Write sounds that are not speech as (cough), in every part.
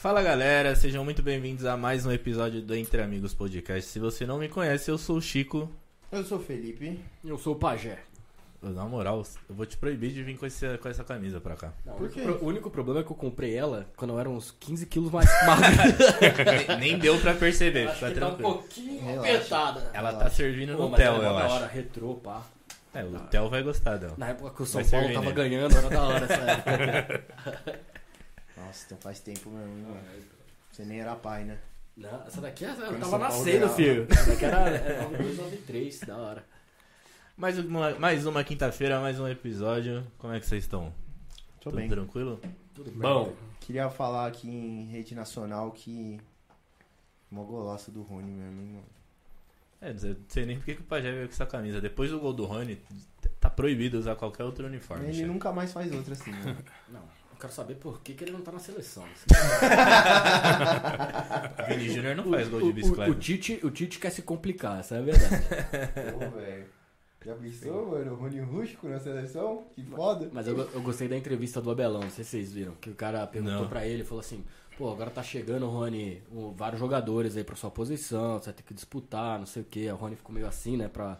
Fala galera, sejam muito bem-vindos a mais um episódio do Entre Amigos Podcast. Se você não me conhece, eu sou o Chico. Eu sou o Felipe. Eu sou o Pajé. Na moral, eu vou te proibir de vir com, esse, com essa camisa pra cá. Não, Por o, único quê? o único problema é que eu comprei ela quando eu era uns 15 quilos mais (laughs) magro. (laughs) nem, nem deu pra perceber, Acho tá que tá um pouquinho Relaxa. apertada. Ela tá Relaxa. servindo Pô, no Theo, era eu acho. hora, retrô, pá. É, o Theo vai gostar dela. Na época que o São Vai Paulo servir tava nele. ganhando, era da hora essa época. (laughs) Nossa, então faz tempo mesmo, hein, mano. Você nem era pai, né? Não, essa daqui eu Quando tava São Paulo nascendo, ganhava. filho. Essa daqui era, era um 293, da hora. Mais uma, mais uma quinta-feira, mais um episódio. Como é que vocês estão? Tô Tudo bem. tranquilo? Tudo Bom, Queria falar aqui em rede nacional que. Mó golaço do Rony mesmo, hein, mano. é, não sei, não sei nem porque que o Pajé veio com essa camisa. Depois do gol do Rony, tá proibido usar qualquer outro uniforme. Ele chefe. nunca mais faz outra assim, né? Não, eu quero saber por que, que ele não tá na seleção. O (laughs) Vini Júnior não faz gol O- de o- bicicleta. O, Tite, o Tite quer se complicar, essa é a verdade. (laughs) Pô, velho. Já pensou, mano? O Rony rústico na seleção? Que foda. Mas eu, eu gostei da entrevista do Abelão, não sei se vocês viram, que o cara perguntou Não. pra ele, falou assim, pô, agora tá chegando, Rony, um- vários jogadores aí pra sua posição, você vai ter que disputar, não sei o que. O Rony ficou meio assim, né, pra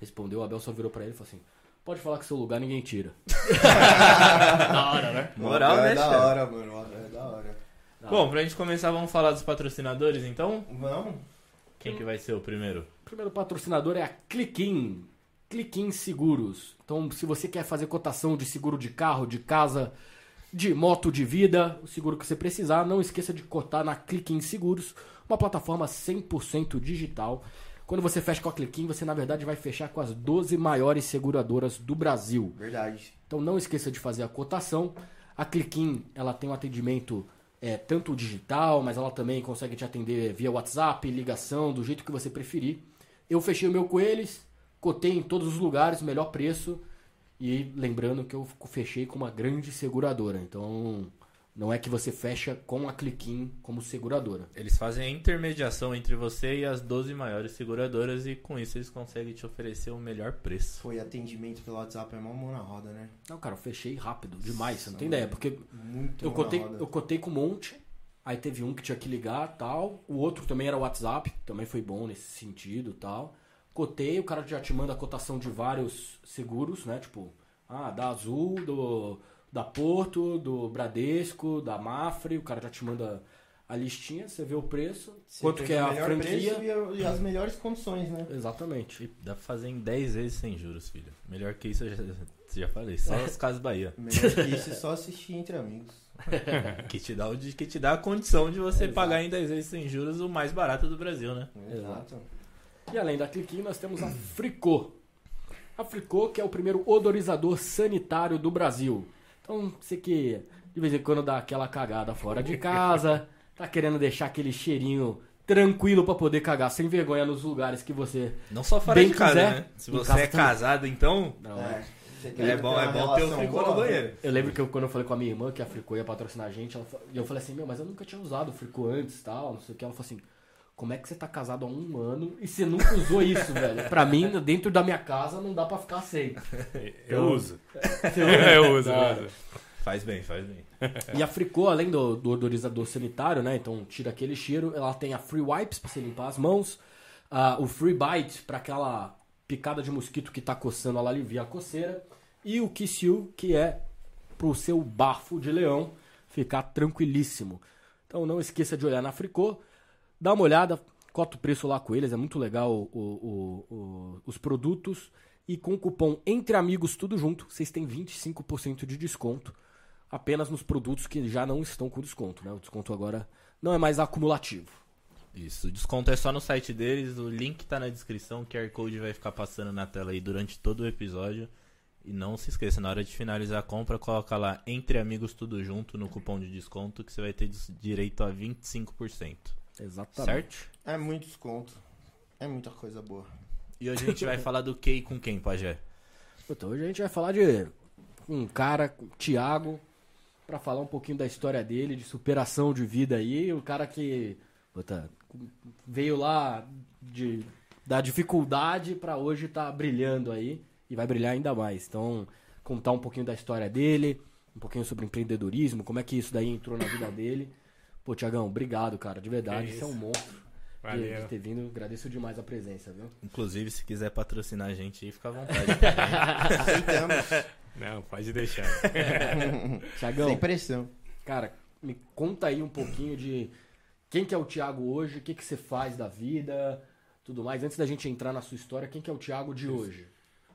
responder, o Abel só virou pra ele e falou assim, pode falar que seu lugar ninguém tira. (laughs) da hora, né? Moral, é né, da chefe? hora, mano. É da hora. Da Bom, pra gente começar, vamos falar dos patrocinadores, então? Vamos? Quem que vai ser o primeiro? O primeiro patrocinador é a Cliquim. Cliquim Seguros. Então, se você quer fazer cotação de seguro de carro, de casa, de moto de vida, o seguro que você precisar, não esqueça de cotar na Cliquim Seguros, uma plataforma 100% digital. Quando você fecha com a Cliquim, você na verdade vai fechar com as 12 maiores seguradoras do Brasil. Verdade. Então não esqueça de fazer a cotação. A Cliquim, ela tem um atendimento é, tanto digital, mas ela também consegue te atender via WhatsApp, ligação, do jeito que você preferir. Eu fechei o meu com eles, cotei em todos os lugares, melhor preço. E lembrando que eu fechei com uma grande seguradora. Então não é que você fecha com a Cliquim como seguradora. Eles fazem a intermediação entre você e as 12 maiores seguradoras e com isso eles conseguem te oferecer o melhor preço. Foi atendimento pelo WhatsApp, é mó mão na roda, né? Não, cara, eu fechei rápido, demais, você não tem ideia. Porque Muito Eu cotei, eu cotei com um monte. Aí teve um que tinha que ligar tal. O outro também era WhatsApp. Também foi bom nesse sentido tal. Cotei, o cara já te manda a cotação de vários seguros, né? Tipo, ah, da Azul, do, da Porto, do Bradesco, da Mafre. O cara já te manda a listinha, você vê o preço, Você quanto que é a franquia. preço E, e as melhores condições, né? Exatamente. E dá pra fazer em 10 vezes sem juros, filho. Melhor que isso eu já, já falei. Só as Casas Bahia. (laughs) Melhor que isso é só assistir entre amigos. (laughs) Que te dá, o que te dá a condição de você Exato. pagar em 10 vezes sem juros o mais barato do Brasil, né? Exato. E além da Cliquim, nós temos a Fricô. A Fricô, que é o primeiro odorizador sanitário do Brasil. Então, você que de vez em quando dá aquela cagada fora de casa, tá querendo deixar aquele cheirinho tranquilo pra poder cagar sem vergonha nos lugares que você. Não só fora Bem de casa, quiser, né? Se você casa é também. casado, então Não, É, é. você é bom, ter é bom ter o fricô no boa, banheiro. Eu lembro que eu- quando eu falei com a minha irmã que a Fricô ia patrocinar a gente, ela e eu falei assim, meu, mas eu nunca tinha usado o Fricô antes tal, não sei o que. Ela falou assim, como é que você tá casado há um ano e você nunca usou isso, (laughs) velho? Pra mim, dentro da minha casa, não dá pra ficar sem. Eu (laughs) (laughs) uso. Eu uso, Não. eu uso. Faz bem, faz bem. E a Fricô, além do, do odorizador sanitário, né? Então tira aquele cheiro. Ela tem a Free Wipes pra você limpar as mãos. ah, o Free Bite pra aquela picada de mosquito que tá coçando, ela alivia a coceira. E o Kiss You, que é pro seu bafo de leão ficar tranquilíssimo. Então não esqueça de olhar na Fricô. Dá uma olhada, cota o preço lá com eles. É muito legal o- o- o- os produtos. E com o cupom Entre Amigos Tudo Junto, vocês têm 25% de desconto apenas nos produtos que já não estão com desconto, né? O desconto agora não é mais acumulativo. Isso, o desconto é só no site deles, o link tá na descrição, o QR Code vai ficar passando na tela aí durante todo o episódio. E não se esqueça, na hora de finalizar a compra, coloca lá Entre Amigos Tudo Junto no cupom de desconto que você vai ter direito a 25%. Exatamente. Certo? É muito desconto. É muita coisa boa. E hoje a gente vai (laughs) falar do que e com quem, Pajé? Então hoje a gente vai falar de um cara, Thiago, pra falar um pouquinho da história dele, de superação de vida aí, o cara que puta, veio lá de, da dificuldade pra hoje tá brilhando aí e vai brilhar ainda mais. Então, contar um pouquinho da história dele, um pouquinho sobre empreendedorismo, como é que isso daí entrou na vida dele, Pô, Tiagão, obrigado, cara, de verdade. Que Você é um monstro de, Valeu. de ter vindo. Agradeço demais a presença, viu? Inclusive, se quiser patrocinar a gente aí, fica à vontade. Aceitamos. (laughs) Não, pode deixar. (laughs) Tiagão, Sem pressão. cara, me conta aí um pouquinho de quem que é o Thiago hoje, o que que você faz da vida, tudo mais. Antes da gente entrar na sua história, quem que é o Thiago de hoje?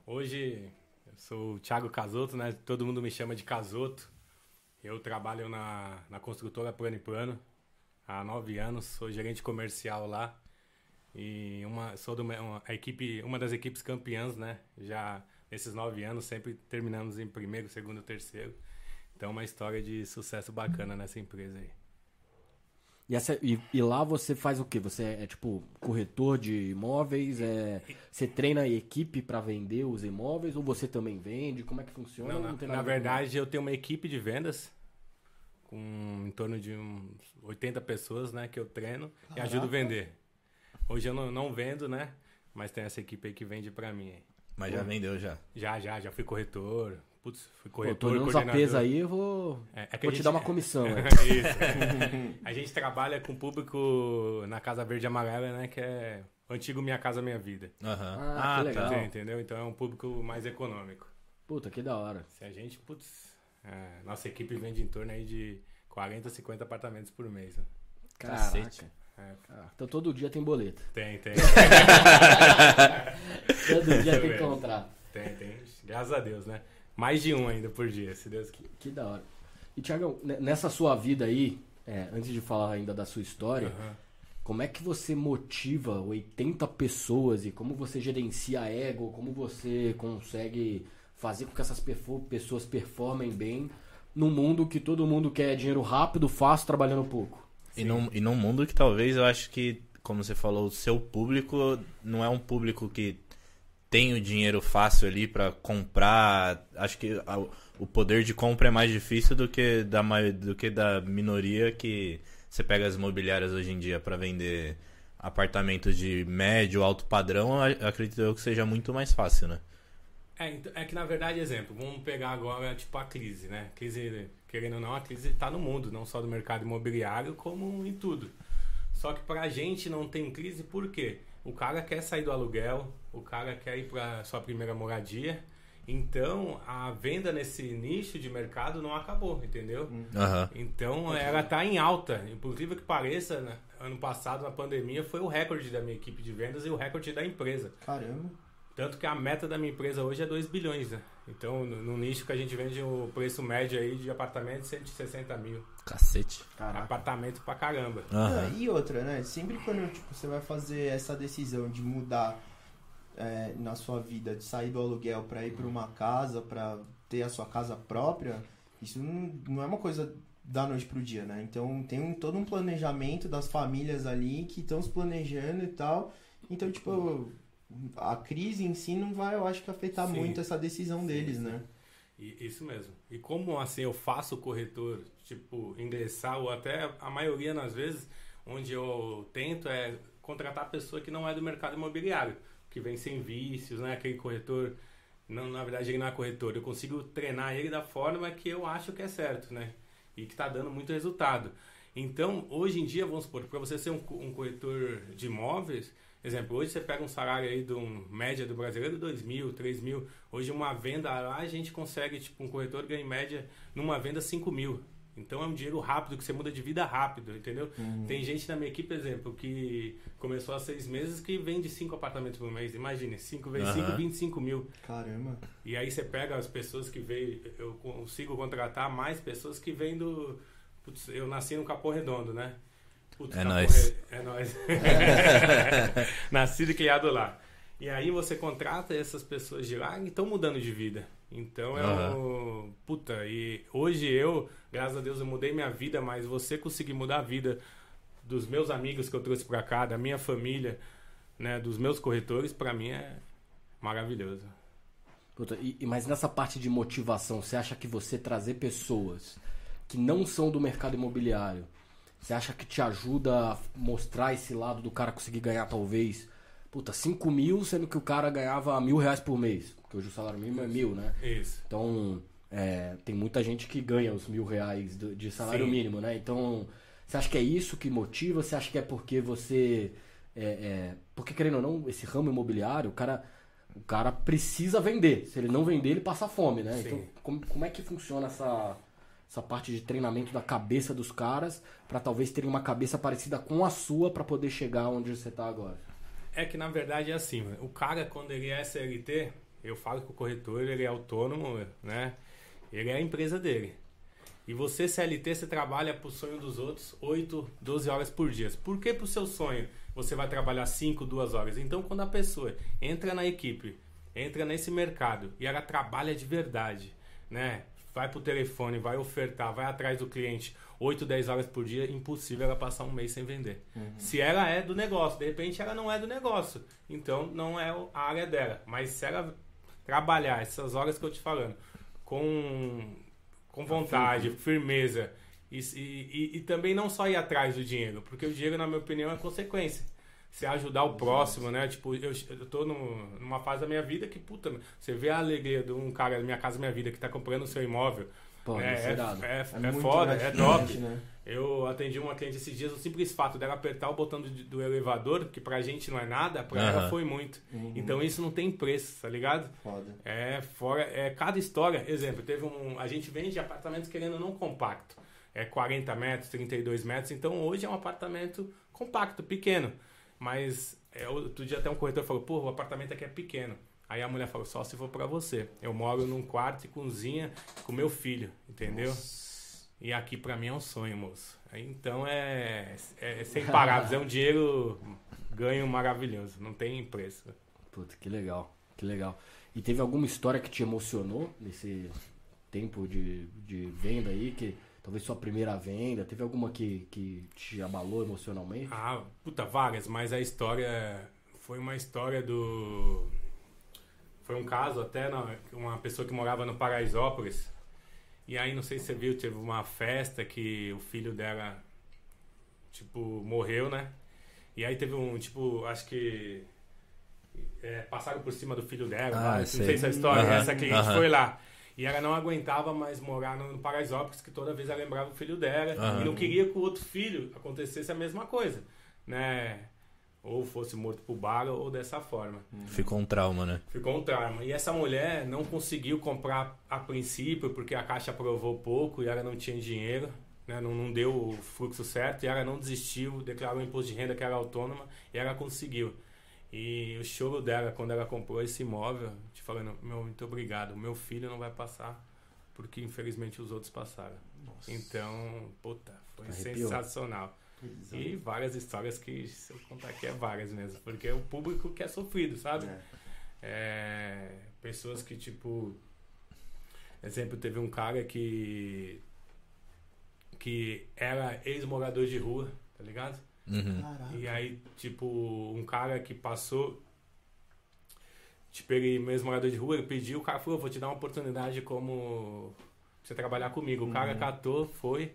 Hoje eu sou o Thiago Casoto, né? Todo mundo me chama de Casoto. Eu trabalho na, na construtora Plano e Plano há nove anos, sou gerente comercial lá. E uma, sou do, uma, equipe, uma das equipes campeãs, né? Já nesses nove anos sempre terminamos em primeiro, segundo, terceiro. Então uma história de sucesso bacana nessa empresa aí. E, essa- e- e lá você faz o quê? Você é, tipo corretor de imóveis? É, você treina a equipe pra vender os imóveis? Ou você também vende? Como é que funciona? Não, na, na verdade, eu tenho uma equipe de vendas com em torno de uns 80 pessoas, né, que eu treino e Caraca. ajudo a vender. Hoje eu não, não vendo, né, mas tem essa equipe aí que vende pra mim. Mas já vendeu já. Já, já, já fui corretor. Putz, fui Pô, tô corretor, os coordenador. APs aí, eu vou, É, é que vou a te gente- dar uma (laughs) comissão. é. Isso. a gente trabalha com público na Casa Verde e Amarela, né, que é o antigo Minha Casa Minha Vida. Aham. Ah, que legal. Você entendeu? Então é um público mais econômico. Puta, que da hora. Se a gente, putz, é, nossa equipe vende em torno aí de 40, 50 apartamentos por mês. né? Cacete. É, Ah, Então todo dia tem boleto. tem, tem. (laughs) (laughs) Todo dia tem contrato. tem, tem. Graças a Deus, né? Mais de um ainda por dia, se Deus quiser. Que da hora. E, Tiagão, ne- nessa sua vida aí, é, antes de falar ainda da sua história, Aham. como é que você motiva 80 pessoas e como você gerencia ego, como você consegue fazer com que essas pessoas performem bem num mundo que todo mundo quer dinheiro rápido, fácil, trabalhando pouco? E num, e num mundo que talvez eu acho que, como você falou, o seu público não é um público que tem o dinheiro fácil ali pra comprar. Acho que a- o poder de compra é mais difícil do que da, do que da minoria que você pega as imobiliárias hoje em dia pra vender apartamentos de médio, alto padrão. a- Acredito eu que seja muito mais fácil, né? É, então- é que na verdade, exemplo, vamos pegar agora tipo a crise, né? Crise, querendo ou não, a crise está no mundo, não só do mercado imobiliário, como em tudo. Só que pra gente não tem crise por quê? O cara quer sair do aluguel, o cara quer ir para sua primeira moradia. Então, a venda nesse nicho de mercado não acabou, entendeu? Aham. Então ela tá em alta. Inclusive que pareça, né? ano passado na pandemia foi o recorde da minha equipe de vendas e o recorde da empresa. Caramba. Tanto que a meta da minha empresa hoje é 2 bilhões, né? Então, no, no nicho que a gente vende o preço médio aí de apartamento, 160 mil. Cacete. Caraca. Apartamento pra caramba. Aham. Ah, e outra, né? Sempre quando tipo, você vai fazer essa decisão de mudar é, na sua vida, de sair do aluguel pra ir pra uma casa, pra ter a sua casa própria, isso não, não é uma coisa da noite pro dia, né? Então tem um, todo um planejamento das famílias ali que estão se planejando e tal. Então, tipo, a crise em si não vai, eu acho que afetar Sim. muito essa decisão Sim, deles, sim. né? E, isso mesmo. E como assim eu faço o corretor, tipo, ingressar, ou até a maioria das vezes, onde eu tento é contratar pessoa que não é do mercado imobiliário, que vem sem vícios, né? Aquele corretor, não, na verdade ele não é corretor, eu consigo treinar ele da forma que eu acho que é certo, né? E que está dando muito resultado. Então, hoje em dia, vamos supor, para você ser um, um corretor de imóveis, exemplo, hoje você pega um salário aí de um média do brasileiro, 2 mil, 3 mil. Hoje uma venda lá, a gente consegue, tipo, um corretor ganha em média numa venda 5 mil. Então é um dinheiro rápido, que você muda de vida rápido, entendeu? Tem gente na minha equipe, exemplo, que começou há seis meses que vende cinco apartamentos por mês. Imagine, 5 vezes 5, Aham. 25 mil. Caramba. E aí você pega as pessoas que veio, eu consigo contratar mais pessoas que vêm do. Putz, eu nasci no Capão Redondo, né? Putz, É nóis. Re- É nóis. (laughs) Nascido e criado lá. E aí você contrata essas pessoas de lá e estão mudando de vida. Então é Aham. um. Puta, e hoje eu, graças a Deus, eu mudei minha vida, mas você conseguir mudar a vida dos meus amigos que eu trouxe pra cá, da minha família, né, dos meus corretores, pra mim é maravilhoso. Puta, e- mas nessa parte de motivação, você acha que você trazer pessoas que não são do mercado imobiliário, você acha que te ajuda a mostrar esse lado do cara conseguir ganhar talvez, puta, 5 mil, sendo que o cara ganhava mil reais por mês? Porque hoje o salário mínimo é mil, né? Isso. Então, é, tem muita gente que ganha os mil reais do- de salário Sim. mínimo, né? Então, Você acha que é isso que motiva? Você acha que é porque você. É, é, porque, querendo ou não, esse ramo imobiliário, o cara, o cara precisa vender. Se ele não vender, ele passa fome, né? Sim. Então, como, como é que funciona essa, essa parte de treinamento da cabeça dos caras para talvez terem uma cabeça parecida com a sua para poder chegar onde você tá agora? É que na verdade é assim, o cara quando ele é CLT, eu falo que o corretor ele é autônomo, né? Ele é a empresa dele. E você CLT, você trabalha pro sonho dos outros 8, 12 horas por dia. Por que pro seu sonho você vai trabalhar 5, 2 horas? Então quando a pessoa entra na equipe, entra nesse mercado e ela trabalha de verdade, né? Vai pro telefone, vai ofertar, vai atrás do cliente 8, 10 horas por dia, impossível ela passar um mês sem vender. Se ela é do negócio, de repente ela não é do negócio, então não é a área dela. Mas se ela trabalhar essas horas que eu te falando com, com vontade, firmeza e, e, e também não só ir atrás do dinheiro, porque o dinheiro, na minha opinião, é consequência. Você ajudar o próximo, né? Tipo, eu, eu tô no- numa fase da minha vida que, puta, você vê a alegria de um cara da Minha Casa Minha Vida que tá comprando o seu imóvel. Pô, é, é é, é, É, é foda, é top. né? Eu atendi uma cliente esses dias, o simples fato dela apertar o botão do, do elevador, que pra gente não é nada, pra ela foi muito. Uhum. Então isso não tem preço, tá ligado? Foda. É fora, é cada história. Exemplo, teve um, a gente vende apartamentos querendo não compacto. É 40 metros, 32 metros. Então hoje é um apartamento compacto, pequeno. Mas é, outro dia até um corretor falou: "Pô, o apartamento aqui é pequeno". Aí a mulher falou: "Só se for pra você. Eu moro num quarto e cozinha com meu filho, entendeu?" E aqui pra mim é um sonho, moço. Então é, é sem paráveis, é um dinheiro ganho maravilhoso, não tem preço. Puta, que legal, que legal. E teve alguma história que te emocionou nesse tempo de, de venda aí? Que talvez sua primeira venda, teve alguma que, que te abalou emocionalmente? Ah, puta, várias, mas a história foi uma história do. Foi um caso até na, uma pessoa que morava no Paraisópolis. E aí, não sei se você viu, teve uma festa que o filho dela, tipo, morreu, né? E aí teve um, tipo, acho que. é, passaram por cima do filho dela. Ah, não sei. se é a história. Aham, Essa cliente aham. foi lá. E ela não aguentava mais morar no, no Paraisópolis, que toda vez ela lembrava o filho dela. Aham. E não queria que o outro filho acontecesse a mesma coisa, né? Ou fosse morto por bala ou dessa forma. Ficou um trauma, né? Ficou um trauma. E essa mulher não conseguiu comprar a princípio porque a caixa aprovou pouco e ela não tinha dinheiro, né? não, não deu o fluxo certo e ela não desistiu, declarou o imposto de renda que era autônoma e ela conseguiu. E o choro dela quando ela comprou esse imóvel, te falando, meu, muito obrigado, meu filho não vai passar porque infelizmente os outros passaram. Então, puta, foi Arrepiou. sensacional. E várias histórias que, se eu contar aqui, é várias mesmo. Porque é o público que é sofrido, sabe? É. É, pessoas que, tipo. Exemplo, teve um cara que. que era ex-morador de rua, tá ligado? Uhum. E aí, tipo, um cara que passou. Tipo, ele mesmo morador de rua, ele pediu, o cara falou, vou te dar uma oportunidade como pra você trabalhar comigo. O cara Uhum. catou, foi,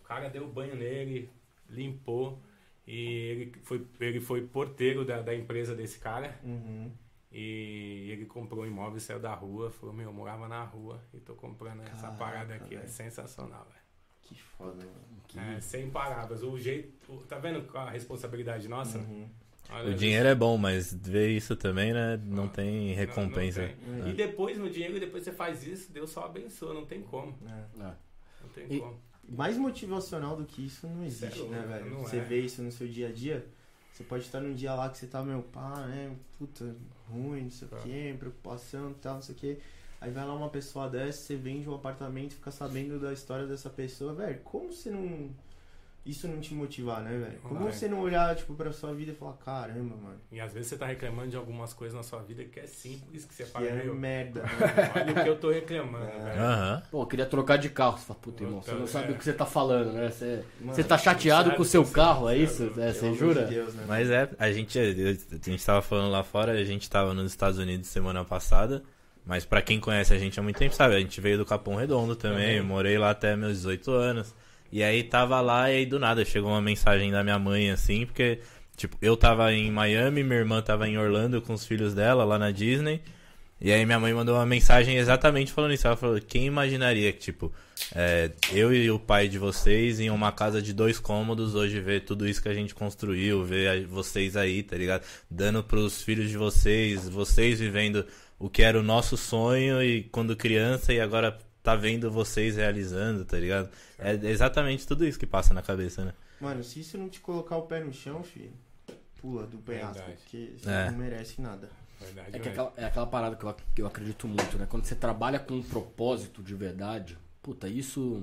o cara deu banho nele, limpou, e ele foi, ele foi porteiro da, da empresa desse cara. Uhum. E ele comprou um imóvel, saiu da rua, falou, meu, eu morava na rua e tô comprando essa Caraca, parada aqui. É velho. sensacional, velho. Que foda, mano. Que- É, sem palavras. O jeito. Tá vendo a responsabilidade nossa? Uhum. Olha, O dinheiro é bom, mas ver isso também, né? Não tem não- recompensa. não tem. E depois no dinheiro, depois você faz isso, Deus só abençoa, não tem como. É. É. Não tem E- como. Mais motivacional do que isso não existe, Sério, né, velho? é. Você vê isso no seu dia a dia. Você pode estar num dia lá que você tá, meu, pá, né? Puta, ruim, não sei o Tá. quê, preocupação e tal, não sei o quê. Aí vai lá uma pessoa dessa, você vende um apartamento, fica sabendo da história dessa pessoa, velho. Como você não. Isso não te motivar, né, velho? Como Vai. você não olhar, tipo, pra sua vida e falar, caramba, mano. E às vezes você tá reclamando de algumas coisas na sua vida que é simples, que você Que fala, é meu, merda. (laughs) né? olha o que eu tô reclamando, É. velho. Aham. Pô, eu queria trocar de carro. Você fala, puta, irmão, você não sabe é. o que você tá falando, né? Você, Mano, você tá chateado com o seu você- carro, é isso? É, você jura? de Deus, né? Mas é, a gente, a gente tava falando lá fora, a gente tava nos Estados Unidos semana passada. Mas pra quem conhece a gente há muito tempo, sabe? A gente veio do Capão Redondo também, morei lá até meus 18 anos. E aí tava lá e aí do nada chegou uma mensagem da minha mãe assim, porque tipo, eu tava em Miami, minha irmã tava em Orlando com os filhos dela lá na Disney. E aí minha mãe mandou uma mensagem exatamente falando isso. Ela falou, quem imaginaria que, tipo, é, eu e o pai de vocês em uma casa de dois cômodos hoje ver tudo isso que a gente construiu, ver vocês aí, tá ligado? Dando pros filhos de vocês, vocês vivendo o que era o nosso sonho e quando criança e agora tá vendo vocês realizando, tá ligado? É exatamente tudo isso que passa na cabeça, né? Mano, se isso não te colocar o pé no chão, filho, pula do penhasco, Verdade. porque você É. não merece nada. Verdade, É, que mesmo. aquela, é aquela parada que eu, que eu acredito muito, né? Quando você trabalha com um propósito de verdade, puta, isso.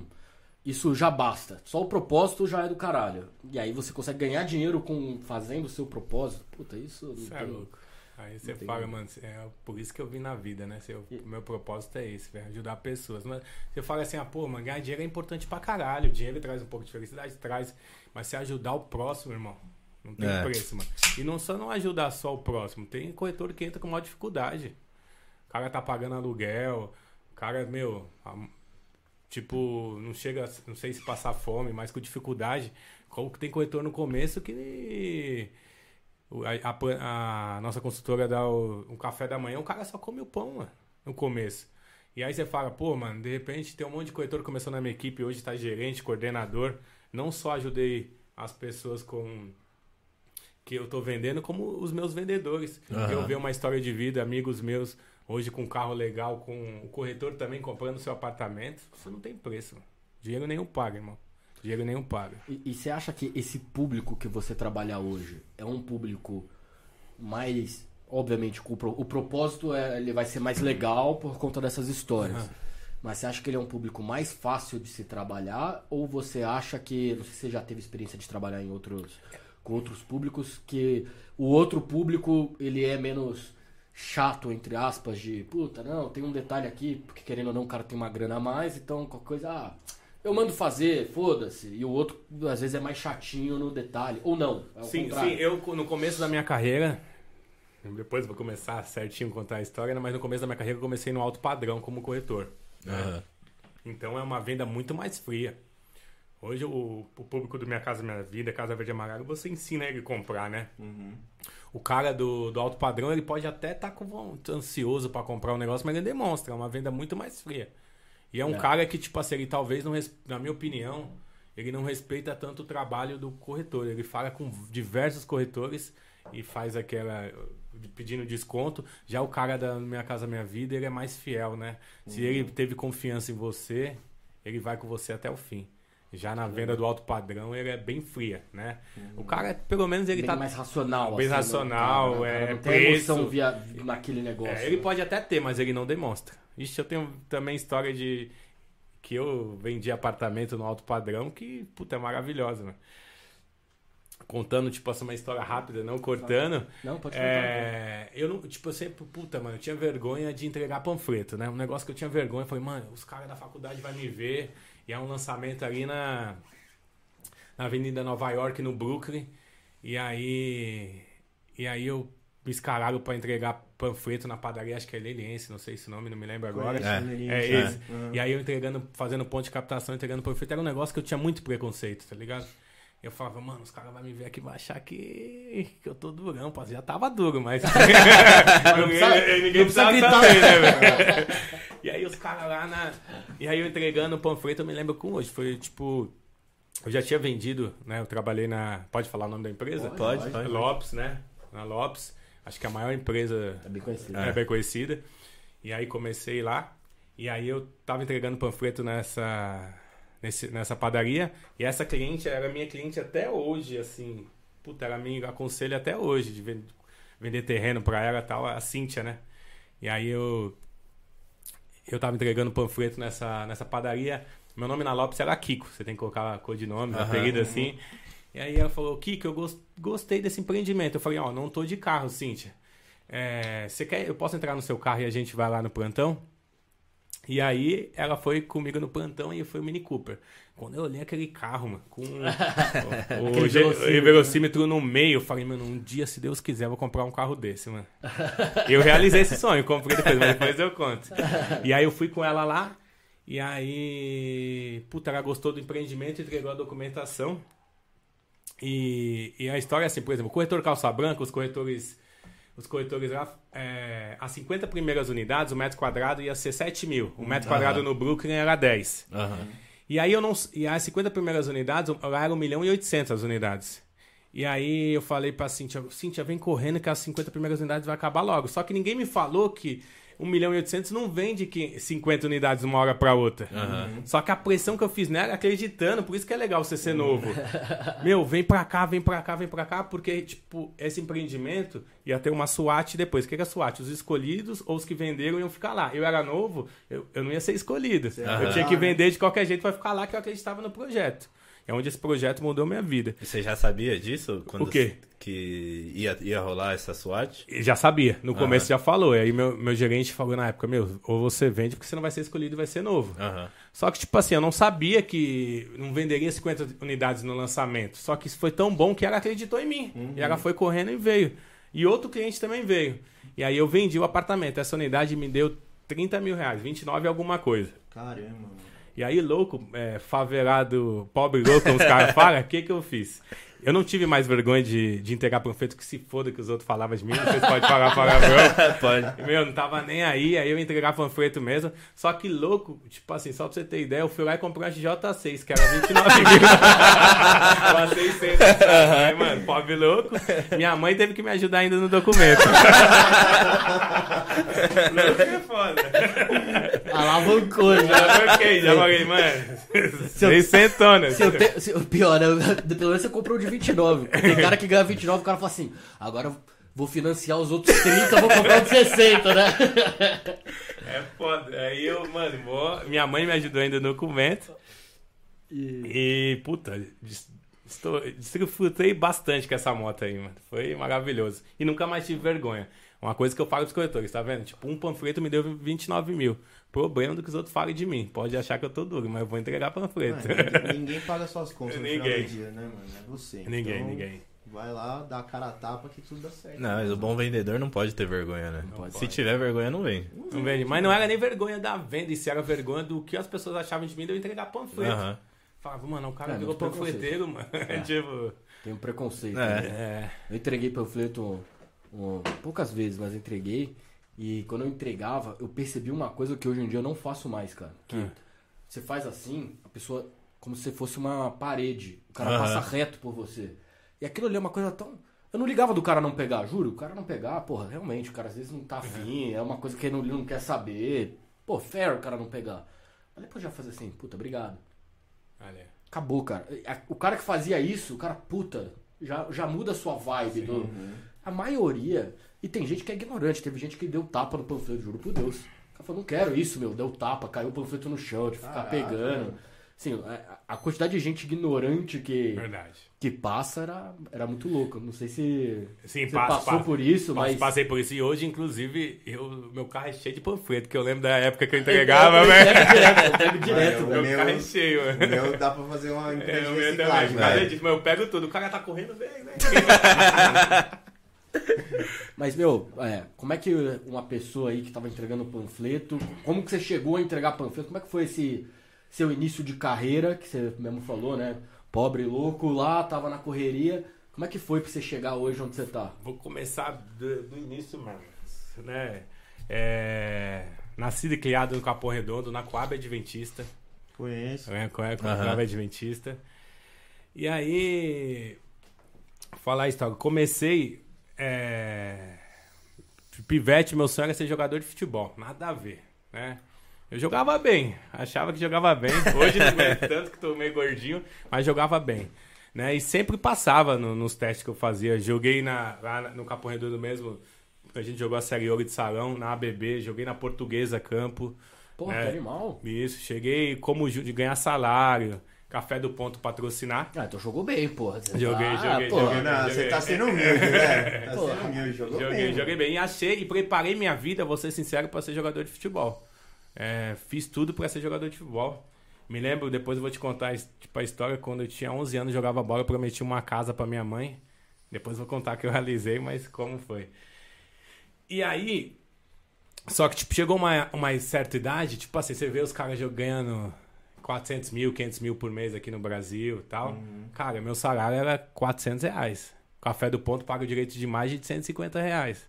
Isso já basta. Só o propósito já é do caralho. E aí você consegue ganhar dinheiro com fazendo o seu propósito. Puta, isso não Isso é louco. Aí você fala, mano, é por isso que eu vim na vida, né? Seu, meu propósito é esse, velho, ajudar pessoas. Mas você fala assim, ah, pô, mano, ganhar dinheiro é importante pra caralho. O dinheiro traz um pouco de felicidade, traz. Mas se ajudar o próximo, irmão, não tem É. preço, mano. E não só não ajudar só o próximo, tem corretor que entra com maior dificuldade. O cara tá pagando aluguel, o cara, meu, a- tipo, não chega, não sei se passar fome, mas com dificuldade. Como que tem corretor no começo que a, a- a nossa consultora dá o, um café da manhã, o cara só come o pão, mano, no começo. E aí você fala, pô, mano, de repente tem um monte de corretor que começou na minha equipe, hoje tá gerente, coordenador. Não só ajudei as pessoas com que eu tô vendendo, como os meus vendedores. Aham. Eu ver uma história de vida, amigos meus, hoje com um carro legal, com o corretor também comprando seu apartamento. Isso não tem preço. Dinheiro nenhum paga, irmão. Dinheiro nenhum paga. E, você acha que esse público que você trabalha hoje é um público mais. Obviamente, o, pro- o propósito é, ele vai ser mais legal por conta dessas histórias. Aham. Mas você acha que ele é um público mais fácil de se trabalhar? Ou você acha que. Não sei se você já teve experiência de trabalhar em outros. com outros públicos, que o outro público ele é menos chato, entre aspas, de puta, não, tem um detalhe aqui, porque querendo ou não, o cara tem uma grana a mais, então qualquer coisa, ah, eu mando fazer, foda-se. E o outro, às vezes, é mais chatinho no detalhe. Ou não, é Sim, contrário. sim, eu no começo da minha carreira, depois vou começar certinho a contar a história, né, mas no começo da minha carreira eu comecei no alto padrão como corretor. né? Aham. Então é uma venda muito mais fria. Hoje o, o público do Minha Casa Minha Vida, Casa Verde e Amarelo, você ensina ele a comprar, né? O cara do, do alto padrão, ele pode até estar com vontade, ansioso para comprar um negócio, mas ele demonstra, é uma venda muito mais fria. E é um É. cara que, tipo assim, ele talvez não, na minha opinião, ele não respeita tanto o trabalho do corretor. Ele fala com diversos corretores e faz aquela pedindo desconto. Já o cara da Minha Casa Minha Vida, ele é mais fiel, né? Se ele teve confiança em você, ele vai com você até o fim. Já na venda do alto padrão, ele é bem fria, né? O cara, pelo menos, ele Bem tá mais racional. bem assim, né, racional, cara, né? é, Não tem emoção preço. via, naquele negócio. É, ele né? pode até ter, mas ele não demonstra. Ixi, eu tenho também história de que eu vendi apartamento no alto padrão que, puta, é maravilhosa, né? Contando, tipo, assim, uma história rápida, não cortando. Não, pode contar. É, eu não, tipo, eu sempre, puta, mano, eu tinha vergonha de entregar panfleto, né? Um negócio que eu tinha vergonha, falei, mano, os caras da faculdade vão me ver. E é um lançamento ali na, na Avenida Nova York, no Brooklyn. E aí. E aí eu escalaram pra entregar panfleto na padaria, acho que é Leliense, não sei esse nome, não me lembro agora. É, ele, É já. esse. Uhum. E aí eu entregando, fazendo ponto de captação, entregando panfleto, era um negócio que eu tinha muito preconceito, tá ligado? Eu falava, mano, os caras vão me ver aqui e vão achar que, que eu tô durão, pô. Já tava duro, mas. (laughs) Não precisa- ninguém precisa gritar. saber, né, velho? E aí os caras lá na. E aí eu entregando o panfleto, eu me lembro com hoje. Foi tipo. Eu já tinha vendido, né? Eu trabalhei na. Pode falar o nome da empresa? Pode, pode. Lopes, né? Na Lopes. Acho que é a maior empresa É bem conhecido. é. bem conhecida. E aí comecei lá. E aí eu tava entregando panfleto nessa, nesse- nessa padaria. E essa cliente era minha cliente até hoje, assim. Puta, ela me aconselha até hoje de ven- vender terreno pra ela e tal, a Cíntia, né? E aí eu. Eu tava entregando panfleto nessa, nessa padaria. Meu nome na Lopes era Kiko. Você tem que colocar codinome, Aham. apelido assim. E aí ela falou, Kiko, eu gos- gostei desse empreendimento. Eu falei, ó, não tô de carro, Cíntia. É, você quer, eu posso entrar no seu carro e a gente vai lá no plantão? E aí ela foi comigo no plantão e foi o Mini Cooper. Quando eu olhei aquele carro, mano, com (laughs) o, o, ge- o velocímetro no meio, eu falei, mano, um dia, se Deus quiser, eu vou comprar um carro desse, mano. eu realizei esse sonho, comprei depois, mas depois eu conto. E aí eu fui com ela lá, e aí, puta, ela gostou do empreendimento, entregou a documentação. E, e a história é assim, por exemplo, o corretor calça branca, os corretores, os corretores lá, é, as 50 primeiras unidades, o metro quadrado ia ser 7 mil. O metro quadrado no Brooklyn era 10. Aham. E aí eu não. E as 50 primeiras unidades, lá era 1 milhão e 800 as unidades. E aí eu falei pra Cintia, Cintia, vem correndo que as 50 primeiras unidades vai acabar logo. Só que ninguém me falou que 1 milhão e 800 não vende que 50 unidades de uma hora pra outra. Só que a pressão que eu fiz nela, acreditando, por isso que é legal você ser novo. (laughs) Meu, vem pra cá, vem pra cá, vem pra cá, porque, tipo, esse empreendimento ia ter uma SWAT depois. O que é SWAT? Os escolhidos ou os que venderam iam ficar lá. Eu era novo, eu, eu não ia ser escolhido. Eu tinha que vender de qualquer jeito pra ficar lá, que eu acreditava no projeto. É onde esse projeto mudou minha vida. E Você já sabia disso? Quando O quê? Que ia, ia rolar essa SWAT? Já sabia, no começo já falou. E aí meu, meu gerente falou na época, meu, ou você vende porque você não vai ser escolhido e vai ser novo. Aham. Só que, tipo assim, eu não sabia que não venderia 50 unidades no lançamento. Só que isso foi tão bom que ela acreditou em mim. E ela foi correndo e veio. E outro cliente também veio. E aí eu vendi o apartamento. Essa unidade me deu 30 mil reais, 29 e alguma coisa. Caramba, mano. E aí, louco, é, favelado, pobre louco, os caras falam, o que que eu fiz? Eu não tive mais vergonha de, de entregar panfleto que se foda que os outros falavam de mim, vocês podem falar palavrão. (laughs) Pode. Meu, não tava nem aí, aí eu entregava panfleto mesmo. Só que louco, tipo assim, só pra você ter ideia, eu fui lá e comprei uma J6, que era 29 mil. Uma 600, né, mano? Pobre louco. Minha mãe teve que me ajudar ainda no documento. (laughs) louco é foda. Alavancou já. Já marquei, já marquei, mano. Seis tonas. Se eu se- pior, né? Pelo menos você comprou de 29. Tem cara que ganha 29, o cara fala assim, agora vou financiar os outros 30, vou comprar de 60, né? É foda. Aí eu, mano, vou... minha mãe me ajudou ainda no documento. E, puta, des- estou, desfrutei bastante com essa moto aí, mano. Foi maravilhoso. E nunca mais tive vergonha. Uma coisa que eu falo dos corretores, tá vendo? Tipo, um panfleto me deu 29 mil. Problema do que os outros falem de mim. Pode achar que eu tô duro, mas eu vou entregar panfleto. Ah, ninguém, (laughs) ninguém paga suas contas no final Ninguém. do dia, né, mano? É você. ninguém, Então, ninguém. Vai lá, dá a cara a tapa que tudo dá certo. Não, mas o bom vendedor não pode ter vergonha, né? pode. Se tiver vergonha, não vem. Não vende. Mas não era nem vergonha da venda, isso era vergonha do que as pessoas achavam de mim de eu entregar panfleto. Aham. Falava, mano, o cara É, virou panfleteiro, mano. (laughs) tipo. Tem um preconceito. É. né? É. Eu entreguei panfleto um, poucas vezes, mas entreguei. E quando eu entregava, eu percebi uma coisa que hoje em dia eu não faço mais, cara. Que Hum. você faz assim, a pessoa, como se fosse uma parede. O cara Aham. passa reto por você. E aquilo ali é uma coisa tão. Eu não ligava do cara não pegar, juro. O cara não pegar, porra, realmente, o cara às vezes não tá afim, é uma coisa que ele não, ele não quer saber. Pô, fair o cara não pegar. Mas depois já fazer assim, puta, obrigado. Acabou, cara. O cara que fazia isso, o cara, puta, já, já muda a sua vibe. Do... A maioria. E tem gente que é ignorante. Teve gente que deu tapa no panfleto, juro por Deus. O cara falou, não quero isso, meu. Deu tapa, caiu o panfleto no chão, de ficar Caraca, pegando. mano. Assim, a, a quantidade de gente ignorante que, Verdade. que passa era, era muito louco. Não sei se Sim, você passo, passou passo. por isso, Mas mas. passei por isso. E hoje, inclusive, eu, meu carro é cheio de panfleto, que eu lembro da época que eu (laughs) entregava, eu velho. entrego direto, eu entrego direto, Mano, velho. Meu meu- carro é cheio, mano. meu dá pra fazer uma (laughs) É, de reciclagem. Causa velho. disso, mas eu pego tudo. O cara tá correndo, vem, vem. (laughs) Mas, meu, é, como é que uma pessoa aí que tava entregando panfleto, como que você chegou a entregar panfleto? Como é que foi esse seu início de carreira, que você mesmo falou, né? Pobre, louco, lá, tava na correria. Como é que foi pra você chegar hoje onde você tá? Vou começar do, do início mesmo. Né? É, nascido e criado no Capão Redondo, na Coab Adventista. Conheço. Com a Aham. Coab Adventista. E aí, falar a história. Comecei. É, pivete, meu sonho era ser jogador de futebol. Nada a ver, né? Eu jogava bem, achava que jogava bem. Hoje não aguento (laughs) tanto que tô meio gordinho, mas jogava bem. Né? E sempre passava no- nos testes que eu fazia. Joguei na, lá no Capão Redondo mesmo. A gente jogou a Série Ouro de Salão, na ABB, joguei na Portuguesa Campo. Porra, É. que animal. Isso, cheguei como de ganhar salário, Café do Ponto patrocinar. Ah, então jogou bem, porra. Você Joguei, tá- joguei, porra. joguei. Não, você tá sendo humilde, velho. (laughs) Tá Porra. sendo humilde, jogou joguei, bem. joguei bem. E achei e preparei minha vida, vou ser sincero, para ser jogador de futebol. É, fiz tudo para ser jogador de futebol. Me lembro, depois eu vou te contar tipo, a história, quando eu tinha 11 anos, jogava bola, eu prometi uma casa para minha mãe. Depois eu vou contar que eu (laughs) realizei, mas como foi. E aí, só que tipo, chegou uma, uma certa idade, tipo assim, você vê os caras jog- ganhando 400 mil, 500 mil por mês aqui no Brasil e tal. Cara, meu salário era 400 reais. Café do Ponto paga o direito de mais de 150 reais.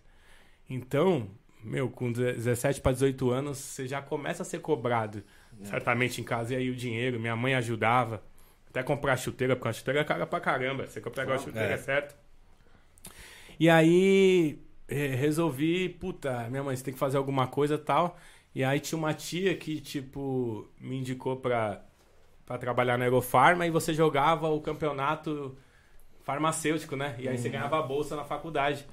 Então, meu, com 17 para 18 anos, você já começa a ser cobrado, certamente em casa. E aí o dinheiro, minha mãe ajudava. Até comprar chuteira, porque a chuteira é cara pra caramba. Você compra a chuteira, é. certo? E aí resolvi, puta, minha mãe, você tem que fazer alguma coisa e tal. E aí tinha uma tia que, tipo, me indicou pra, pra trabalhar na Aerofarma e você jogava o campeonato farmacêutico, né? E aí você ganhava a bolsa na faculdade.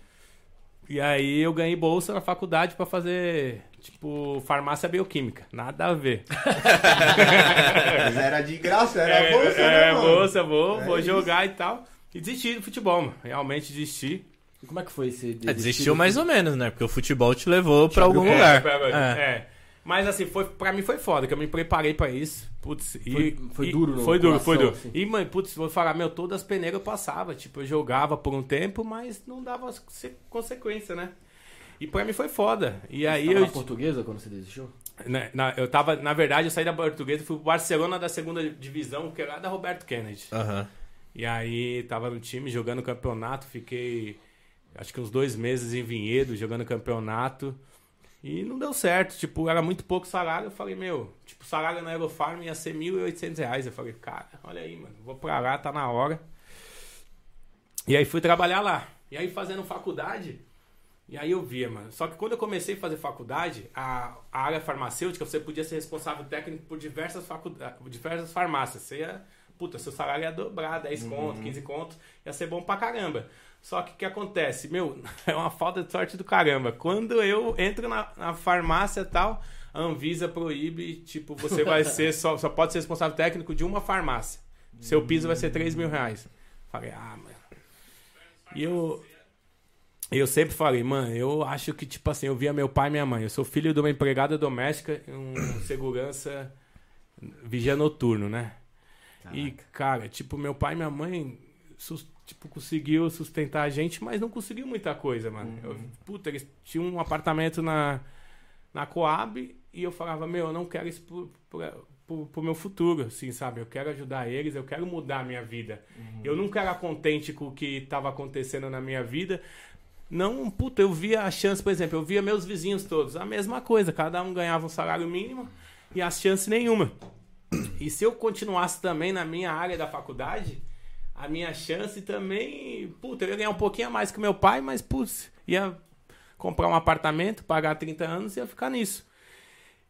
E aí eu ganhei bolsa na faculdade pra fazer, tipo, farmácia bioquímica. Nada a ver. (laughs) Mas era de graça, era É, bolsa, é, né, mano? bolsa, vou, É vou isso. jogar e tal. E desisti do futebol, mano. Realmente desisti. E como é que foi esse É, desistiu mais ou menos, né? Porque o futebol te levou pra algum É, lugar. É. é. Mas assim, foi, pra mim foi foda, que eu me preparei pra isso. Putz, e, Foi- foi e- duro no Foi duro, foi duro. coração, assim. E, mãe, putz, vou falar, meu, todas as peneiras eu passava. Tipo, eu jogava por um tempo, mas não dava se- consequência, né? E pra mim foi foda. E aí Tava eu. na portuguesa quando você desistiu? Na, na- eu tava, na verdade, eu saí da portuguesa e fui pro Barcelona da segunda divisão, que era da Roberto Kennedy. Aham. E aí tava no time jogando campeonato, fiquei acho que uns dois meses em Vinhedo jogando campeonato. E não deu certo, tipo, era muito pouco salário. Eu falei, meu, tipo, salário na Aerofarm ia ser 1.800 reais. Eu falei, cara, olha aí, mano, vou pra lá, tá na hora. E aí fui trabalhar lá. E aí fazendo faculdade, e aí eu via, mano. Só que quando eu comecei a fazer faculdade, a, a área farmacêutica, você podia ser responsável técnico por diversas, faculdades, diversas farmácias. Você ia, puta, seu salário ia dobrar, 10 conto, 15 conto, ia ser bom pra caramba. Só que o que acontece? Meu, (laughs) é uma falta de sorte do caramba. Quando eu entro na, na farmácia e tal, a Anvisa proíbe, tipo, você (laughs) vai ser, só, só pode ser responsável técnico de uma farmácia. Seu piso vai ser 3 mil reais. Falei, ah, mano. E eu, eu sempre falei, mano, eu acho que, tipo assim, eu via meu pai e minha mãe. Eu sou filho de uma empregada doméstica, um (coughs) segurança vigia noturno, né? E, cara, tipo, meu pai e minha mãe tipo, conseguiu sustentar a gente, mas não conseguiu muita coisa, mano. Eu, puta, eles tinham um apartamento na, na Coab e eu falava, meu, eu não quero isso pro, pro, pro, pro meu futuro, assim, sabe? Eu quero ajudar eles, eu quero mudar a minha vida. Eu nunca era contente com o que estava acontecendo na minha vida. Não, puta, eu via a chance, por exemplo, eu via meus vizinhos todos, a mesma coisa, cada um ganhava um salário mínimo e as chances nenhuma. E se eu continuasse também na minha área da faculdade, a minha chance também, puta, eu ia ganhar um pouquinho a mais que meu pai, mas, putz, ia comprar um apartamento, pagar 30 anos e ia ficar nisso.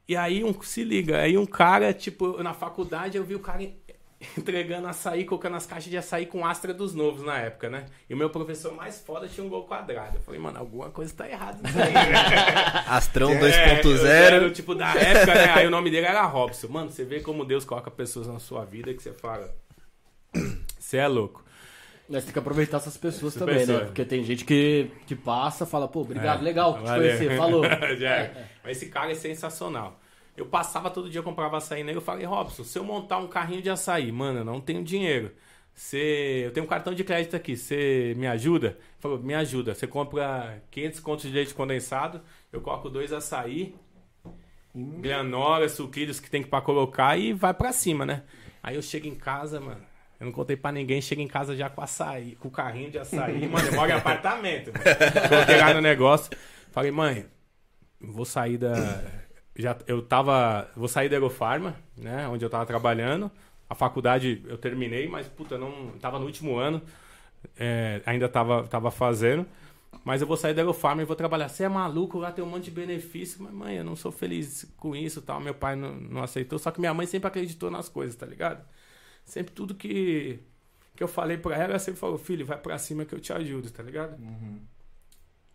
E aí, um, se liga, aí um cara, tipo, na faculdade eu vi o cara (laughs) entregando açaí, colocando as caixas de açaí com astra dos novos na época, né? E o meu professor mais foda tinha um gol quadrado. Eu falei, mano, alguma coisa tá errada nisso aí? (laughs) Astrão É, eu 2.0. era, tipo, da época, né? Aí o nome dele era Robson. Mano, você vê como Deus coloca pessoas na sua vida que você fala. Você é louco. Mas tem que aproveitar essas pessoas Essa também, pessoa. né? Porque tem gente que, que passa fala, pô, obrigado, É, legal te valeu. conhecer, falou. (laughs) Já é. Mas esse cara é sensacional. Eu passava todo dia, comprava açaí nele. Eu falei, Robson, se eu montar um carrinho de açaí, mano, eu não tenho dinheiro. Você, eu tenho um cartão de crédito aqui, você me ajuda? Ele falou, me ajuda. Você compra 500 contos de leite condensado, eu coloco dois açaí, granola, sucrilhos que tem que pra colocar e vai pra cima, né? Aí eu chego em casa, mano. Eu não contei pra ninguém, chego em casa já com açaí, com o carrinho de açaí, mano. Eu moro em apartamento. Coloquei lá no negócio. Falei, mãe, vou sair da. Já, eu tava. Vou sair da Aerofarma, né? Onde eu tava trabalhando. A faculdade eu terminei, mas, puta, não. Tava no último ano. é, ainda tava, tava fazendo. Mas eu vou sair da Aerofarma e vou trabalhar. Você é maluco, lá tem um monte de benefício. Mas, mãe, eu não sou feliz com isso tal. Meu pai não, não aceitou. Só que minha mãe sempre acreditou nas coisas, tá ligado? Sempre tudo que, que eu falei pra ela, ela sempre falou, filho, vai pra cima que eu te ajudo, tá ligado?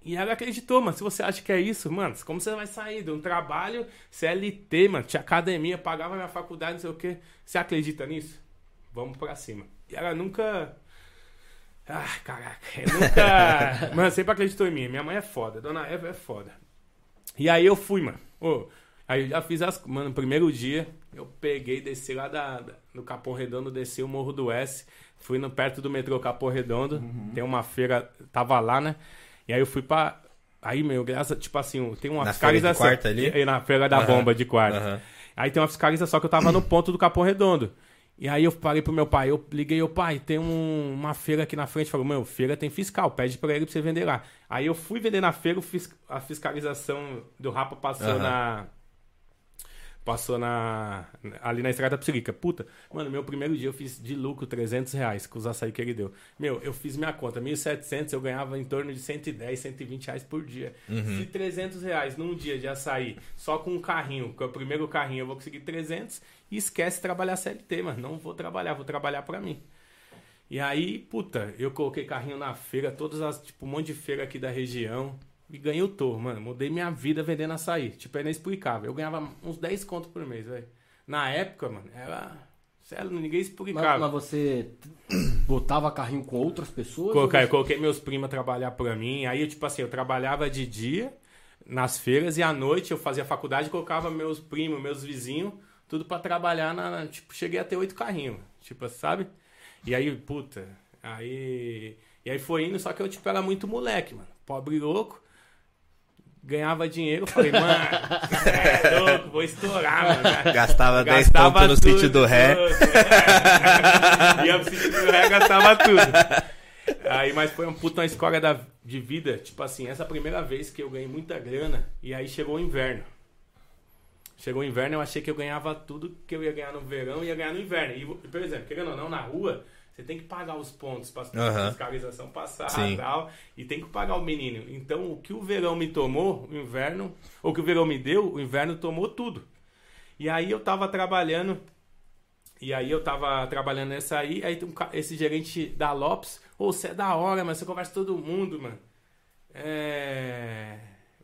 E ela acreditou, mano. Se você acha que é isso, mano, como você vai sair de um trabalho CLT, mano, tinha academia, pagava minha faculdade, não sei o quê. Você acredita nisso? Vamos pra cima. E ela nunca. Ah, caraca. Eu nunca. (laughs) mano, sempre acreditou em mim. Minha mãe é foda. Dona Eva é foda. E aí eu fui, mano. Aí eu já fiz as. Mano, no primeiro dia, eu peguei, desci lá da, da- no Capão Redondo, desci o Morro do S. Fui no, perto do metrô Capão Redondo. Tem uma feira, tava lá, né? E aí eu fui pra. Aí, meu, graças. Tipo assim, tem uma Na feira de fiscalização. quarta ali? E- na feira da Aham, bomba de quarta. aham. Aí tem uma fiscalização que eu tava no ponto do Capão Redondo. E aí eu parei pro meu pai, eu liguei, o pai, tem um- uma feira aqui na frente. Falou, meu, feira tem fiscal, pede pra ele pra você vender lá. Aí eu fui vender na feira, a fiscalização do Rapa passou na. Passou na. Ali na estrada da Psirica. Puta, mano, meu primeiro dia eu fiz de lucro 300 reais com os açaí que ele deu. Meu, eu fiz minha conta, 1.700 eu ganhava em torno de 110, 120 reais por dia. Se 300 reais num dia de açaí, só com um carrinho, que é o primeiro carrinho, eu vou conseguir 300 e esquece trabalhar CLT, mano. Não vou trabalhar, vou trabalhar pra mim. E aí, puta, eu coloquei carrinho na feira, todas as, tipo, um monte de feira aqui da região. E ganhei o touro, mano. Mudei minha vida vendendo açaí. Tipo, é inexplicável. Eu ganhava uns 10 contos por mês, velho. Na época, mano, era. Sério, ninguém Mas, explicava. mas você (clears throat) botava carrinho com outras pessoas? Colocar, ou eu coloquei meus primos a trabalhar pra mim. Aí, eu, tipo assim, eu trabalhava de dia nas feiras e à noite eu fazia faculdade e colocava meus primos, meus vizinhos, tudo pra trabalhar na. Tipo, cheguei a ter oito carrinhos. Tipo, sabe? E aí, puta, aí. E aí foi indo, só que eu, tipo, era muito moleque, mano. Pobre louco. Ganhava dinheiro, falei, mano, é louco, vou estourar, mano. Gastava 10 Gastava pontos no tudo, sítio do ré. tudo, é. Ia pro sítio do ré, gastava tudo. Aí, mas foi uma puta uma escola da, de vida. Tipo assim, essa primeira vez que eu ganhei muita grana. E aí chegou o inverno. Chegou o inverno, eu achei que eu ganhava tudo que eu ia ganhar no verão ia ganhar no inverno. E, por exemplo, querendo ou não, na rua, você tem que pagar os pontos pra Aham. fiscalização passar Sim. e tal. E tem que pagar o menino. Então, o que o verão me tomou, o inverno, ou o que o verão me deu, o inverno tomou tudo. E aí eu tava trabalhando. E aí eu tava trabalhando nessa aí, aí um esse gerente da Lopes, ô, você é da hora, mas você conversa com todo mundo, mano. É.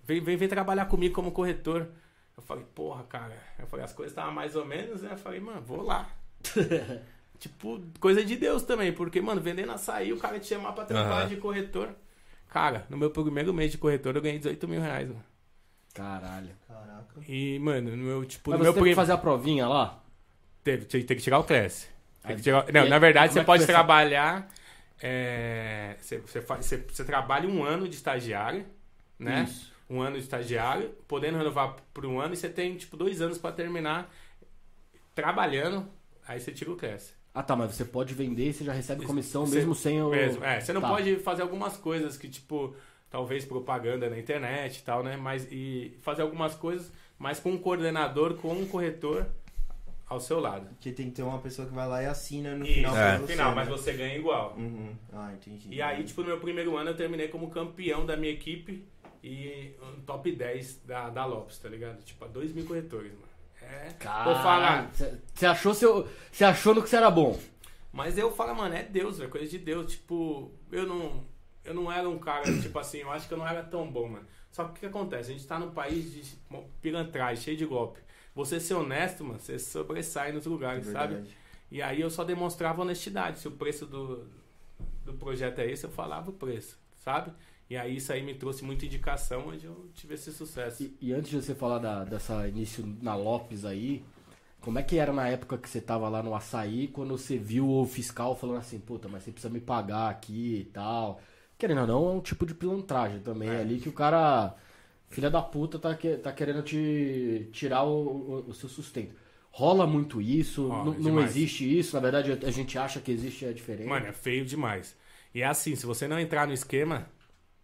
Vem, vem, vem trabalhar comigo como corretor. Eu falei, porra, cara. Eu falei, as coisas estavam mais ou menos, né? Eu falei, mano, vou lá. (laughs) tipo, coisa de Deus também, porque, mano, vendendo açaí, o cara te chamar pra trabalhar Aham. de corretor. Cara, no meu primeiro mês de corretor eu ganhei 18 mil reais, mano. Caralho. Caraca. E, mano, no meu, tipo, Mas no você meu teve que fazer a provinha lá? Teve, tem, tem que tirar o Class. Tem Aí- que tirar- Não, aí, na verdade, você é pode trabalhar. é, você, você, faz- você- você trabalha um ano de estagiário, né? Isso. Um ano de estagiário, podendo renovar por um ano, e você tem, tipo, dois anos pra terminar trabalhando. Aí você tira o Class. Ah, tá, mas você pode vender e você já recebe comissão Você- mesmo sem o. Mesmo, é. Você não Tá. pode fazer algumas coisas que, tipo, talvez propaganda na internet e tal, né? Mas e fazer algumas coisas, mas com um coordenador, com um corretor ao seu lado. Porque tem que ter uma pessoa que vai lá e assina no Isso, final. É. no final, né? mas você ganha igual. Uhum. Ah, entendi. E aí, tipo, no meu primeiro ano eu terminei como campeão da minha equipe e um top 10 da, da Lopes, tá ligado? Tipo, a 2 mil corretores, mano. É. Vou falar. Você achou, seu, você achou no que você era bom? Mas eu falo, mano, é Deus, é coisa de Deus. Tipo, eu não. Eu não era um cara, (clears throat) tipo assim, eu acho que eu não era tão bom, mano. Só que o que acontece? A gente tá num país de pilantragem, cheio de golpe. Você ser honesto, mano, você sobressai nos lugares, sabe? Verdade. E aí eu só demonstrava honestidade. Se o preço do, do projeto é esse, eu falava o preço, sabe? E aí isso aí me trouxe muita indicação onde eu tive esse sucesso. E, e antes de você falar da, dessa início na Lopes aí, como é que era na época que você tava lá no açaí, quando você viu o fiscal falando assim, puta, mas você precisa me pagar aqui e tal. Querendo ou não, é um tipo de pilantragem também É. ali que o cara, filha da puta, tá, que- tá querendo te tirar o, o- o seu sustento. Rola muito isso, Rola, não, não existe isso, na verdade a gente acha que existe é diferente. Mano, é feio demais. E é assim, se você não entrar no esquema,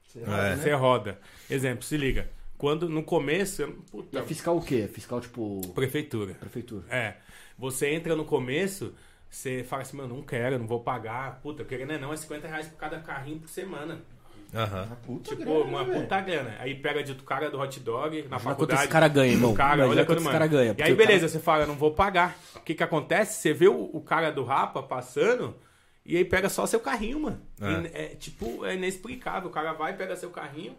Você É. roda, né? você roda. Exemplo, se liga. Quando no começo, puta, é fiscal o quê? Fiscal tipo prefeitura. prefeitura. É. Você entra no começo, você fala assim, mano, não quero, não vou pagar. Puta, querendo é não, é 50 reais por cada carrinho por semana. Aham. Uma puta Tipo, grana, uma né, velho? puta grana. Aí pega de outro cara do hot dog na Imagina faculdade. quanto esse cara ganha, irmão. Cara, olha quanto esse cara ganha. E aí, o cara- beleza, você fala, não vou pagar. O que que acontece? Você vê o, o cara do Rapa passando e aí pega só seu carrinho, mano. É. É, tipo, é inexplicável. O cara vai, pega seu carrinho.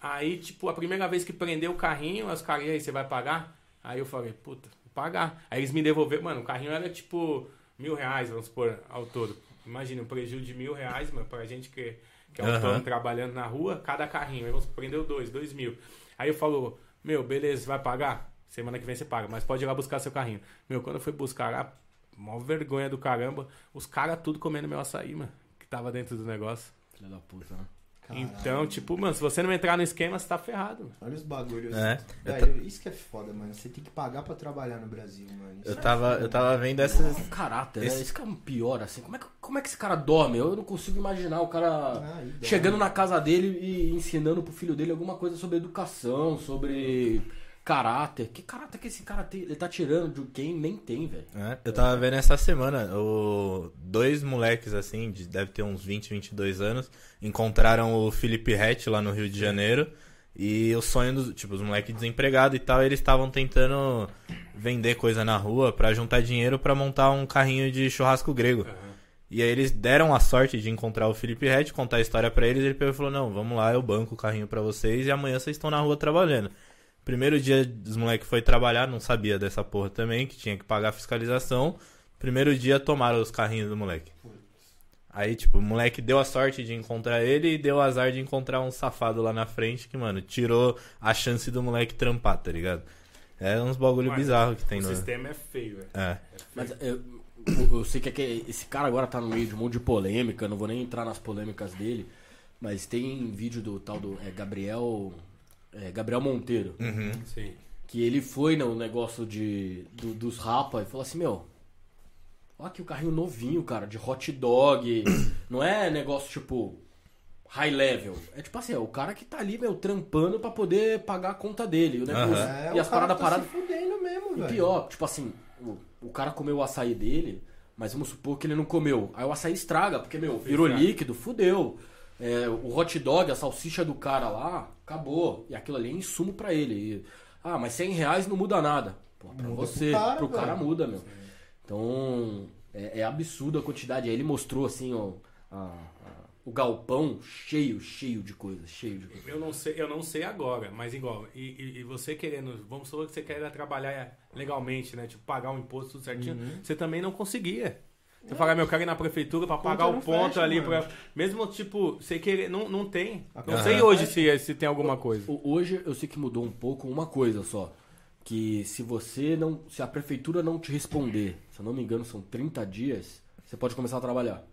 Aí, tipo, a primeira vez que prendeu o carrinho, os caras, aí, você vai pagar? Aí eu falei, puta, vou pagar. Aí eles me devolveram, mano, o carrinho era tipo mil reais, vamos supor, ao todo. Imagina, um prejuízo de mil reais, mano, pra gente que, que é Aham. autônomo trabalhando na rua, cada carrinho. Aí vamos prendeu dois, dois mil. Aí eu falo, meu, beleza, você vai pagar? Semana que vem você paga, mas pode ir lá buscar seu carrinho. Meu, quando eu fui buscar lá, mó vergonha do caramba, os caras tudo comendo meu açaí, mano, que tava dentro do negócio. Filha da puta, né? Caralho. Então, tipo, mano, se você não entrar no esquema, você tá ferrado. mano. Olha os bagulhos. É, Velho, isso que é foda, mano. Você tem que pagar pra trabalhar no Brasil, mano. Isso Eu é tava, foda, eu tava vendo essas. O caráter, Esse- né? Esse cara é um pior, assim. Como é, que, como é que esse cara dorme? Eu não consigo imaginar o cara Ah, chegando na casa dele e ensinando pro filho dele alguma coisa sobre educação, sobre caráter. Que caráter que esse cara tem? Ele tá tirando de quem nem tem, velho. É, eu tava vendo essa semana, o, dois moleques assim, de, deve ter uns 20, 22 anos, encontraram o Felipe Hatch lá no Rio de Janeiro. E o sonho dos, tipo, os moleques desempregados e tal, eles estavam tentando vender coisa na rua pra juntar dinheiro pra montar um carrinho de churrasco grego. E aí eles deram a sorte de encontrar o Felipe Hatch, contar a história pra eles, e ele pegou e falou: "Não, vamos lá, eu banco o carrinho pra vocês e amanhã vocês estão na rua trabalhando". Primeiro dia dos moleques foi trabalhar, não sabia dessa porra também, que tinha que pagar a fiscalização. Primeiro dia tomaram os carrinhos do moleque. Aí, tipo, o moleque deu a sorte de encontrar ele e deu o azar de encontrar um safado lá na frente que, mano, tirou a chance do moleque trampar, tá ligado? É uns bagulho Mas bizarro que tem O no. sistema é feio, velho. É. É feio. Mas eu, eu sei que, é que esse cara agora tá no meio de um monte de polêmica, não vou nem entrar nas polêmicas dele, mas tem vídeo do tal do é, Gabriel. É, Gabriel Monteiro. Uhum. Sim. Que ele foi no negócio de, do- dos rapa e falou assim, meu. Olha aqui o carrinho novinho, cara, de hot dog. (coughs) Não é negócio tipo high level. É tipo assim, é o cara que tá ali, meu, trampando pra poder pagar a conta dele. O negócio- Aham. É, e o as cara paradas tá paradas. se fudendo mesmo, E velho. pior, tipo assim, o, o cara comeu o açaí dele, mas vamos supor que ele não comeu. Aí o açaí estraga, porque, meu, virou líquido, fudeu. É, o hot dog, a salsicha do cara lá, acabou. E aquilo ali é insumo pra ele. E, ah, mas 100 reais não muda nada. Pô, pra Muda você, pro cara, pro cara muda, meu. Então, é, é absurdo a quantidade. Aí ele mostrou, assim, ó, a- a- o galpão cheio, cheio de coisas, cheio de coisas. Eu não sei, eu não sei agora, mas igual, e, e- e você querendo, vamos supor que você queira trabalhar legalmente, né? Tipo, pagar o imposto tudo certinho, Uhum. você também não conseguia. Você fala, meu, eu quero ir na prefeitura pra pagar o ponto fecha, ali. Pra... Mesmo, tipo, você querer. Não, não tem. Não conta sei hoje se, se tem alguma coisa. Hoje eu sei que mudou um pouco uma coisa só. Que se você não. Se a prefeitura não te responder, se eu não me engano, são 30 dias, você pode começar a trabalhar.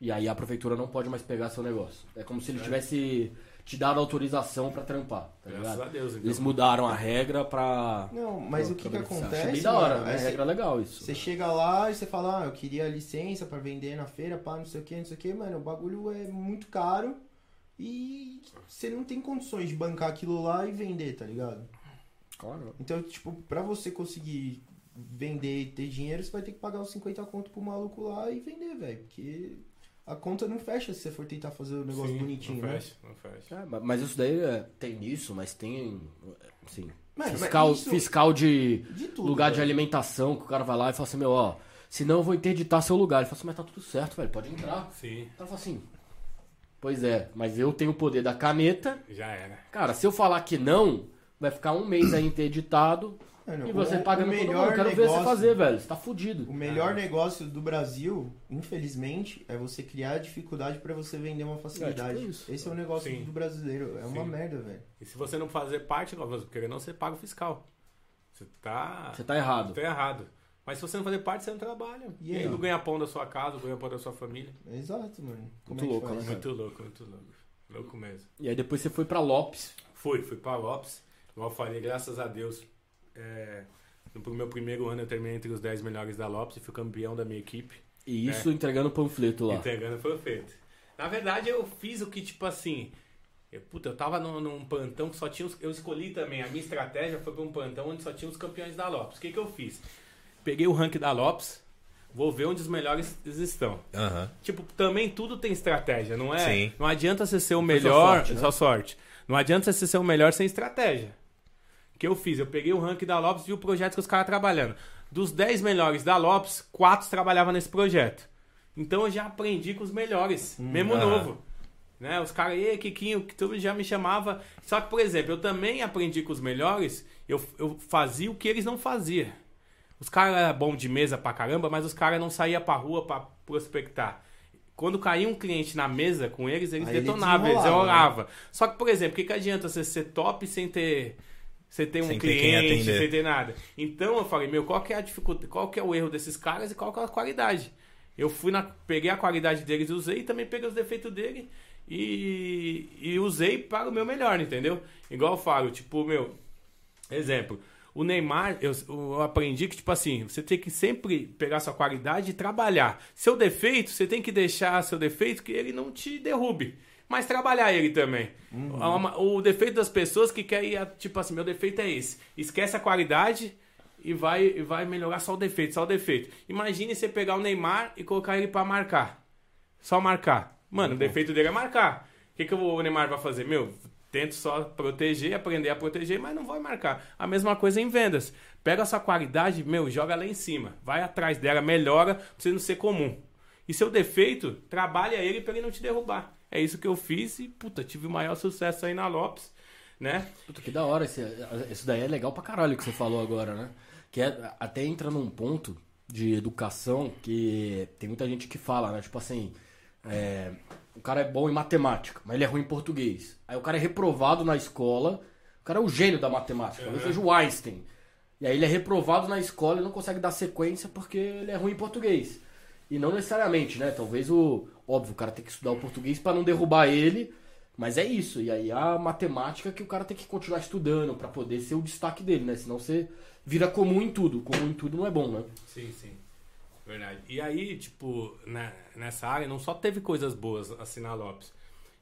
E aí a prefeitura não pode mais pegar seu negócio. É como se ele tivesse te dado autorização pra trampar, tá Graças ligado? a Deus, então. Eles mudaram a regra pra. Não, mas pra- o que que beneficiar. acontece, Achei da hora, mano, é é regra legal isso. Você chega lá e você fala, ah, eu queria licença pra vender na feira, pá, não sei o que, não sei o que, mano, o bagulho é muito caro e você não tem condições de bancar aquilo lá e vender, tá ligado? Claro. Então, tipo, pra você conseguir vender e ter dinheiro, você vai ter que pagar os 50 conto pro maluco lá e vender, velho. Porque a conta não fecha se você for tentar fazer o negócio Sim, bonitinho, não né? fecha, não fecha. É, ma- mas isso daí é, tem nisso, mas tem. Assim, mas fiscal, isso- fiscal de. De tudo. lugar de velho. alimentação, que o cara vai lá e fala assim, meu, ó, senão eu vou interditar seu lugar. Ele fala assim, mas tá tudo certo, velho, pode entrar. Sim, O cara fala assim, pois é, mas eu tenho o poder da caneta. já era. Cara, se eu falar que não, vai ficar um mês aí interditado Mano, e você o- pagando o todo mundo. melhor Eu quero ver você negócio- fazer, velho. Você tá fudido. O melhor negócio do Brasil, infelizmente, é você criar dificuldade pra você vender uma facilidade. É, tipo isso. Esse é o negócio Sim. do brasileiro. É uma Sim. merda, velho. E se você não fazer parte, porque não, você paga o fiscal. Você tá. Você tá errado. tá errado. Mas se você não fazer parte, você não trabalha. E E aí aí? não ganha pão da sua casa, não ganha pão da sua família. Exato, mano. Como Muito é louco, faz? né? Muito louco, muito louco. Louco mesmo. E aí depois você foi pra Lopes. Fui, fui pra Lopes. Igual eu falei, graças a Deus. É, no meu primeiro ano eu terminei entre os 10 melhores da Lopes e fui campeão da minha equipe. E isso entregando panfleto lá. Entregando feito. Na verdade, eu fiz o que, tipo assim. Eu, puta, eu tava num, num plantão que só tinha os, Eu escolhi também. A minha estratégia foi pra um plantão onde só tinha os campeões da Lopes. O que, que eu fiz? Peguei o ranking da Lopes, vou ver onde os melhores estão. Aham. Tipo, também tudo tem estratégia, não é? Sim. Não adianta você ser o melhor. sua sorte, né? Só sorte. Não adianta você ser o melhor sem estratégia. O que eu fiz? Eu peguei o ranking da Lopes e vi o projeto que os caras trabalhando. Dos 10 melhores da Lopes, 4 trabalhavam nesse projeto. Então eu já aprendi com os melhores, mesmo aham. novo. Né? Os caras, ei, Kikinho, que tudo já me chamava. Só que, por exemplo, eu também aprendi com os melhores, eu, eu fazia o que eles não faziam. Os caras eram bons de mesa pra caramba, mas os caras não saíam pra rua pra prospectar. Quando caía um cliente na mesa com eles, eles Aí detonavam, eles oravam. Só que, por exemplo, o que, que adianta você ser top sem ter. Você ter um Sem cliente, sem ter nada. Então eu falei, meu, qual que é a dificuldade, qual que é o erro desses caras e qual que é a qualidade? Eu fui na. Peguei a qualidade deles e usei e também peguei os defeitos dele. e, e usei para o meu melhor, entendeu? Igual eu falo, tipo, meu, exemplo, o Neymar, eu, eu aprendi que, tipo assim, você tem que sempre pegar sua qualidade e trabalhar. Seu defeito, você tem que deixar seu defeito que ele não te derrube. Mas trabalhar ele também. O, o defeito das pessoas que querem, tipo assim, meu defeito é esse. Esquece a qualidade e vai, e vai melhorar só o defeito, só o defeito. Imagine você pegar o Neymar e colocar ele para marcar. Só marcar. Mano, o defeito dele é marcar. O que, que o Neymar vai fazer? Meu, tento só proteger, aprender a proteger, mas não vai marcar. A mesma coisa em vendas. Pega a sua qualidade, meu, joga lá em cima. Vai atrás dela, melhora pra você não ser comum. E seu defeito, trabalha ele pra ele não te derrubar. É isso que eu fiz e, puta, tive o maior sucesso aí na Lopes, né? Puta, que da hora. Esse, isso daí é legal pra caralho que você falou agora, né? Que é, até entra num ponto de educação que tem muita gente que fala, né? Tipo assim, é, o cara é bom em matemática, mas ele é ruim em português. Aí o cara é reprovado na escola, o cara é o gênio da matemática, talvez seja o Einstein. E aí ele é reprovado na escola e não consegue dar sequência porque ele é ruim em português. E não necessariamente, né? Talvez o. Óbvio, o cara tem que estudar o português para não derrubar ele. Mas é isso. E aí a matemática que o cara tem que continuar estudando para poder ser o destaque dele, né? Senão você vira comum em tudo. Comum em tudo não é bom, né? Sim, sim. Verdade. E aí, tipo, né, nessa área não só teve coisas boas assim na Lopes.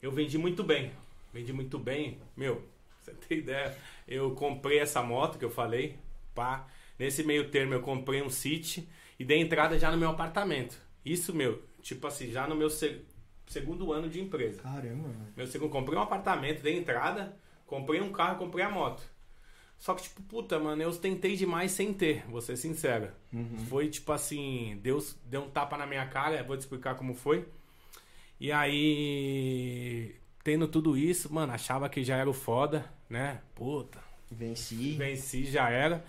Eu vendi muito bem. Vendi muito bem. Meu, você tem ideia? Eu comprei essa moto que eu falei. Pá. Nesse meio termo eu comprei um City e dei entrada já no meu apartamento. Isso, meu, tipo assim, já no meu se- segundo ano de empresa. Caramba, mano. Meu segundo, comprei um apartamento, dei entrada, comprei um carro, comprei a moto. Só que, tipo, puta, mano, eu tentei demais sem ter, vou ser sincero. Foi tipo assim, Deus deu um tapa na minha cara, vou te explicar como foi. E aí, tendo tudo isso, mano, achava que já era o foda, né? Puta, Venci. venci, já era.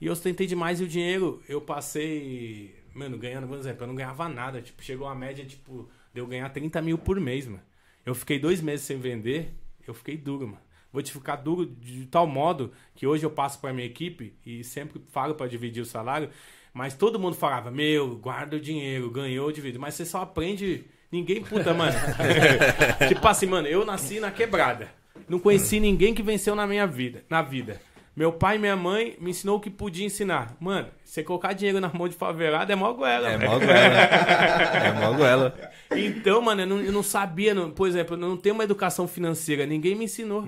E eu tentei demais e o dinheiro, eu passei, mano, ganhando, por exemplo, eu não ganhava nada. Tipo, chegou a média, tipo, de eu ganhar 30 mil por mês, mano. Eu fiquei dois meses sem vender, eu fiquei duro, mano. Vou te ficar duro de tal modo que hoje eu passo pra minha equipe e sempre falo pra dividir o salário, mas todo mundo falava, meu, guarda o dinheiro, ganhou, divide. Mas você só aprende. Ninguém, puta, mano. (laughs) tipo assim, mano, eu nasci na quebrada. Não conheci ninguém que venceu na minha vida, na vida. Meu pai e minha mãe me ensinou o que podia ensinar. Mano, você colocar dinheiro na mão de favelado é mó goela, É mó goela. (laughs) É mó goela. Então, mano, eu não, eu não sabia, não- por exemplo, eu não tenho uma educação financeira, ninguém me ensinou.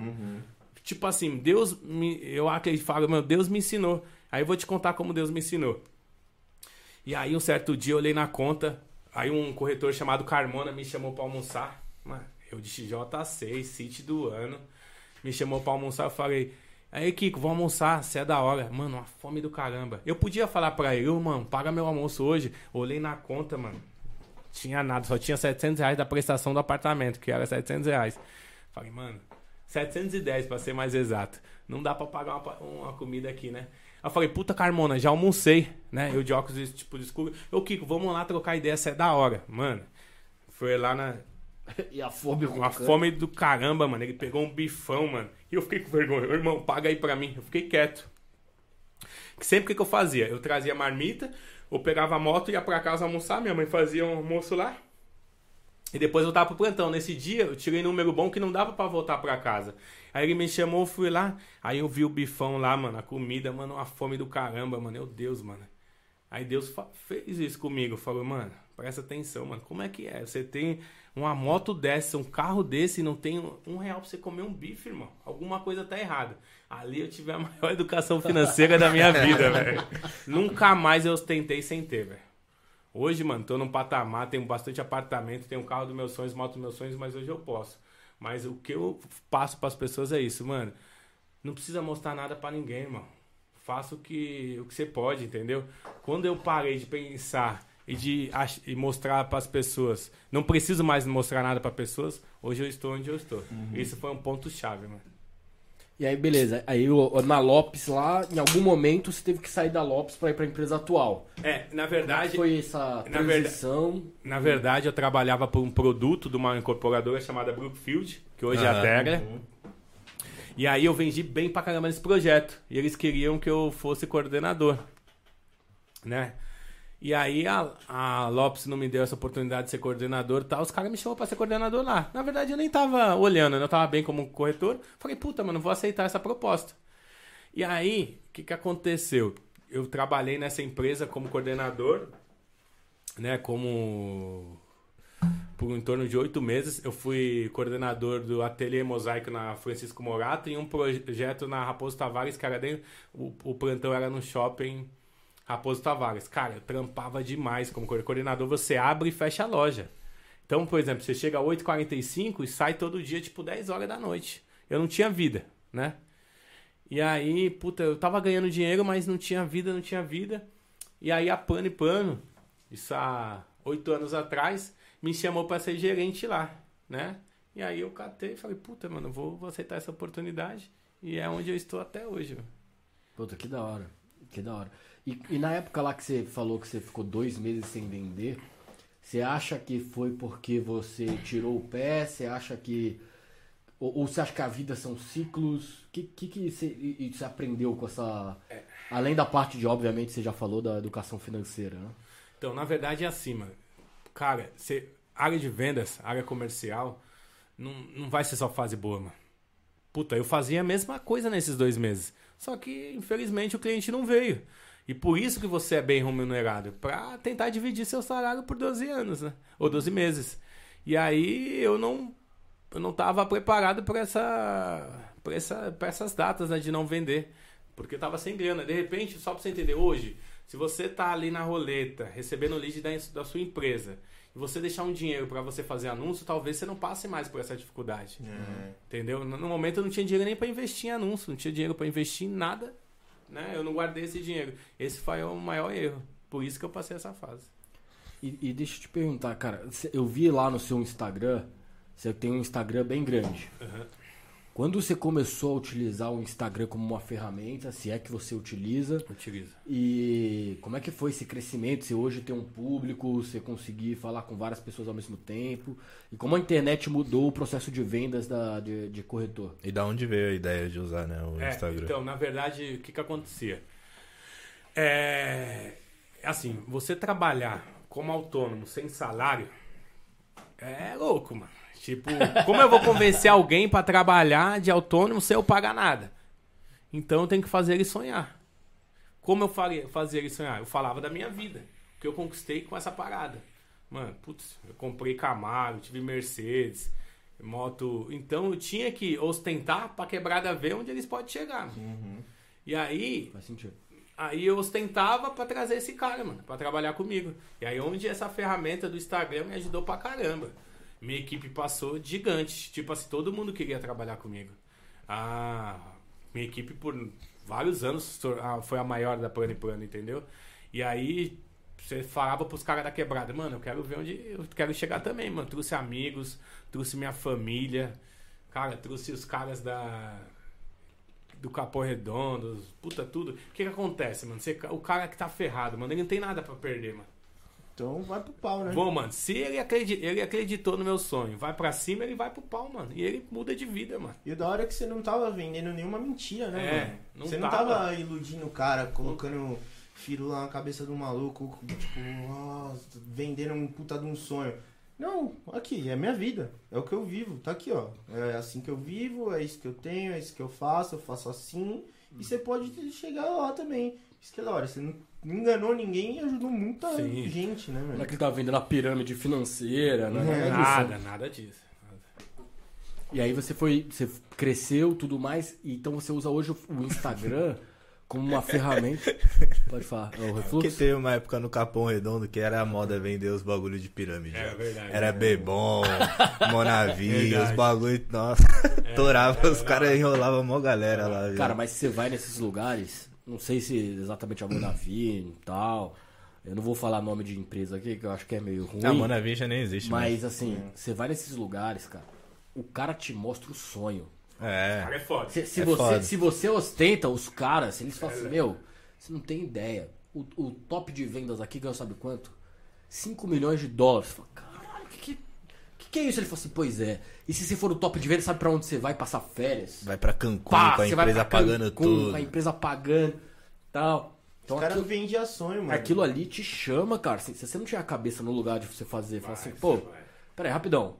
Tipo assim, Deus me. Eu acredito, falo, meu, Deus me ensinou. Aí eu vou te contar como Deus me ensinou. E aí, um certo dia, eu olhei na conta, aí um corretor chamado Carmona me chamou pra almoçar. Mano, eu de XJ6, City do ano, me chamou pra almoçar, eu falei. Aí, Kiko, vamos almoçar, você é da hora. Mano, uma fome do caramba. Eu podia falar pra ele, mano, paga meu almoço hoje. Olhei na conta, mano. Tinha nada, só tinha 700 reais da prestação do apartamento, que era 700 reais. Falei, mano, 710 pra ser mais exato. Não dá pra pagar uma, uma comida aqui, né? Aí eu falei, puta Carmona, já almocei, né? Eu de óculos tipo de escuro. Ô, Kiko, vamos lá trocar ideia, essa é da hora. Mano, foi lá na, (laughs) E a fome uma roncando. fome do caramba, mano. Ele pegou um bifão, mano. E eu fiquei com vergonha. Irmão, paga aí pra mim. Eu fiquei quieto. Sempre o que, eu fazia? Eu trazia marmita, ou pegava a moto e ia pra casa almoçar. Minha mãe fazia um almoço lá. E depois eu tava pro plantão. Nesse dia, eu tirei número bom que não dava pra voltar pra casa. Aí ele me chamou, eu fui lá. Aí eu vi o bifão lá, mano. A comida, mano. Uma fome do caramba, mano. Meu Deus, mano. Aí Deus fez isso comigo. Falou, mano, presta atenção, mano. Como é que é? Você tem uma moto dessa, um carro desse não tem um- real pra você comer um bife, irmão. Alguma coisa tá errada. Ali eu tive a maior (laughs) educação financeira da minha vida, velho. Nunca mais eu tentei sem ter, velho. Hoje, mano, tô num patamar, tenho bastante apartamento, tenho um carro dos meus sonhos, moto dos meus sonhos, mas hoje eu posso. Mas o que eu passo pras pessoas é isso, mano. Não precisa mostrar nada pra ninguém, irmão. Faça o que, o que você pode, entendeu? Quando eu parei de pensar e de e mostrar pras pessoas, não preciso mais mostrar nada pra pessoas, hoje eu estou onde eu estou. Isso foi um ponto chave, mano. E aí, beleza. Aí na Lopes lá, em algum momento você teve que sair da Lopes pra ir pra empresa atual. É, na Como verdade, foi essa na verdade- transição? Na verdade, eu trabalhava por um produto de uma incorporadora chamada Brookfield, que hoje é a Aham. Tegra. E aí eu vendi bem pra caramba nesse projeto. E eles queriam que eu fosse coordenador, né? E aí a, a Lopes não me deu essa oportunidade de ser coordenador e tal. Os caras me chamou pra ser coordenador lá. Na verdade, eu nem tava olhando, né? eu tava bem como corretor. Falei, puta, mano, vou aceitar essa proposta. E aí, o que, que aconteceu? Eu trabalhei nessa empresa como coordenador, né? Como por em torno de oito meses. Eu fui coordenador do Ateliê Mosaico na Francisco Morato e um projeto na Raposo Tavares, que era dentro, o, o plantão era no shopping Raposo Tavares. Cara, eu trampava demais como coordenador. Você abre e fecha a loja. Então, por exemplo, você chega às 8h45 e sai todo dia, tipo, 10 horas da noite. Eu não tinha vida, né? E aí, puta, eu tava ganhando dinheiro, mas não tinha vida, não tinha vida. E aí a Pano e Pano, isso há oito anos atrás, me chamou para ser gerente lá, né? E aí eu catei e falei, puta, mano, vou, vou aceitar essa oportunidade. E é onde eu estou até hoje. Puta, que da hora. Que da hora. E, e na época lá que você falou que você ficou dois meses sem vender, você acha que foi porque você tirou o pé? Você acha que. Ou, ou você acha que a vida são ciclos? O que, que, que você, e, você aprendeu com essa. É. Além da parte de, obviamente, você já falou da educação financeira, né? Então, na verdade é assim, mano. Cara, você, área de vendas, área comercial, não, não vai ser só fase boa, mano. Puta, eu fazia a mesma coisa nesses dois meses. Só que, infelizmente, o cliente não veio. E por isso que você é bem remunerado. Pra tentar dividir seu salário por 12 anos, né? Ou 12 meses. E aí eu não eu não estava preparado para essa, pra essa, pra essas datas né, de não vender. Porque eu estava sem grana. De repente, só para você entender, hoje, se você tá ali na roleta, recebendo o lead da, da sua empresa, e você deixar um dinheiro para você fazer anúncio, talvez você não passe mais por essa dificuldade. É. Entendeu? No momento eu não tinha dinheiro nem para investir em anúncio, não tinha dinheiro para investir em nada né? Eu não guardei esse dinheiro. Esse foi o maior erro. Por isso que eu passei essa fase. E, e deixa eu te perguntar, cara, eu vi lá no seu Instagram, você tem um Instagram bem grande. Uhum. Quando você começou a utilizar o Instagram como uma ferramenta, se é que você utiliza? Utiliza. E como é que foi esse crescimento? Você hoje tem um público, você conseguir falar com várias pessoas ao mesmo tempo? E como a internet mudou o processo de vendas da, de, de corretor? E da onde veio a ideia de usar né, o é, Instagram? Então, na verdade, o que, que acontecia? É assim, você trabalhar como autônomo sem salário é louco, mano. Tipo, como eu vou convencer alguém para trabalhar de autônomo sem eu pagar nada? Então eu tenho que fazer ele sonhar. Como eu faria, fazia ele sonhar? Eu falava da minha vida. O que eu conquistei com essa parada. Mano, putz, eu comprei Camaro, tive Mercedes, moto. Então eu tinha que ostentar pra quebrada ver onde eles podem chegar. Uhum. E aí. Faz sentido. Aí eu ostentava para trazer esse cara, mano, para trabalhar comigo. E aí onde essa ferramenta do Instagram me ajudou pra caramba minha equipe passou gigante. Tipo assim, todo mundo queria trabalhar comigo. A minha equipe por vários anos foi a maior da Plano e Plano, entendeu? E aí você falava pros caras da quebrada, mano, eu quero ver onde eu quero chegar também, mano. Trouxe amigos, trouxe minha família, cara, trouxe os caras da do Capão Redondo, puta tudo. O que que acontece, mano? Você, o cara que tá ferrado, mano, ele não tem nada para perder, mano. Então vai pro pau, né? Bom, mano, se ele, acredit, ele acreditou no meu sonho, vai pra cima, ele vai pro pau, mano. E ele muda de vida, mano. E da hora é que você não tava vendendo nenhuma mentira, né, é, mano? Não você tava. não tava iludindo o cara, colocando firula na cabeça do maluco, tipo, vendendo um puta de um sonho. Não, aqui, é minha vida. É o que eu vivo. Tá aqui, ó. É assim que eu vivo, é isso que eu tenho, é isso que eu faço, eu faço assim. E você pode chegar lá também. Isso que é da hora. Você não não enganou ninguém e ajudou muita Sim. gente, né, Não é que ele tava vendendo a pirâmide financeira, né? É, nada, nada disso. E aí você foi, você cresceu, tudo mais, então você usa hoje o Instagram (laughs) como uma ferramenta. Pode falar, é o refluxo? Porque teve uma época no Capão Redondo que era a moda vender os bagulhos de pirâmide. É verdade. Era é. Bebom, (laughs) Monavi, os bagulhos, nossa, é, (laughs) torava, é, os caras enrolavam mó galera lá. Cara, mas você vai nesses lugares, não sei se exatamente a Monavin e tal. Eu não vou falar nome de empresa aqui, que eu acho que é meio ruim. A Monavin já nem existe Mas, mais. assim, você vai nesses lugares, cara, o cara te mostra o sonho. É. Cara é foda. Se, se é você, foda. se você ostenta os caras, se eles falam assim, meu, você não tem ideia. O, o top de vendas aqui ganhou sabe quanto? 5 milhões de dólares. Fala, caralho, o que, que, que, é isso? Ele falou assim, pois é. E se você for o top de vendas, sabe pra onde você vai passar férias? Vai pra Cancún, Pá, com a empresa pagando Cancún, tudo. Com a empresa pagando tal. Então Os caras aquilo, vendem a sonho, mano. aquilo ali te chama, cara. assim, Se você não tiver a cabeça no lugar de você fazer, fala assim, pô, vai. peraí, rapidão.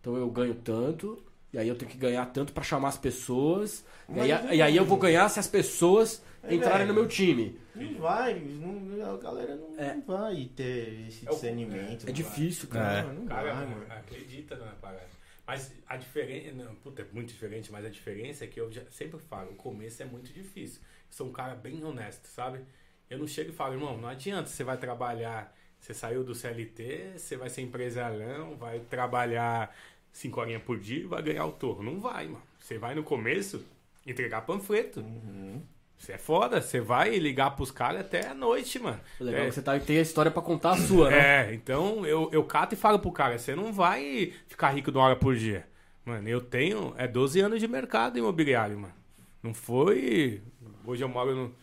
Então eu ganho tanto, e aí eu tenho que ganhar tanto pra chamar as pessoas. E aí, não- e aí eu vou ganhar se as pessoas É, entrarem no meu time. Não vai, não, a galera não, É. não vai ter esse É discernimento. É não difícil, cara. É. Não, não Cara, vai, mano. acredita na parada. Mas a diferença. Não, puta, é muito diferente, mas a diferença é que eu já sempre falo, o começo é muito difícil. Eu sou um cara bem honesto, sabe? Eu não chego e falo, irmão, não adianta, você vai trabalhar. Você saiu do CLT, você vai ser empresarião, vai trabalhar cinco horinhas por dia e vai ganhar o torno. Não vai, mano. Você vai no começo entregar panfleto. Uhum. Você é foda, você vai ligar pros caras até a noite, mano. O legal é, É, que você tá, tem a história pra contar a sua, né? é, então eu, eu cato e falo pro cara, você não vai ficar rico de uma hora por dia. Mano, eu tenho, é 12 anos de mercado imobiliário, mano. Não foi, hoje eu moro no,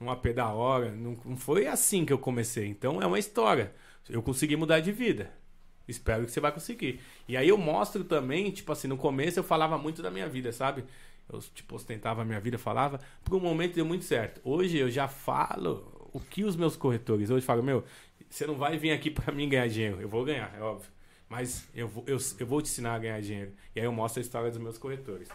num AP da hora, não, não foi assim que eu comecei. Então é uma história. Eu consegui mudar de vida. Espero que você vai conseguir. E aí eu mostro também, tipo assim, no começo eu falava muito da minha vida, sabe? Eu, tipo, ostentava a minha vida, falava. Por um momento deu muito certo. Hoje eu já falo o que os meus corretores. Hoje falam, meu, você não vai vir aqui pra mim ganhar dinheiro. Eu vou ganhar, é óbvio. Mas eu vou, eu, eu vou te ensinar a ganhar dinheiro. E aí eu mostro a história dos meus corretores.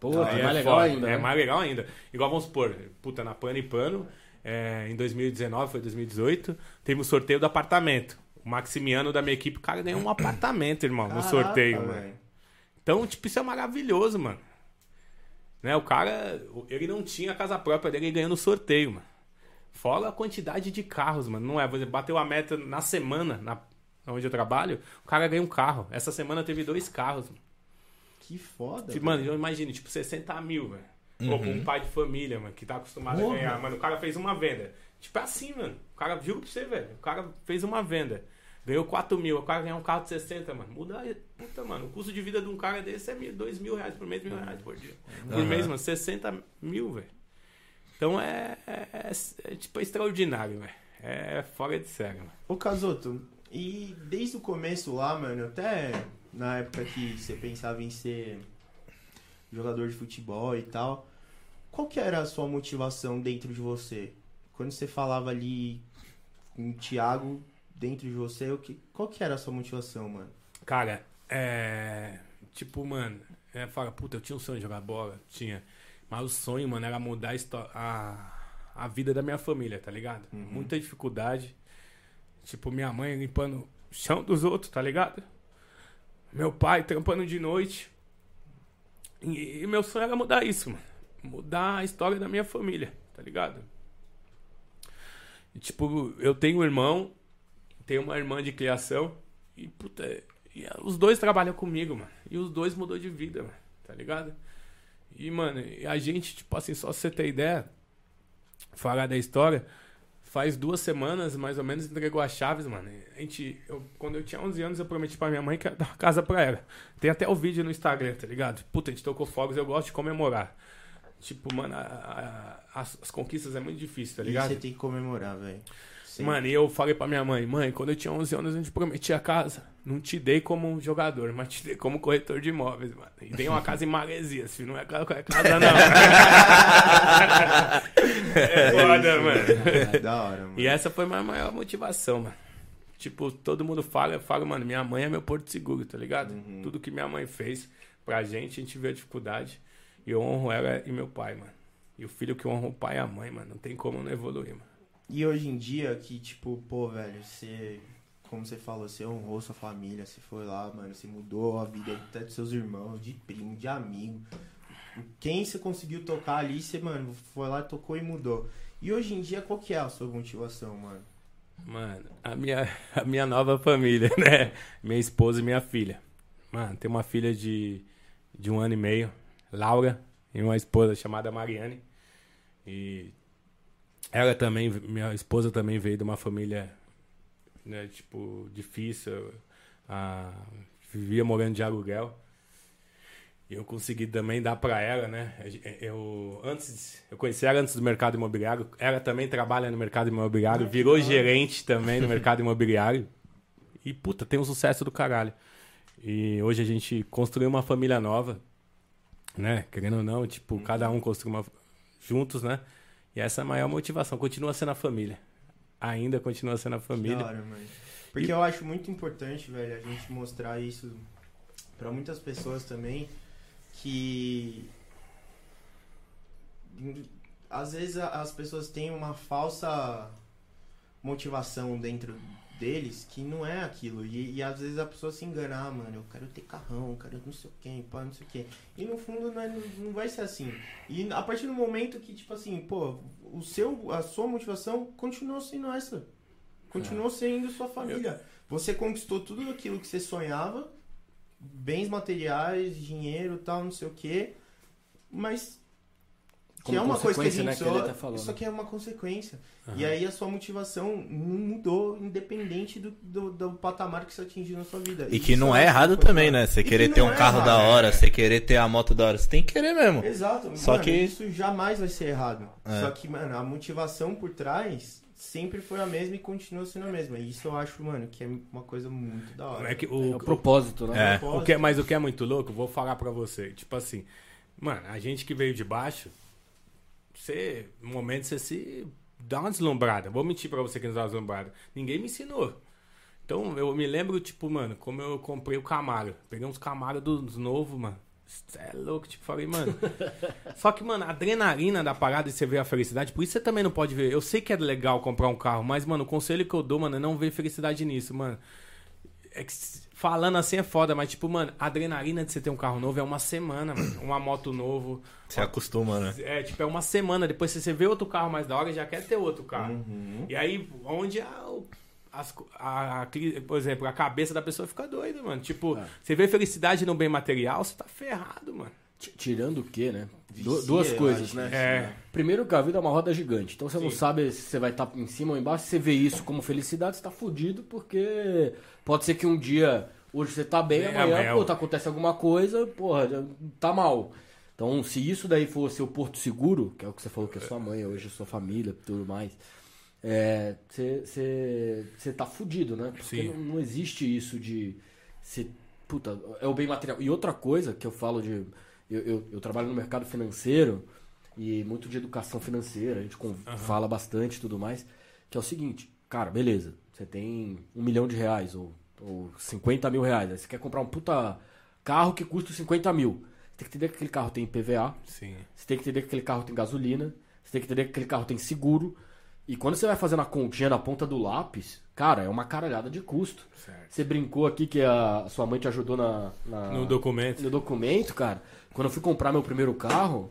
Pô, Aí é é mais legal foda, ainda. É né? mais legal ainda. Igual vamos supor, puta, na Pano e Pano, é, em 2019, foi 2018, teve o sorteio do apartamento. O Maximiano da minha equipe, o cara ganhou um (coughs) apartamento, irmão, no Caraca, sorteio, mano. Então, tipo, isso é maravilhoso, mano. Né, o cara, ele não tinha a casa própria dele, no sorteio, mano. Fora a quantidade de carros, mano. Não é, por exemplo, bateu a meta na semana, na, onde eu trabalho, o cara ganhou um carro. Essa semana teve dois carros. Mano. Que foda. Tipo, Mano, eu imagino, tipo, 60 mil, velho. Ou pra um pai de família, mano, que tá acostumado Porra. a ganhar. Mano, o cara fez uma venda. Tipo, é assim, mano. O cara, juro pra você, velho. O cara fez uma venda. Ganhou 4 mil. Cara ganhou um carro de 60, mano. Muda. aí. Puta, mano. O custo de vida de um cara desse é mil, 2 mil reais por mês, mil reais por dia. Por Aham. mês, mano. 60 mil, velho. Então é, é, é- é, tipo, é extraordinário, velho. É fora de série, mano. Ô, Casoto, e desde o começo lá, mano, até na época que você pensava em ser jogador de futebol e tal, qual que era a sua motivação dentro de você? Quando você falava ali com o Thiago dentro de você, o que, qual que era a sua motivação, mano? Cara, é. Tipo, mano, é, fala, puta, eu tinha um sonho de jogar bola, tinha. Mas o sonho, mano, era mudar a, a vida da minha família, tá ligado? Uhum. Muita dificuldade. Tipo, minha mãe limpando o chão dos outros, tá ligado? Meu pai trampando de noite. E, e meu sonho era mudar isso, mano. Mudar a história da minha família, tá ligado? E, tipo, eu tenho um irmão, tenho uma irmã de criação. E, puta, e os dois trabalham comigo, mano. E os dois mudou de vida, mano. Tá ligado? E, mano, e a gente, tipo assim, só pra você ter ideia, falar da história, faz duas semanas, mais ou menos, entregou as chaves, mano. A gente, eu, quando eu tinha 11 anos, eu prometi pra minha mãe que ia dar uma casa pra ela. Tem até o vídeo no Instagram, tá ligado? Puta, a gente tocou fogos, eu gosto de comemorar. Tipo, mano, a- a- as, as conquistas é muito difícil, tá E ligado? você tem que comemorar, velho. Sempre. Mano, e eu falei pra minha mãe, mãe, quando eu tinha 11 anos a gente prometia a casa. Não te dei como jogador, mas te dei como corretor de imóveis, mano. E dei uma casa em Maresias, filho. Não é ca- é casa, não. (laughs) é foda, mano. É da hora, mano. E essa foi a minha maior motivação, mano. Tipo, todo mundo fala, eu falo, mano, minha mãe é meu porto seguro, tá ligado? Uhum. Tudo que minha mãe fez pra gente, a gente vê a dificuldade. E eu honro ela e meu pai, mano. E o filho que honra o pai e a mãe, mano, não tem como não evoluir, mano. E hoje em dia, que tipo, pô, velho, você, como você falou, você honrou sua família, você foi lá, mano, você mudou a vida até dos seus irmãos, de primo, de amigo. Quem você conseguiu tocar ali, você, mano, foi lá, tocou e mudou. E hoje em dia, qual que é a sua motivação, mano? Mano, a minha, (laughs) a minha nova família, né? Minha esposa e minha filha. Mano, tem uma filha de, de um ano e meio, Laura, e uma esposa chamada Mariane. E ela também, minha esposa também veio de uma família, né, tipo, difícil. Ah, vivia morando de aluguel. E eu consegui também dar pra ela, né? Eu antes, eu conheci ela antes do mercado imobiliário. Ela também trabalha no mercado imobiliário, virou gerente também no (laughs) mercado imobiliário. E puta, tem um sucesso do caralho. E hoje a gente construiu uma família nova, né? Querendo ou não, tipo, cada um construiu uma juntos, né? E essa é a maior motivação. Continua sendo a família. Ainda continua sendo a família. hora, mano. Porque eu acho muito importante, velho, a gente mostrar isso pra muitas pessoas também, que às vezes as pessoas têm uma falsa motivação dentro deles que não é aquilo. E, e às vezes a pessoa se engana, ah, mano, eu quero ter carrão, eu quero não sei o que, pá, não sei o que. E no fundo não, é- não vai ser assim. E a partir do momento que, tipo assim, pô, o seu, a sua motivação continuou sendo essa. Continuou sendo sua família. Você conquistou tudo aquilo que você sonhava, bens materiais, dinheiro tal, não sei o que, mas que é uma coisa que a gente né, que só, tá falando. isso aqui é uma consequência. Aham. E aí a sua motivação não mudou, independente do, do, do patamar que você atingiu na sua vida. E que Isso não é acho errado também, né? Você E que querer não ter um é carro da errado. hora, você querer ter a moto da hora. Você tem que querer mesmo. Exato. Só mano, que- isso jamais vai ser errado. É. Só que, mano, a motivação por trás sempre foi a mesma e continua sendo a mesma. E isso eu acho, mano, que é uma coisa muito da hora. É que É o, o propósito, né? É. Propósito. O que, é- mas o que é muito louco, vou falar pra você. Tipo assim, mano, a gente que veio de baixo, você, no momento você se dá uma deslumbrada. Vou mentir pra você que não dá uma deslumbrada. Ninguém me ensinou. Então, eu me lembro, tipo, mano, como eu comprei o Camaro. Peguei uns Camaro dos novos, mano. Cê é louco, tipo, falei, mano. (laughs) Só que, mano, a adrenalina da parada e você vê a felicidade, por isso você também não pode ver. Eu sei que é legal comprar um carro, mas, mano, o conselho que eu dou, mano, é não ver felicidade nisso, mano. É que, falando assim é foda, mas, tipo, mano, a adrenalina de você ter um carro novo é uma semana, mano. (clears throat) Uma moto novo. Você acostuma, né? É, tipo, é uma semana. Depois se você vê outro carro mais da hora, já quer ter outro carro. Uhum. E aí, onde a, as a, a por exemplo, a cabeça da pessoa fica doida, mano. Tipo, É. você vê felicidade no bem material, você tá ferrado, mano. Tirando o quê, né? Du- Duas coisas, acho né? É. Primeiro que a vida é uma roda gigante. Então você não Sim. sabe se você vai estar em cima ou embaixo. Se você vê isso como felicidade, você tá fudido, porque pode ser que um dia, hoje você tá bem, É, amanhã, amanhã- pô, tá, acontece alguma coisa, porra, tá mal. Então, se isso daí for seu porto seguro, que é o que você falou que é sua mãe, hoje é sua família, tudo mais, é, você você- você tá fudido, né? Porque Sim. não, não existe isso de ser, puta, é o bem material. E outra coisa que eu falo de, eu, eu, eu trabalho no mercado financeiro e muito de educação financeira, a gente con- fala bastante e tudo mais, que é o seguinte, cara, beleza, você tem um milhão de reais ou, ou 50 mil reais, aí você quer comprar um puta carro que custa 50 mil. Você tem que entender que aquele carro tem IPVA, Sim. você tem que entender que aquele carro tem gasolina, você tem que entender que aquele carro tem seguro. E quando você vai fazendo a continha na ponta do lápis, cara, é uma caralhada de custo. Certo. Você brincou aqui que a sua mãe te ajudou na, na- No documento. no documento, cara. Quando eu fui comprar meu primeiro carro,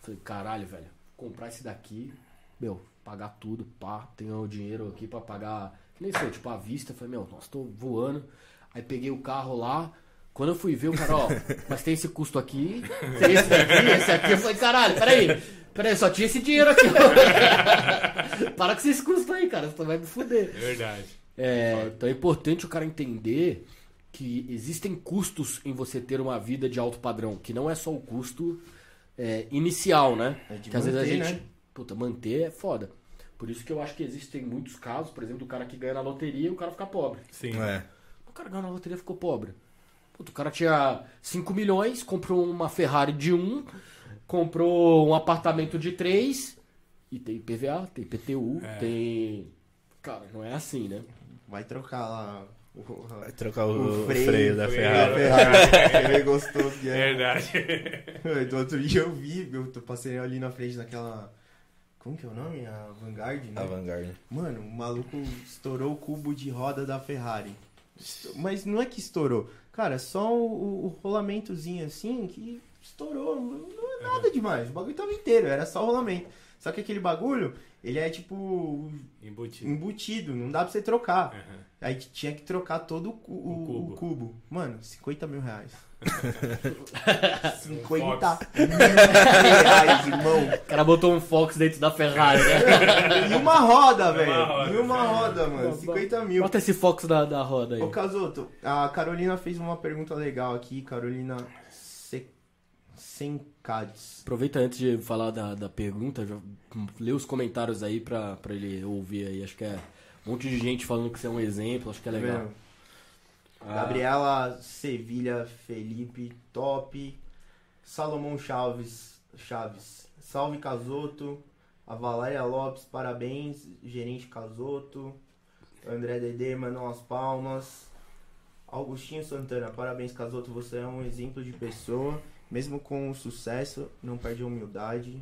falei, caralho, velho, comprar esse daqui, meu, pagar tudo, pá, tenho o dinheiro aqui pra pagar, nem sei, tipo, à vista. Falei, meu, nossa, tô voando. Aí peguei o carro lá, quando eu fui ver, o cara, ó, (laughs) mas tem esse custo aqui, tem esse daqui, esse aqui. Eu falei, caralho, peraí, peraí, só tinha esse dinheiro aqui. (laughs) Para com esses custos aí, cara, você vai me fuder. Verdade. É, então é importante o cara entender que existem custos em você ter uma vida de alto padrão, que não é só o custo é, inicial, né? É de que às vezes a manter, gente. né? Puta, manter é foda. Por isso que eu acho que existem muitos casos, por exemplo, do cara que ganha na loteria e o cara fica pobre. Sim. É. O cara ganhou na loteria e ficou pobre. Puta, o cara tinha 5 milhões, comprou uma Ferrari de 1, comprou um apartamento de 3, e tem PVA, tem PTU, É. tem. Cara, não é assim, né? Vai trocar lá o, trocar o, O o freio, freio, da. Ferrari. Ferrari. Ele gostou que é. Verdade. (laughs) Do outro dia eu vi, eu tô passei ali na frente daquela. Como que é o nome? A Vanguard, né? A Vanguard. Mano, o maluco estourou o cubo de roda da Ferrari. Mas não é que estourou. Cara, só o, o- rolamentozinho assim que estourou. Não não é nada demais. O bagulho tava inteiro, era só o rolamento. Só que aquele bagulho, ele é tipo Embutido. embutido, não dá pra você trocar. Aham. Aí tinha que trocar todo o, o- O cubo. o cubo. Mano, 50 mil reais. (laughs) Um 50 mil reais, irmão. O cara botou um Fox dentro da Ferrari, né? (laughs) E uma roda, velho. E uma roda, mano. 50 mil. Bota esse Fox da, da roda aí. Ô, Casoto, a Carolina fez uma pergunta legal aqui. Carolina Se... Sencades. Aproveita antes de falar da, da pergunta, já lê os comentários aí pra, pra ele ouvir aí. Acho que é um monte de gente falando que você é um exemplo, acho que é legal. Vendo? Ah, Gabriela Sevilha Felipe, top. Salomão Chaves, Chaves. Salve Casoto. A Valéria Lopes, parabéns. Gerente Casoto. André Dedê mandou umas palmas. Augustinho Santana, parabéns Casoto, você é um exemplo de pessoa. Mesmo com o sucesso, não perde a humildade.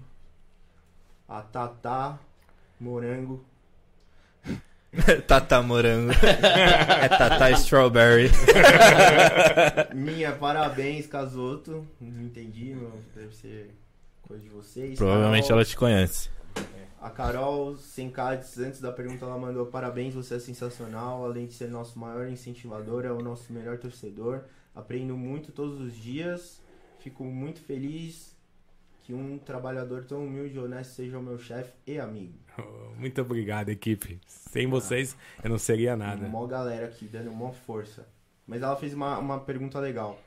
A Tatá Morango. (laughs) Tata Morango. é Tata Strawberry. (laughs) Minha, parabéns, Casoto. Não entendi, não deve ser coisa de vocês. Provavelmente Carol, ela te conhece. A Carol Sencades, antes da pergunta, ela mandou parabéns, você é sensacional. Além de ser nosso maior incentivador, é o nosso melhor torcedor. Aprendo muito todos os dias. Fico muito feliz que um trabalhador tão humilde e honesto seja o meu chefe e amigo. Oh, Muito obrigado, equipe. Sem vocês, eu não seria nada. Mó galera aqui dando mó força. Mas ela fez uma, uma pergunta legal.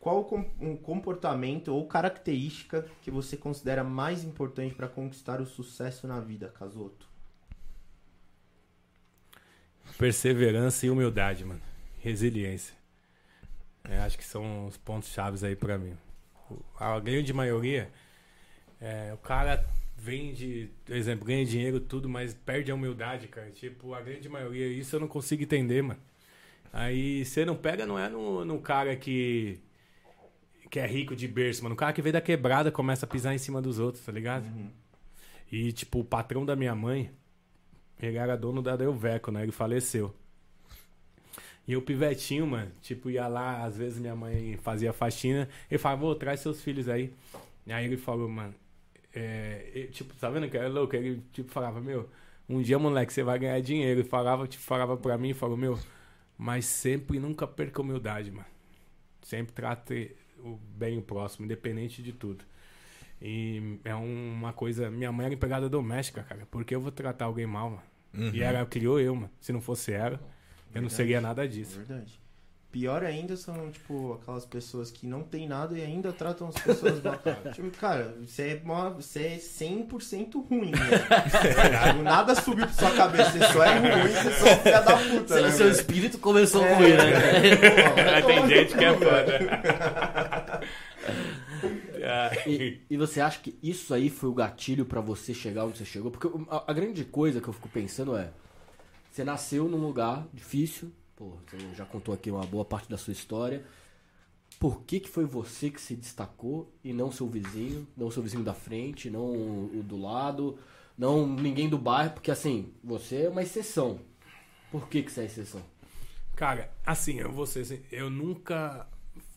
Qual o com- um comportamento ou característica que você considera mais importante para conquistar o sucesso na vida, Casoto? Perseverança e humildade, mano. Resiliência. É, acho que são os pontos chaves aí pra mim. A grande maioria, é, o cara vende, por exemplo, ganha dinheiro, tudo, mas perde a humildade, cara. Tipo, a grande maioria, isso eu não consigo entender, mano. Aí você não pega, não é no, no cara que, que é rico de berço, mano. O cara que veio da quebrada começa a pisar em cima dos outros, tá ligado? E, tipo, o patrão da minha mãe, ele era dono da Delveco, né? Ele faleceu. E o pivetinho, mano, tipo, ia lá, às vezes minha mãe fazia faxina, ele falava, ô, traz seus filhos aí. E aí ele falou, mano, é, tipo, tá vendo que era louco? Ele, tipo, falava, meu, um dia, moleque, você vai ganhar dinheiro. E falava, tipo, falava pra mim, falou, meu, mas sempre nunca perca humildade, mano. Sempre trate o bem o próximo, independente de tudo. E é um- uma coisa. Minha mãe era empregada doméstica, cara. Por que eu vou tratar alguém mal, mano? Uhum. E ela criou eu, mano. Se não fosse ela, eu não Verdade. seria nada É disso. verdade. Pior ainda são, tipo, aquelas pessoas que não tem nada e ainda tratam as pessoas mal. tipo, cara, você é, uma, você é 100% ruim, né? tipo, nada subiu pra sua cabeça, você só é ruim, você só é filha da puta, Seu, né? seu velho? espírito começou É, ruim, né? Pô, Tem gente que é foda. E, e você acha que isso aí foi o gatilho pra você chegar onde você chegou? Porque a, a grande coisa que eu fico pensando é: você nasceu num lugar difícil, pô, você já contou aqui uma boa parte da sua história. Por que, que foi você que se destacou e não seu vizinho, não seu vizinho da frente, não o do lado, não ninguém do bairro? Porque assim, você é uma exceção. Por que, que você é exceção? Cara, assim, eu vou assim, eu nunca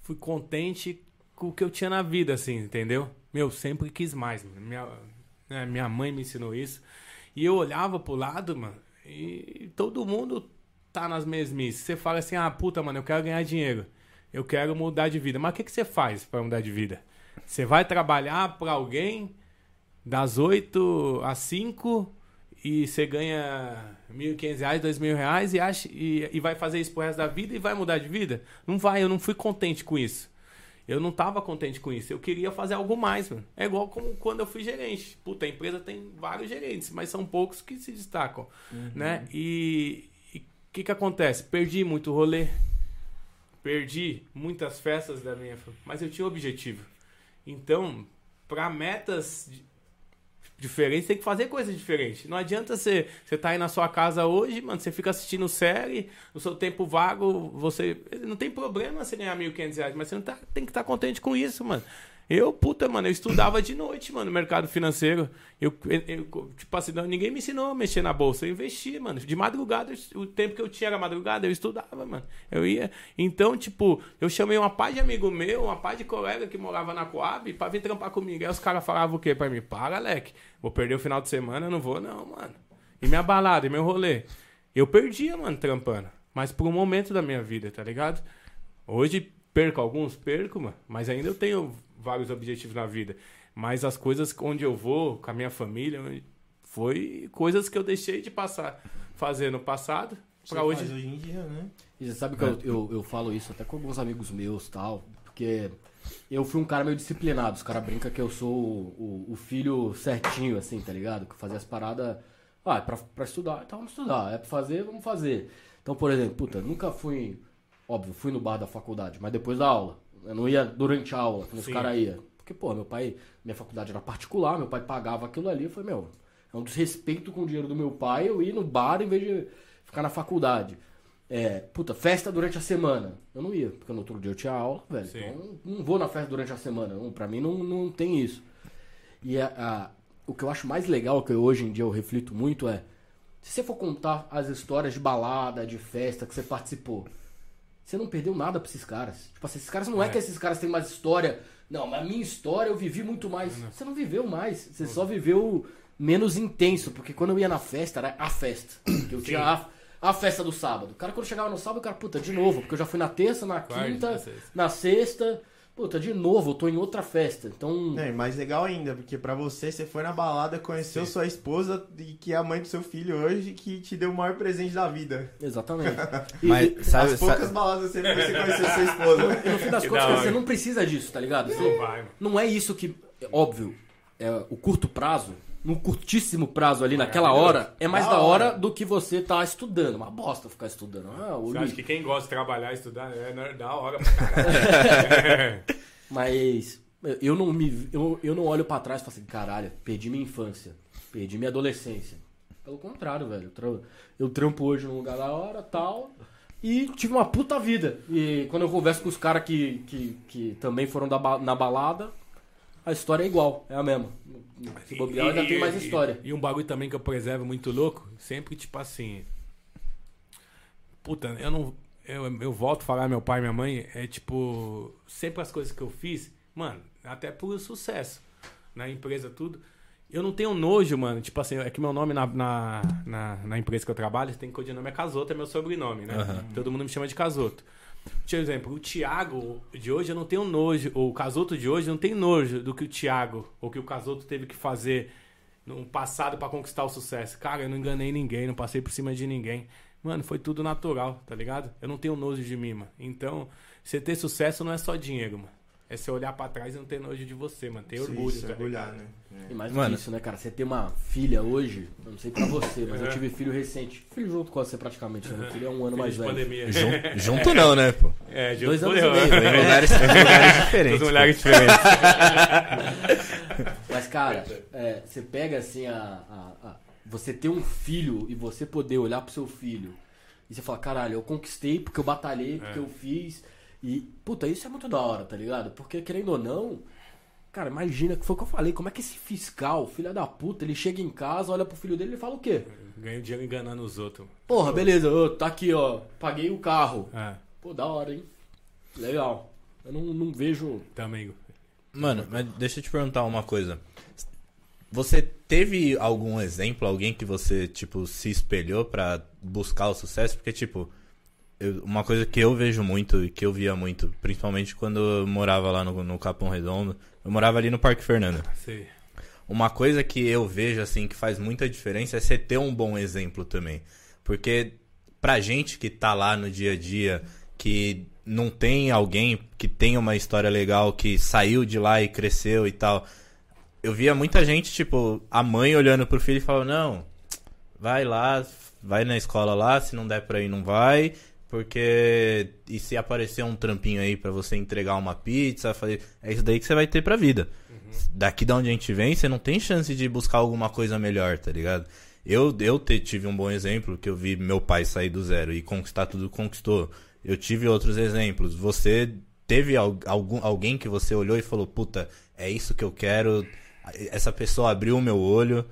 fui contente com o que eu tinha na vida, assim, entendeu? Meu, sempre quis mais. Minha, né, minha mãe me ensinou isso. E eu olhava pro lado, mano, e todo mundo tá nas mesmices. Você fala assim, ah, puta, mano, eu quero ganhar dinheiro. Eu quero mudar de vida. Mas o que, que você faz pra mudar de vida? Você vai trabalhar pra alguém das 8 às 5 e você ganha 1.500 reais, 2.000 reais e, acha, e, e vai fazer isso pro resto da vida e vai mudar de vida? Não vai, eu não fui contente com isso. Eu não tava contente com isso. Eu queria fazer algo mais, mano. É igual como quando eu fui gerente. Puta, a empresa tem vários gerentes, mas são poucos que se destacam, né? E o que que acontece? Perdi muito rolê. Perdi muitas festas da minha... Mas eu tinha um objetivo. Então, para metas diferentes, tem que fazer coisa diferente. Não adianta você você tá aí na sua casa hoje, mano, você fica assistindo série, no seu tempo vago, você não tem problema você ganhar 1.500 reais, mas você não tá, tem que estar contente com isso, mano. Eu, puta, mano, eu estudava de noite, mano, no mercado financeiro. Eu, eu- tipo assim, ninguém me ensinou a mexer na bolsa. Eu investi, mano. De madrugada, o tempo que eu tinha era madrugada, eu estudava, mano. Eu ia. Então, tipo, eu chamei uma pá de amigo meu, uma pá de colega que morava na Coab pra vir trampar comigo. Aí os caras falavam o quê pra mim? Para, Leque. Vou perder o final de semana, eu não vou, não, mano. E minha balada, e meu rolê. Eu perdia, mano, trampando. Mas por um momento da minha vida, tá ligado? Hoje perco alguns, perco, mano. Mas ainda eu tenho vários objetivos na vida. Mas as coisas onde eu vou, com a minha família, foi coisas que eu deixei de passar, fazer no passado, pra hoje. hoje em dia, né? E você sabe que eu, eu, eu falo isso até com alguns amigos meus tal, porque eu fui um cara meio disciplinado. Os caras brincam que eu sou o, o, o filho certinho, assim, tá ligado? Que fazia as paradas. Ah, é pra, pra estudar, então vamos estudar. É pra fazer, vamos fazer. Então, por exemplo, puta, nunca fui. Óbvio, fui no bar da faculdade, mas depois da aula. Eu não ia durante a aula, os caras iam. Porque, pô, meu pai, minha faculdade era particular, meu pai pagava aquilo ali. Eu falei, meu, É um desrespeito com o dinheiro do meu pai eu ir no bar em vez de ficar na faculdade. É, puta, festa durante a semana. Eu não ia, porque no outro dia eu tinha aula, velho. Sim. Então não vou na festa durante a semana. Não, pra mim não, não tem isso. E a- a- o que eu acho mais legal, que hoje em dia eu reflito muito, é se você for contar as histórias de balada, de festa que você participou, você não perdeu nada pra esses caras. Tipo assim, esses caras não é, É. que esses caras têm mais história. Não, mas a minha história eu vivi muito mais. Você não viveu mais. Você só viveu menos intenso. Porque quando eu ia na festa, era a festa. Que eu (clears throat) tinha a, a festa do sábado. O cara, quando chegava no sábado, o cara, puta, de novo. Porque eu já fui na terça, na Quarta, quinta, na sexta. na sexta. Puta, de novo, eu tô em outra festa. Então. É, e mais legal ainda, porque pra você, você foi na balada, conheceu sua esposa e que é a mãe do seu filho hoje, que te deu o maior presente da vida. Exatamente. (laughs) E- Mas e- sabe, As poucas sabe- baladas você você conheceu sua (laughs) esposa. e no fim das contas, você não precisa disso, tá ligado? Você- Não vai. Não é isso que. é Óbvio, é, o curto prazo, no curtíssimo prazo ali, naquela hora, é mais Da da hora, hora. do que você tá estudando. Uma bosta ficar estudando. Ah, Você acha que quem gosta de trabalhar e estudar é na- da hora pra caralho. (laughs) Mas eu não me. Eu, eu não olho pra trás e falo assim, caralho, perdi minha infância, perdi minha adolescência. Pelo contrário, velho. Eu tra- Eu trampo hoje num lugar da hora tal. E tive uma puta vida. E quando eu converso com os caras que, que, que também foram da na balada, a história é igual, é a mesma. Se bobear, ainda tem mais história. E, um bagulho também que eu preservo muito louco, sempre tipo assim. Puta, eu não. Eu, eu volto a falar meu pai e minha mãe, é tipo. Sempre as coisas que eu fiz, mano, até por sucesso. Na empresa, tudo. Eu não tenho nojo, mano. Tipo assim, é que meu nome na, na, na, na empresa que eu trabalho, tem codinome é Casoto, é meu sobrenome, né? Aham. Todo mundo me chama de Casoto. Por exemplo, o Thiago de hoje eu não tenho nojo, ou o Casoto de hoje não tem nojo do que o Thiago, ou que o Casoto teve que fazer no passado pra conquistar o sucesso. Cara, eu não enganei ninguém, não passei por cima de ninguém. Mano, foi tudo natural, tá ligado? Eu não tenho nojo de mim, mano. Então, você ter sucesso não é só dinheiro, mano. É você olhar pra trás e não ter nojo de você, mano. Ter orgulho, Isso, tá orgulhar, ligado? né? E mais do que isso, né, cara? Você ter uma filha hoje, eu não sei pra você, mas eu Uhum. tive filho recente. Filho junto com você praticamente, né? Meu filho é um ano mais Filho de velho. pandemia. Jun- (laughs) junto não, né, pô? É, de Dois anos e meio, né? lugares, em lugares diferentes. Todos lugares diferentes. Mas, cara, é, você pega assim a, a- a- Você ter um filho e você poder olhar pro seu filho e você falar, caralho, eu conquistei porque eu batalhei, porque É. eu fiz. E, puta, isso é muito da hora, tá ligado? Porque, querendo ou não, cara, imagina, que foi o que eu falei, como é que esse fiscal, filho da puta, ele chega em casa, olha pro filho dele e fala o quê? Ganha dinheiro enganando os outros. Porra, beleza, ô, tá aqui, ó, paguei o carro. É, Pô, da hora, hein? Legal. Eu não, não vejo. também. Mano, mas deixa eu te perguntar uma coisa. Você teve algum exemplo, alguém que você, tipo, se espelhou pra buscar o sucesso? Porque, tipo, eu- uma coisa que eu vejo muito e que eu via muito, principalmente quando eu morava lá no, no Capão Redondo, eu morava ali no Parque Fernando. Sei. Uma coisa que eu vejo, assim, que faz muita diferença é você ter um bom exemplo também. Porque pra gente que tá lá no dia a dia, que não tem alguém que tem uma história legal, que saiu de lá e cresceu e tal. Eu via muita gente, tipo, a mãe olhando pro filho e falando, não, vai lá, vai na escola lá, se não der pra ir, não vai. Porque. E se aparecer um trampinho aí pra você entregar uma pizza, fazer. É isso daí que você vai ter pra vida. Daqui da onde a gente vem, você não tem chance de buscar alguma coisa melhor, tá ligado? Eu, eu te- tive um bom exemplo, que eu vi meu pai sair do zero e conquistar tudo que conquistou. Eu tive outros exemplos. Você teve al- algum, alguém que você olhou e falou, puta, é isso que eu quero. Essa pessoa abriu o meu olho.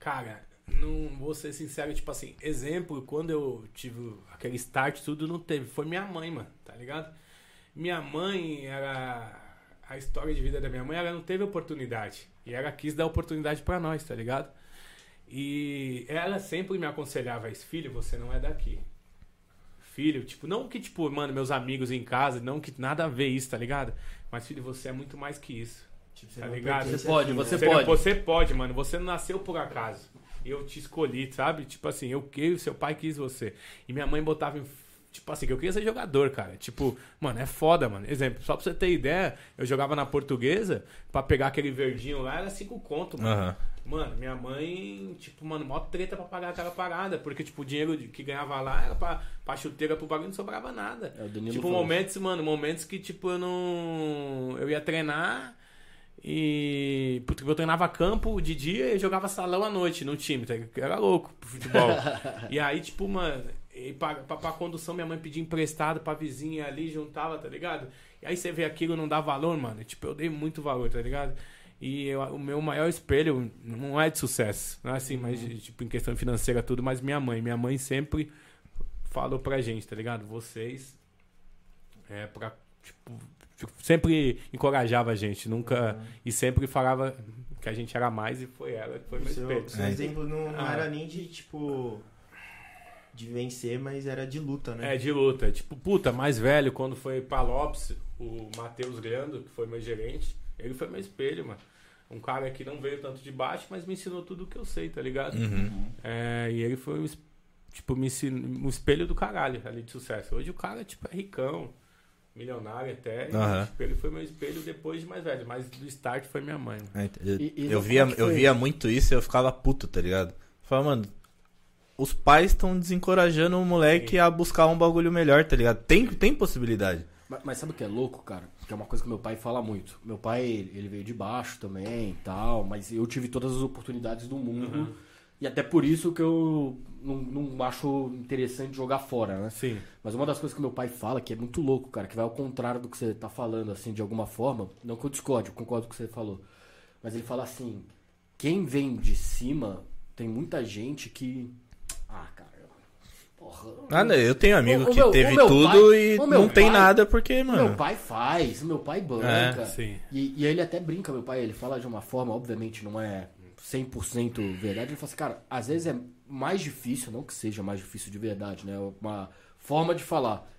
Cara, não vou ser sincero, tipo assim, exemplo, quando eu tive aquele start, tudo não teve. Foi minha mãe, mano, tá ligado? Minha mãe era. A história de vida da minha mãe, ela não teve oportunidade. E ela quis dar oportunidade pra nós, tá ligado? E ela sempre me aconselhava isso, filho, você não é daqui. Filho, tipo, não que, tipo, mano, meus amigos em casa, não que nada a ver isso, tá ligado? Mas, filho, você é muito mais que isso. Tipo, você Tá ligado? Você pode, aqui, você né? Você, pode. você pode, mano. Você não nasceu por acaso. Eu te escolhi, sabe? Tipo assim, eu que seu pai quis você. E minha mãe botava em. Tipo assim, que eu queria ser jogador, cara. Tipo, mano, é foda, mano. Exemplo, só pra você ter ideia, eu jogava na portuguesa, pra pegar aquele verdinho lá, era cinco conto, mano. Aham. Mano, minha mãe, tipo, mano, mó treta pra pagar aquela parada. Porque, tipo, o dinheiro que ganhava lá era pra, pra chuteira pro bagulho, não sobrava nada. É, Tipo, momentos, mano, momentos que, tipo, eu não. Eu ia treinar E. Porque eu treinava campo de dia e jogava salão à noite no time, tá? era louco pro futebol. (laughs) e aí, tipo, mano, e pra, pra, pra condução minha mãe pedia emprestado pra vizinha ali, juntava, tá ligado? E aí você vê aquilo não dá valor, mano. Tipo, eu dei muito valor, tá ligado? E eu- o meu maior espelho não é de sucesso, não é assim, mas de- tipo, em questão financeira tudo, mas minha mãe. Minha mãe sempre falou pra gente, tá ligado? Vocês é pra, tipo, sempre encorajava a gente, nunca e sempre falava que a gente era mais e foi ela que foi meu seu, espelho. seu É. exemplo não, não Ah. era nem de, tipo, de vencer, mas era de luta, né? É, de luta. Tipo, puta, mais velho, quando foi pra Lopes, o Matheus Grando, que foi meu gerente, ele foi meu espelho, mano. Um cara que não veio tanto de baixo, mas me ensinou tudo o que eu sei, tá ligado? Uhum. É, e ele foi um, tipo, me ensinou, um espelho do caralho ali de sucesso. Hoje o cara, tipo, é ricão, milionário até. e, tipo, ele foi meu espelho depois de mais velho, mas do start foi minha mãe. mano. É, Eu, E- e eu via, eu via muito isso e eu ficava puto, tá ligado? Falava, mano, os pais estão desencorajando o moleque Sim. a buscar um bagulho melhor, tá ligado? Tem, tem possibilidade. Mas, mas sabe o que é louco, cara? Que é uma coisa que meu pai fala muito. Meu pai, ele ele veio de baixo também e tal, mas eu tive todas as oportunidades do mundo. Uhum. E até por isso que eu não, não acho interessante jogar fora, né? Sim. Mas uma das coisas que meu pai fala, que é muito louco, cara, que vai ao contrário do que você tá falando, assim, de alguma forma. Não que eu discorde, eu concordo com o que você falou. Mas ele fala assim: quem vem de cima, tem muita gente que. Ah, cara. Porra. Ah, não, eu tenho amigo O- que meu- teve tudo pai- e não tem pai- nada porque, mano. meu pai faz, meu pai banca. É, sim. E, e ele até brinca, meu pai, ele fala de uma forma, obviamente não é 100% verdade, ele fala assim, cara, às vezes é mais difícil, não que seja mais difícil de verdade, né? Uma forma de falar.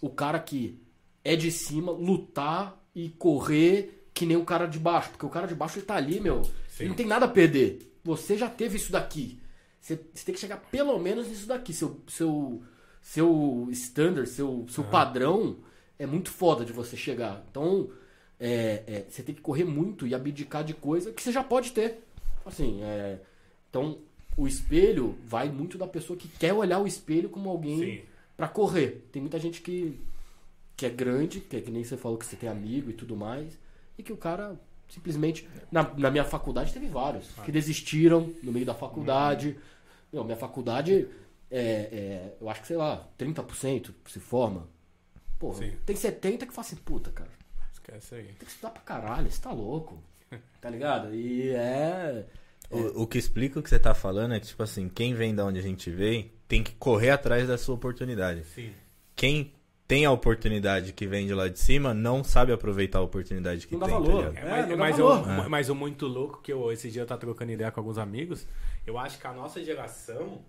O cara que é de cima lutar e correr que nem o cara de baixo, porque o cara de baixo ele tá ali, meu, Sim. ele não tem nada a perder. Você já teve isso daqui. Você, você tem que chegar pelo menos nisso daqui. Seu, seu, seu standard, seu, seu padrão é muito foda de você chegar. Então, é, é, você tem que correr muito e abdicar de coisa que você já pode ter. Assim, é, então, o espelho vai muito da pessoa que quer olhar o espelho como alguém pra correr. Tem muita gente que, que é grande, que, é que nem você falou que você tem amigo e tudo mais, e que o cara simplesmente. Na, na minha faculdade teve vários que desistiram no meio da faculdade. Meu, minha faculdade é, é, eu acho que, sei lá, 30% se forma. Porra, Sim. tem 70% que fala assim, puta, cara, Esquece aí. tem que estudar pra caralho, você tá louco. (laughs) Tá ligado? E é. O, o que explica o que você tá falando é que, tipo assim, quem vem da onde a gente vem tem que correr atrás da sua oportunidade. Sim. Quem tem a oportunidade que vem de lá de cima não sabe aproveitar a oportunidade que Não dá tem. valor. Tá? É, É, mas, não dá mas, valor. o, É. mas o muito louco que eu esse dia eu tava trocando ideia com alguns amigos, eu acho que a nossa geração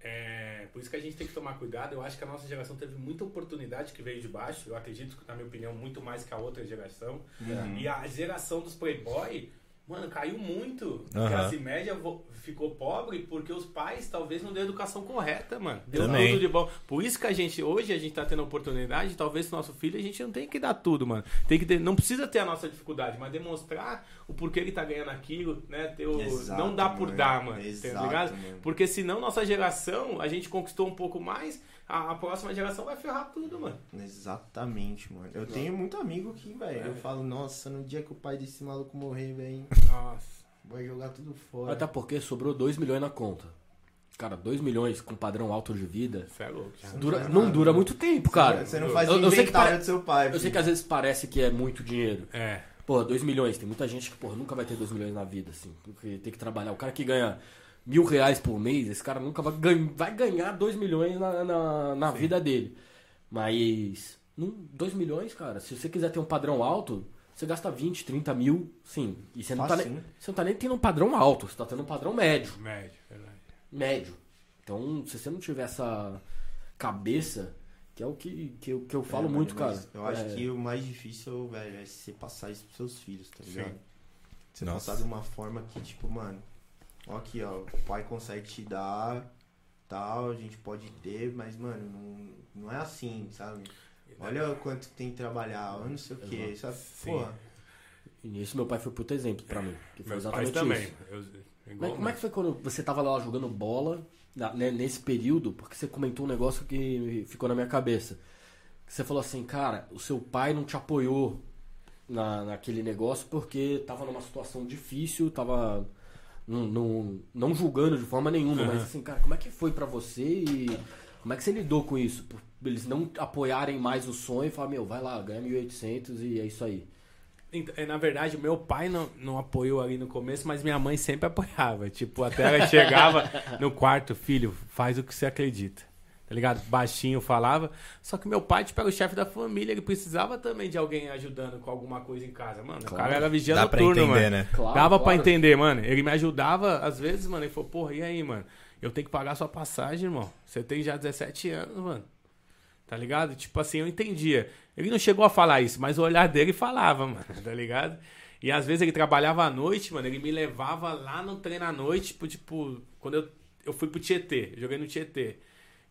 é, por isso que a gente tem que tomar cuidado. Eu acho que a nossa geração teve muita oportunidade que veio de baixo. Eu acredito que, na minha opinião, muito mais que a outra geração. E a geração dos Playboy, mano, caiu muito. A classe média ficou pobre porque os pais talvez não deu educação correta, mano. Deu Também. tudo de bom. Por isso que a gente, hoje, a gente tá tendo a oportunidade, talvez pro nosso filho, a gente não tem que dar tudo, mano. Tem que ter- não precisa ter a nossa dificuldade, mas demonstrar o porquê ele tá ganhando aquilo, né? Ter o- Exato, não dá por mano. dar, mano. Exato, tá ligado? mano. Porque senão nossa geração, a gente conquistou um pouco mais, a, a próxima geração vai ferrar tudo, mano. Exatamente, mano. Eu tenho muito amigo que, velho, eu falo, nossa, no dia que o pai desse maluco morrer, velho, Nossa. vai jogar tudo fora. Até porque sobrou 2 milhões na conta. Cara, 2 milhões com padrão alto de vida. Você é louco. Não Dura, não nada. dura muito tempo, cara. Você não faz Eu- o eu sei que pare- do seu pai. Eu sei filho. que às vezes parece que é muito dinheiro. É. Pô, 2 milhões. Tem muita gente que, pô, nunca vai ter 2 milhões na vida, assim. Porque tem que trabalhar. O cara que ganha mil reais por mês, esse cara nunca vai, ganhar, vai ganhar 2 milhões na, na, na vida dele. Mas, 2 milhões, cara, se você quiser ter um padrão alto, você gasta 20, 30 mil, sim. E você não, tá nem, você não tá nem tendo um padrão alto, você tá tendo um padrão médio. Médio, verdade. Médio. Então, se você não tiver essa cabeça, que é o que, que, eu, que eu falo É, muito, cara. Eu acho É, que o mais difícil, velho, é você passar isso pros seus filhos, tá Sim. ligado? Você Nossa. passar de uma forma que, tipo, mano, aqui, ó, o pai consegue te dar, tal, a gente pode ter, mas, mano, não, não é assim, sabe? Olha o quanto tem que trabalhar, olha não sei o que, sabe? Sim. Porra, E nisso meu pai foi puto exemplo pra mim. Que foi Meus exatamente também. isso. Eu, Mas como é que foi quando você tava lá jogando bola, né, nesse período, porque você comentou um negócio que ficou na minha cabeça. Você falou assim, cara, o seu pai não te apoiou na, naquele negócio porque tava numa situação difícil, tava não, não, não julgando de forma nenhuma, mas assim, cara, como é que foi pra você e como é que você lidou com isso? Por eles não apoiarem mais o sonho e falar, meu, vai lá, ganha 1.800 e é isso aí. Então, é, Na verdade, meu pai não, não apoiou ali no começo, mas minha mãe sempre apoiava. Tipo, até ela (laughs) chegava no quarto, filho, faz o que você acredita. Tá ligado? Baixinho falava. Só que meu pai, tipo, era o chefe da família, ele precisava também de alguém ajudando com alguma coisa em casa, mano. O Claro. cara era vigia Dá pra noturno, entender, mano. né? Claro, Dava pra claro. entender, mano. Ele me ajudava, às vezes, mano. Ele falou, porra, e aí, mano? Eu tenho que pagar sua passagem, irmão. Você tem já 17 anos, mano. Tá ligado? Tipo assim, eu entendia. Ele não chegou a falar isso, mas o olhar dele falava, mano. (laughs) Tá ligado? E às vezes ele trabalhava à noite, mano. Ele me levava lá no treino à noite, tipo, tipo quando eu, eu fui pro Tietê. Joguei no Tietê.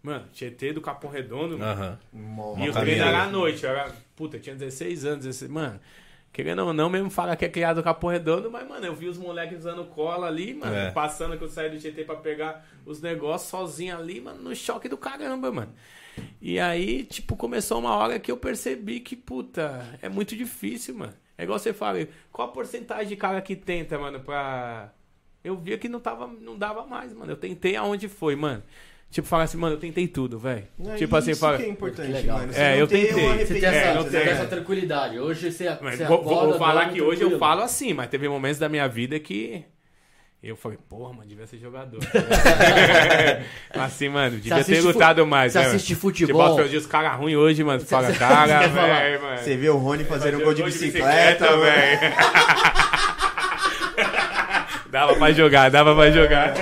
Mano, Tietê do Capão Redondo, mano. Aham. Mó- E o treino era à noite. Eu era, puta, eu tinha 16 anos. 16, mano, querendo ou não, mesmo fala que é criado no Capão Redondo, mas, mano, eu vi os moleques usando cola ali, mano, É. passando que eu saí do GT pra pegar os negócios sozinho ali, mano, no choque do caramba, mano. E aí, tipo, começou uma hora que eu percebi que, puta, é muito difícil, mano. É igual você fala, qual a porcentagem de cara que tenta, mano, pra. Eu via que não, tava, não dava mais, mano. Eu tentei aonde foi, mano. Tipo, falar assim, mano, eu tentei tudo, velho. Tipo assim, isso fala. que é importante, Que legal. mano. É, não eu ter tentei. Você tem É, essa, não você tem. tem essa tranquilidade. Hoje você, Mas você vou, vou- acorda, vou falar dorme que hoje eu tranquilo. falo assim, mas teve momentos da minha vida que eu falei, porra, mano, devia ser jogador. (laughs) assim, mano, devia ter assiste fu- lutado mais. você né, assiste mano? futebol? Tipo, os caras ruins hoje, mano, você (laughs) fala, você- cara, falar. velho, mano. Você vê o Rony fazendo um gol de bicicleta, velho. velho. (laughs) dava pra jogar, dava pra jogar.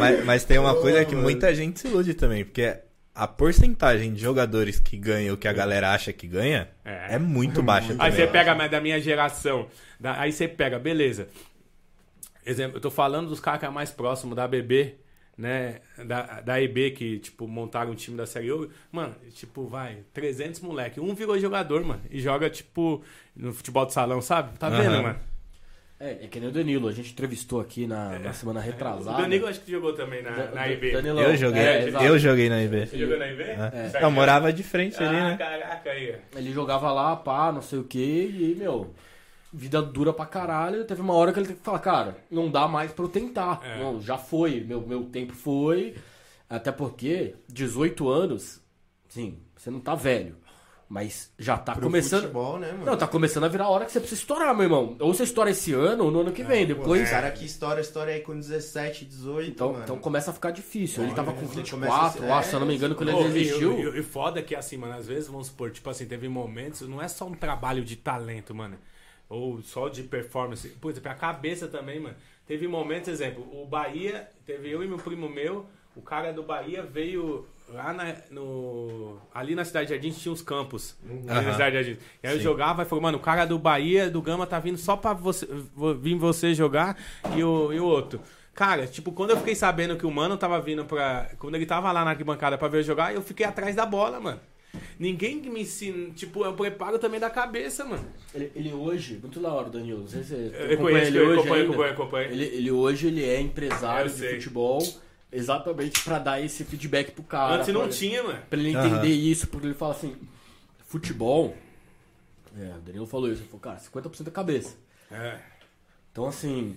Mas, (laughs) mas tem uma coisa que muita gente se ilude também, porque a porcentagem de jogadores que ganham o que a galera acha que ganha É. é, muito baixa Aí também. você pega da minha geração. da- aí você pega, beleza. Exemplo, eu tô falando dos caras que é mais próximo da BB, né? Da, da EB, que, tipo, montaram um time da Série Ouro. Mano, tipo, vai, 300 moleque. Um virou jogador, mano. E joga, tipo, no futebol de salão, sabe? Tá vendo, Aham. mano? É, é que nem o Danilo, a gente entrevistou aqui na, na semana retrasada. O Danilo acho que jogou também na, Da- na EB. Danilo- Eu joguei, É, eu joguei na IB. Você jogou na EB? É. Eu morava de frente ali, Ah, né? caraca, aí. Ele jogava lá, pá, não sei o que, e, meu, vida dura pra caralho. Teve uma hora que ele teve que falar, cara, não dá mais pra eu tentar. É. Não, já foi, meu, meu tempo foi. Até porque, 18 anos, sim, você não tá velho. Mas já tá Pro começando. futebol, né, mano? Não, tá começando a virar a hora que você precisa estourar, meu irmão. Ou você estoura esse ano ou no ano que vem. Pô, Depois. O cara que estoura, estoura aí com 17, 18, Então, mano. então começa a ficar difícil. Ele tava com Ele 24, começa a eu acho, ser- se eu não me engano, quando Pô, ele desistiu. E, e, e foda que assim, mano, às vezes, vamos supor, tipo assim, teve momentos, não é só um trabalho de talento, mano. Ou só de performance. Por exemplo, a cabeça também, mano. Teve momentos, exemplo, o Bahia, teve eu e meu primo meu, o cara do Bahia veio lá na, no. Ali na Cidade de Jardim tinha uns campos. Ali na. Cidade de Jardim. E aí eu Sim. jogava e falou, mano, o cara do Bahia, do Gama, tá vindo só pra você, vo- vir você jogar e o, e o outro. Cara, tipo, quando eu fiquei sabendo que o mano tava vindo pra. Quando ele tava lá na arquibancada pra ver eu jogar, eu fiquei atrás da bola, mano. Ninguém me ensina. Tipo, é um preparo também da cabeça, mano. Ele, ele hoje, muito da hora, Danilo. Não sei se você Eu acompanha conheço, ele eu hoje acompanho, ainda. acompanho, acompanho. Ele, ele hoje ele é empresário Eu de sei. futebol exatamente pra dar esse feedback pro cara. Antes não pra- tinha, mano. Pra ele entender isso, porque ele fala assim, futebol. É, o Danilo falou isso, ele falou, cara, 50% da cabeça. É. Então, assim,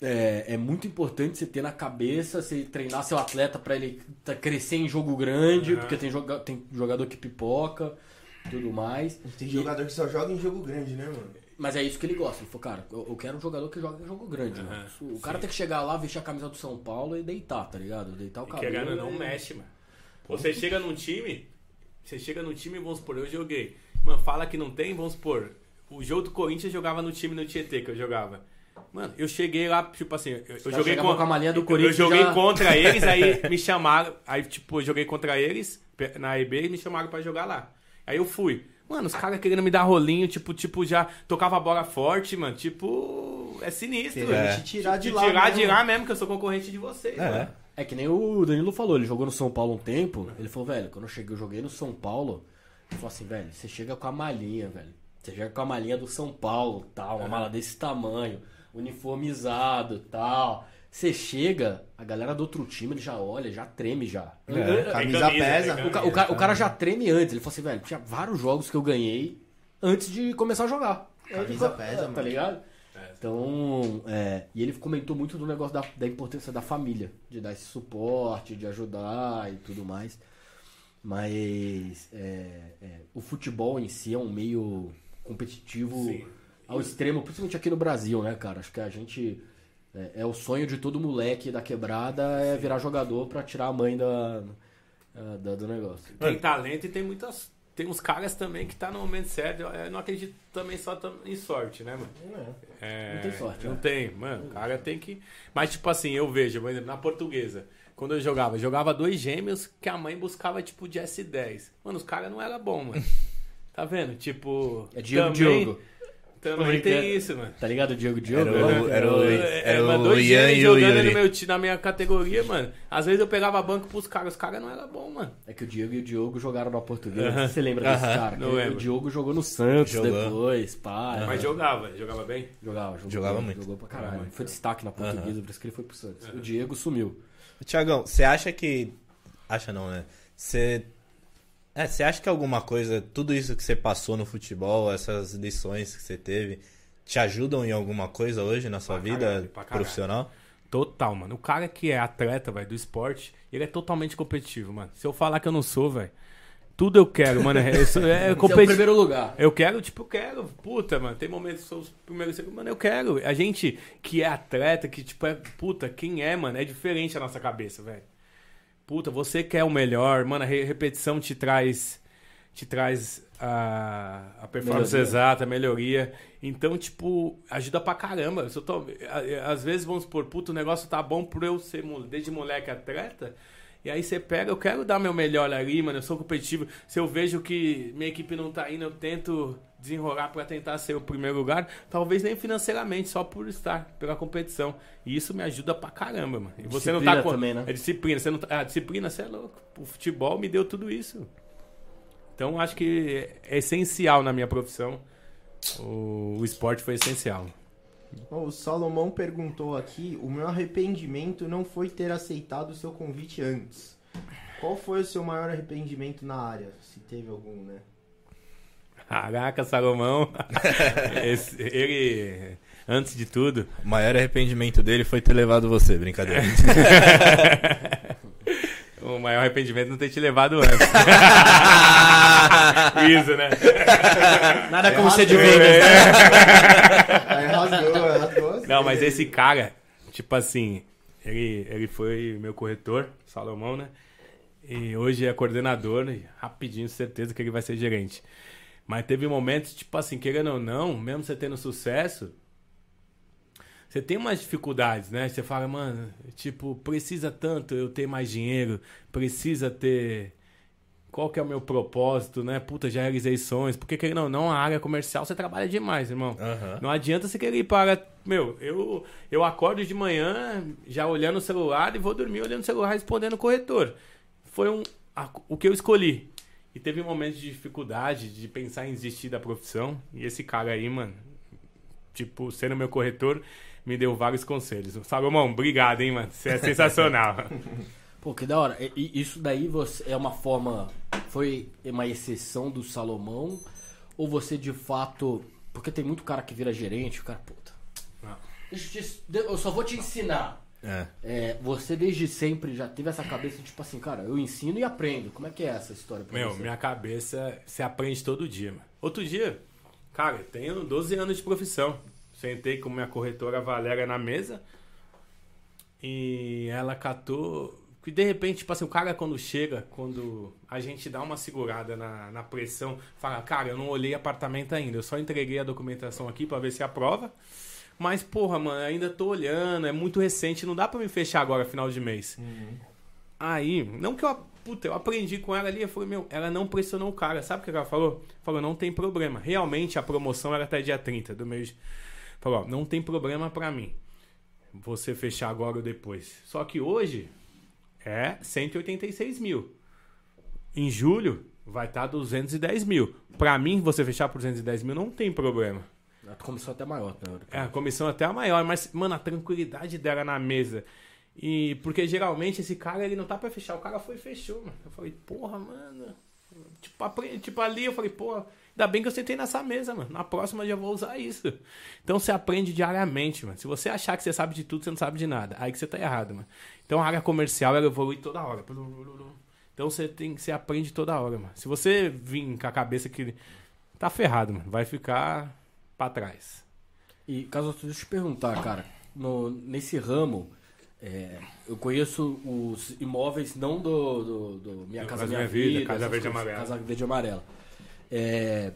é, é muito importante você ter na cabeça, você treinar seu atleta pra ele tá- crescer em jogo grande, Aham. porque tem, joga, tem jogador que pipoca, tudo mais. Tem E- jogador que só joga em jogo grande, né, mano? Mas é isso que ele gosta. Ele falou, cara, eu, eu quero um jogador que joga jogo grande. Aham, mano. O cara tem que chegar lá, vestir a camisa do São Paulo e deitar, tá ligado? Deitar o E cabelo. querendo não e- mexe, mano. Você chega num time, você chega num time, vamos supor, eu joguei. Mano, fala que não tem, vamos supor. O jogo do Corinthians jogava no time no Tietê que eu jogava. Mano, eu cheguei lá, tipo assim, eu, eu joguei chegavam com a malinha do eu- Corinthians Eu joguei já- contra (laughs) eles, aí me chamaram, aí tipo, eu joguei contra eles na EB e me chamaram pra jogar lá. Aí eu fui. Mano, os caras querendo me dar rolinho, tipo, tipo, já tocava a bola forte, mano. Tipo, é sinistro, velho. te tirar de Te lá tirar mesmo. de lá mesmo, que eu sou concorrente de vocês, É. mano. É que nem o Danilo falou, ele jogou no São Paulo um tempo. Ele falou, velho, quando eu cheguei, eu joguei no São Paulo. Ele falou assim, velho, você chega com a malinha, velho. Você chega com a malinha do São Paulo, tal, uma mala desse tamanho, uniformizado, tal. Você chega, a galera do outro time, ele já olha, já treme já. É. Camisa camisa, pesa. O, ca- o ca- o cara já treme antes. Ele falou assim, velho, tinha vários jogos que eu ganhei antes de começar a jogar. Camisa pesa, tá mano. ligado? Então, é, e ele comentou muito do negócio da, da importância da família, de dar esse suporte, de ajudar e tudo mais. Mas é, é, o futebol em si é um meio competitivo Sim. ao extremo, principalmente aqui no Brasil, né, cara? Acho que a gente. É, é o sonho de todo moleque da quebrada é virar jogador pra tirar a mãe da, da- do negócio. Tem talento e tem muitas. Tem uns caras também que tá no momento certo. Eu não acredito também só em sorte, né, mano? É, Não tem sorte, Não né? tem, mano. O cara tem que. Mas, tipo assim, eu vejo, por exemplo, na portuguesa. Quando eu jogava, eu jogava dois gêmeos que a mãe buscava, tipo, de S10. Mano, os caras não eram bons, mano. (laughs) Tá vendo? Tipo. É Diego também, Diogo. Também brincando. tem isso, mano. Tá ligado, Diego Diogo? Era o- Né? era o- É, era mas o dois Ian gêmeos e o jogando Yuri. no meu, na minha categoria, mano. Às vezes eu pegava banco pros caras, os caras não eram bons, mano. É que o Diego e o Diogo jogaram na portuguesa. Aham. Você lembra desse Aham. cara? Não lembro. O Diogo jogou no Santos Jogou. depois, pá. Mas jogava, jogava bem. Jogava, jogou, Jogava bem, muito. Jogou pra caralho. Muito. Foi destaque na portuguesa, por isso que ele foi pro Santos. O Diego sumiu. Tiagão, você acha que. Acha não, né? Você. É, você acha que alguma coisa, tudo isso que você passou no futebol, essas lições que você teve, te ajudam em alguma coisa hoje na sua Pra vida caralho, profissional? Total, mano. O cara que é atleta, velho, do esporte, ele é totalmente competitivo, mano. Se eu falar que eu não sou, velho, tudo eu quero, mano. É, eu sou- é (laughs) Esse é o primeiro lugar. Eu quero, tipo, eu quero. Puta, mano, tem momentos que sou os primeiros e segundo, mano, eu quero. A gente que é atleta, que, tipo, é. Puta, quem é, mano, é diferente a nossa cabeça, velho. Puta, você quer o melhor, mano, a re- repetição te traz. Te traz a, a performance Melhoria. exata, a melhoria. Então, tipo, ajuda pra caramba. Se eu tô, às vezes, vamos supor, puta, o negócio tá bom por eu ser desde moleque atleta. E aí você pega, eu quero dar meu melhor ali, mano. Eu sou competitivo. Se eu vejo que minha equipe não tá indo, eu tento desenrolar pra tentar ser o primeiro lugar. Talvez nem financeiramente, só por estar, pela competição. E isso me ajuda pra caramba, mano. E você não tá Disciplina com. também, né? É disciplina. Você não tá... A disciplina, você é louco. O futebol me deu tudo isso. Então acho que é essencial na minha profissão. O, o esporte foi essencial. O Salomão perguntou aqui: o meu arrependimento não foi ter aceitado o seu convite antes. Qual foi o seu maior arrependimento na área? Se teve algum, né? Caraca, Salomão. (laughs) Esse- ele, antes de tudo, O maior arrependimento dele foi ter levado você, brincadeira. (laughs) o maior arrependimento é não ter te levado antes. (laughs) Isso, né? Nada como ser de Vegas, né? Não, mas esse cara, tipo assim, ele, ele foi meu corretor, Salomão, né? E hoje é coordenador, e rapidinho, certeza que ele vai ser gerente. Mas teve momentos, tipo assim, querendo ou não, mesmo você tendo sucesso, você tem umas dificuldades, né? Você fala, mano, tipo, precisa tanto eu ter mais dinheiro, precisa ter. Qual que é o meu propósito, né? Puta, já realizei sonhos. Porque, querendo ou não, a área comercial você trabalha demais, irmão. Aham. Não adianta você querer ir para. Meu, eu, eu acordo de manhã já olhando o celular e vou dormir olhando o celular respondendo o corretor. Foi um, a- o que eu escolhi. E teve momentos de dificuldade de pensar em desistir da profissão. E esse cara aí, mano, tipo, sendo meu corretor, me deu vários conselhos. Salomão, obrigado, hein, mano. Você é (laughs) sensacional. (laughs) Pô, que da hora. E- isso daí você é uma forma. Foi uma exceção do Salomão? Ou você de fato. Porque tem muito cara que vira gerente, o cara, puta. Não. Deixa eu, te- eu só vou te ensinar. É. É, você desde sempre já teve essa cabeça, tipo assim, cara, eu ensino e aprendo. Como é que é essa história pra Meu, você? minha cabeça se aprende todo dia, mano. Outro dia, cara, eu tenho 12 anos de profissão. Sentei com minha corretora Valéria na mesa e ela catou. Que de repente, tipo assim, o cara quando chega, quando a gente dá uma segurada na, na pressão, fala, cara, eu não olhei apartamento ainda, eu só entreguei a documentação aqui pra ver se aprova. Mas, porra, mano, ainda tô olhando, é muito recente, não dá pra me fechar agora, final de mês. Aí, não que eu, puta, eu aprendi com ela ali, eu falei, meu, ela não pressionou o cara, sabe o que ela falou? Falou, não tem problema. Realmente a promoção era até dia 30 do mês. Falou, não tem problema pra mim. Você fechar agora ou depois. Só que hoje é 186 mil. Em julho vai estar 210 mil. Pra mim, você fechar por 210 mil não tem problema. A comissão até maior, né? É, a comissão até a maior, mas, mano, a tranquilidade dela na mesa. E porque geralmente esse cara ele não tá pra fechar, o cara foi e fechou, mano. Eu falei, porra, mano. Tipo, tipo ali eu falei, porra, Ainda bem que eu sentei nessa mesa, mano. Na próxima eu já vou usar isso. Então você aprende diariamente, mano. Se você achar que você sabe de tudo, você não sabe de nada. Aí que você tá errado, mano. Então a área comercial, ela evolui toda hora. Então você tem você aprende toda hora, mano. Se você vir com a cabeça que tá ferrado, mano, vai ficar para trás. E caso deixa eu te perguntar, cara, no, nesse ramo, é, eu conheço os imóveis não do, do, do Minha Casa Minha, minha Vida, vida, Casa Verde Amarela. Casa Verde Amarela. É,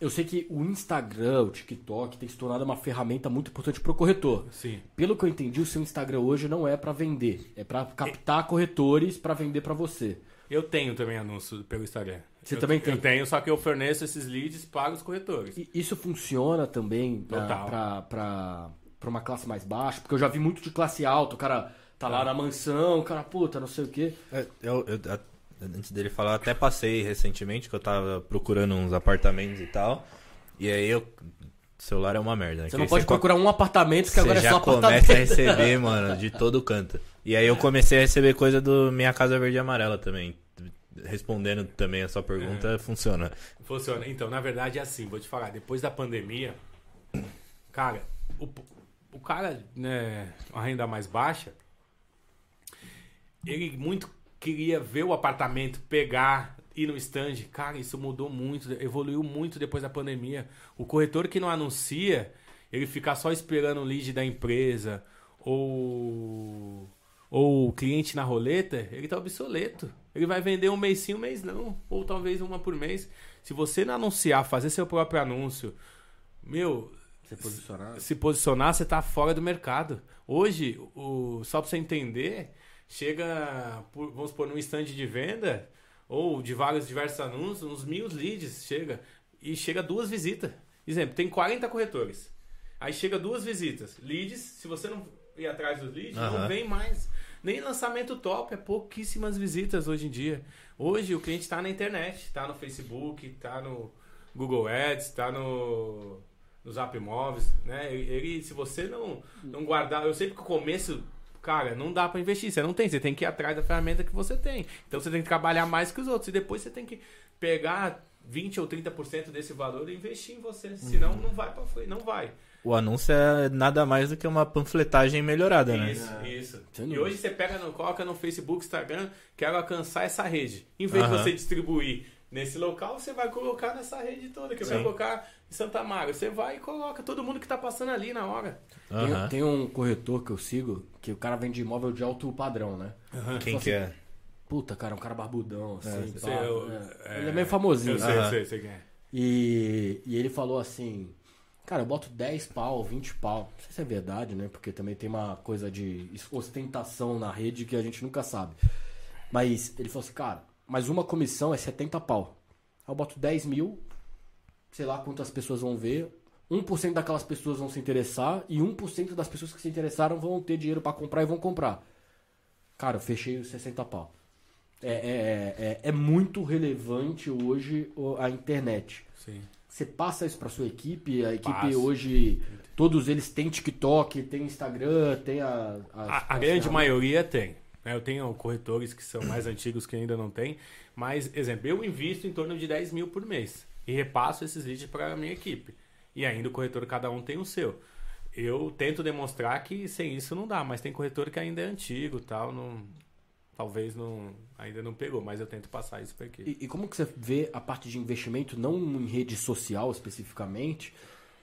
eu sei que o Instagram, o TikTok tem se tornado uma ferramenta muito importante para o corretor. Sim. Pelo que eu entendi, o seu Instagram hoje não é para vender, é para captar corretores para vender para você. Eu tenho também anúncio pelo Instagram. Você eu, também tem? Eu tenho, só que eu forneço esses leads para os corretores. E isso funciona também para uma classe mais baixa? Porque eu já vi muito de classe alta, o cara tá lá na mansão, o cara, puta, não sei o quê. É, eu, eu, antes dele falar, até passei recentemente que eu tava procurando uns apartamentos e tal. E aí eu. O celular é uma merda. Né? Você não pode você procurar um apartamento que agora é só apartamento. Você já começa a receber, (laughs) mano, de todo canto. E aí eu comecei a receber coisa do Minha Casa Verde e Amarela também. Respondendo também a sua pergunta, é. funciona. Funciona. Então, na verdade é assim, vou te falar, depois da pandemia, cara, o, o cara, né, a renda mais baixa, ele muito queria ver o apartamento, pegar, ir no stand. Cara, isso mudou muito, evoluiu muito depois da pandemia. O corretor que não anuncia, ele ficar só esperando o lead da empresa ou ou o cliente na roleta, ele tá obsoleto. Ele vai vender um mês sim, um mês não, ou talvez uma por mês. Se você não anunciar, fazer seu próprio anúncio, meu, se posicionar, se posicionar você tá fora do mercado. Hoje, o, só para você entender, chega, vamos supor, num stand de venda, ou de vários diversos anúncios, uns mil leads chega, e chega duas visitas. Exemplo, tem 40 corretores. Aí chega duas visitas. Leads, se você não ir atrás dos leads, uhum. não vem mais. Nem lançamento top, é pouquíssimas visitas hoje em dia. Hoje o cliente está na internet, está no Facebook, está no Google Ads, está no, no Zap Móveis, né? Ele, se você não, não guardar, eu sei que o começo cara, não dá para investir. Você não tem, você tem que ir atrás da ferramenta que você tem. Então você tem que trabalhar mais que os outros. E depois você tem que pegar 20 ou 30% desse valor e investir em você. Senão não vai para frente, não vai. O anúncio é nada mais do que uma panfletagem melhorada, né? Isso, isso. E hoje você pega, no, coloca no Facebook, Instagram, quero alcançar essa rede. Em vez de você distribuir nesse local, você vai colocar nessa rede toda, que eu quero colocar em Santa Maria. Você vai e coloca todo mundo que tá passando ali na hora. Uhum. Tem, tem, um corretor que eu sigo, que o cara vende imóvel de alto padrão, né? Uhum. Quem que é? Puta, cara, um cara barbudão, assim. É, pá, eu, é. Ele é meio famosinho. Eu sei, uhum. sei, sei quem é. E, e ele falou assim Cara, eu boto 10 pau, 20 pau. Não sei se é verdade, né? Porque também tem uma coisa de ostentação na rede que a gente nunca sabe. Mas ele falou assim, cara, mas uma comissão é 70 pau. Eu boto 10 mil, sei lá quantas pessoas vão ver. 1% daquelas pessoas vão se interessar e 1% das pessoas que se interessaram vão ter dinheiro para comprar e vão comprar. Cara, eu fechei os 60 pau. É, é, é, é muito relevante hoje a internet. Sim. Você passa isso para sua equipe? A equipe hoje, todos eles têm TikTok, tem Instagram, tem a. A, a grande maioria tem. Né? Eu tenho corretores que são mais antigos que ainda não tem. Mas, exemplo, eu invisto em torno de 10 mil por mês e repasso esses leads para a minha equipe. E ainda o corretor, cada um tem o seu. Eu tento demonstrar que sem isso não dá, mas tem corretor que ainda é antigo tal, não, talvez não ainda não pegou, mas eu tento passar isso para aqui. E, e, como que você vê a parte de investimento, não em rede social especificamente,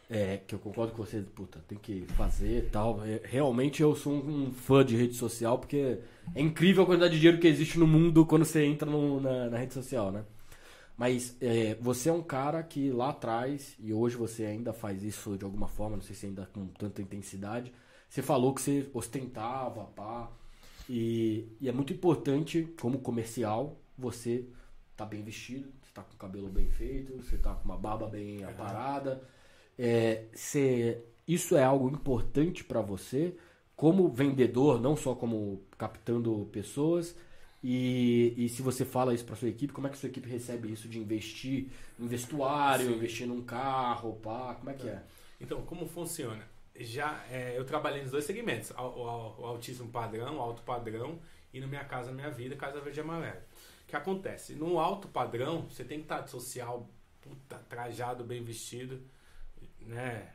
é, que eu concordo com você, puta, tem que fazer tal. É, realmente eu sou um, fã de rede social, porque é incrível a quantidade de dinheiro que existe no mundo quando você entra no, na, na, rede social, né? Mas é, você é um cara que lá atrás, e hoje você ainda faz isso de alguma forma, não sei se ainda com tanta intensidade, você falou que você ostentava, pá. E, e é muito importante, como comercial, você tá bem vestido, você tá com o cabelo bem feito, você tá com uma barba bem aparada. É, você, isso é algo importante para você, como vendedor, não só como captando pessoas. E, e se você fala isso para sua equipe, como é que sua equipe recebe isso de investir em vestuário, Sim. investir num carro, pá, como é que é? Então, como funciona? já é, eu trabalhei nos dois segmentos, o, o, o, autismo padrão, o alto padrão e no Minha Casa Minha Vida, Casa Verde e Amarela. O que acontece? No alto padrão, você tem que estar social puta, trajado, bem vestido, né?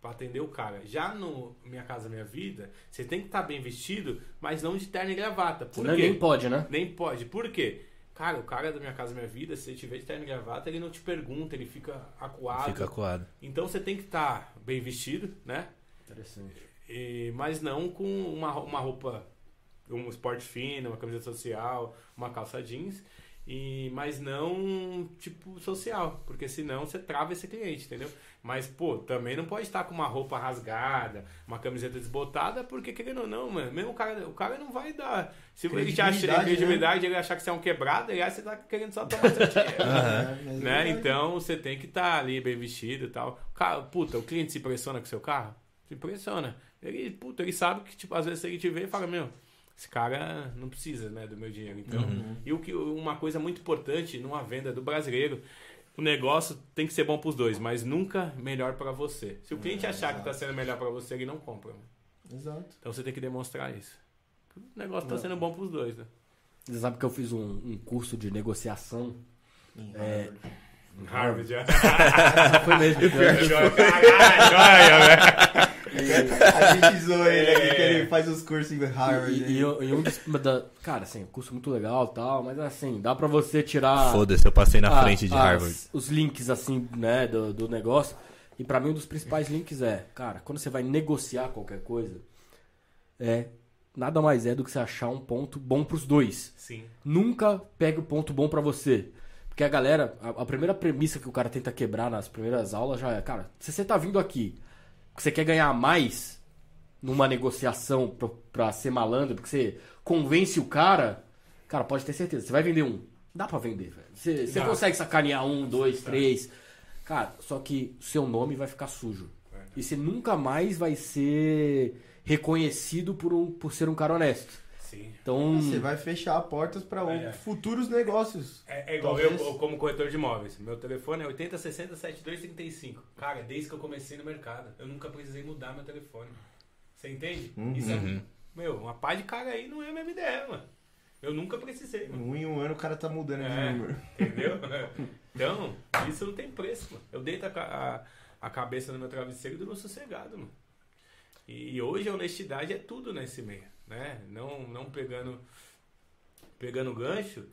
Pra atender o cara. Já no Minha Casa Minha Vida, você tem que estar bem vestido, mas não de terno e gravata. Por Não, quê? nem pode, né? Nem pode. Por quê? Cara, o cara da Minha Casa Minha Vida, se ele tiver de terno e gravata, ele não te pergunta, ele fica acuado. Fica coado. Então você tem que estar bem vestido, né? Interessante. E- mas não com uma, uma roupa, um esporte fino, uma camiseta social, uma calça jeans. E, mas não tipo social, porque senão você trava esse cliente, entendeu? Mas, pô, também não pode estar com uma roupa rasgada, uma camiseta desbotada, porque querendo ou não, mano, mesmo o cara, o cara não vai dar. Se ele te achar Credibilidade, né? ele achar que você é um quebrado, aí você tá querendo só tomar seu dinheiro. (laughs) É, é né? verdade. Então você tem que estar ali bem vestido e tal. Cara, puta, o cliente se impressiona com o seu carro? Se impressiona. Ele, puta, ele sabe que, tipo, às vezes ele te vê e fala, meu, esse cara não precisa, né, do meu dinheiro. Então, e o que, uma coisa muito importante numa venda do brasileiro, o negócio tem que ser bom pros dois, mas nunca melhor pra você. Se o cliente achar que tá sendo melhor pra você, ele não compra. mano. Exato. Então você tem que demonstrar isso. O negócio tá sendo bom pros dois, né? Você sabe que eu fiz um, um curso de negociação. É, Harvard já. Foi mesmo. Caralho, olha, velho. A gente zoou ele aqui que É. ele faz os cursos em Harvard. E, e, e um dos. da- cara, assim, curso muito legal e tal, mas assim, dá pra você tirar. Foda-se, eu passei na a- frente de as- Harvard. Os links, assim, né, do, do negócio. E pra mim, um dos principais links é, cara, quando você vai negociar qualquer coisa, é. Nada mais é do que você achar um ponto bom pros dois. Sim. Nunca pegue o ponto bom pra você. Porque a galera, a, a primeira premissa que o cara tenta quebrar nas primeiras aulas já é, cara, se você tá vindo aqui, que você quer ganhar mais numa negociação pra, pra ser malandro, porque você convence o cara, cara, pode ter certeza, você vai vender um. Dá pra vender, velho. Você, você consegue sacanear um, dois, três. Cara, só que seu nome vai ficar sujo. E você nunca mais vai ser reconhecido por, um, por ser um cara honesto. Sim. Então. Você vai fechar portas para É. futuros negócios. É, é igual Talvez- eu, como corretor de imóveis. Meu telefone é 8060 7235. Cara, desde que eu comecei no mercado, eu nunca precisei mudar meu telefone. Você entende? Isso é, meu, uma pá de cara aí não é a mesma ideia, mano. Eu nunca precisei, mano. Um em um ano o cara tá mudando de É, número. entendeu? (laughs) Então, isso não tem preço, mano. Eu deito a, a, a cabeça no meu travesseiro e durmo sossegado, mano. E, e hoje a honestidade é tudo nesse meio, né? Não, não pegando, pegando gancho.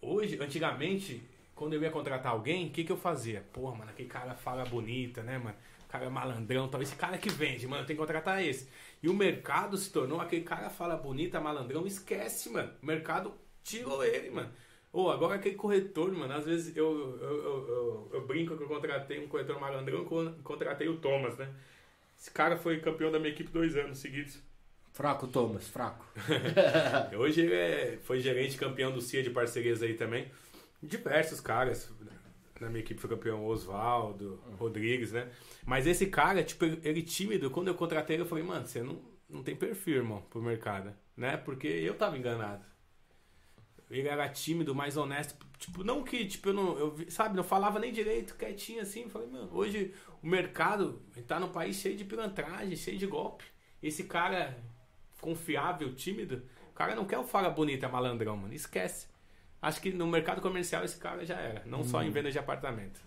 Hoje, antigamente, quando eu ia contratar alguém, o que, que eu fazia? Porra, mano, aquele cara fala bonita, né, mano? O cara é malandrão, tal. Esse cara que vende, mano, tem que contratar esse. E o mercado se tornou aquele cara fala bonita, malandrão, esquece, mano. O mercado tirou ele, mano. Ou agora aquele corretor, mano, às vezes eu, eu, eu, eu- brinco que eu contratei um corretor malandrão, con- contratei o Thomas, né? Esse cara foi campeão da minha equipe dois anos seguidos. Fraco, Thomas, fraco. (laughs) Hoje ele é- foi gerente campeão do CIA de parcerias aí também. Diversos caras. Na minha equipe foi campeão Oswaldo, Rodrigues, né? Mas esse cara, tipo, ele tímido. Quando eu contratei eu falei, mano, você não, não tem perfil, irmão, pro mercado, né? Porque eu tava enganado. Ele era tímido, mais honesto. Tipo, não que, tipo, eu não. Eu, sabe, não falava nem direito, quietinho assim. Eu falei, mano, hoje o mercado tá num país cheio de pilantragem, cheio de golpe. Esse cara confiável, tímido, o cara não quer o fala bonita, malandrão, mano. Esquece. Acho que no mercado comercial esse cara já era. Não só em venda de apartamento.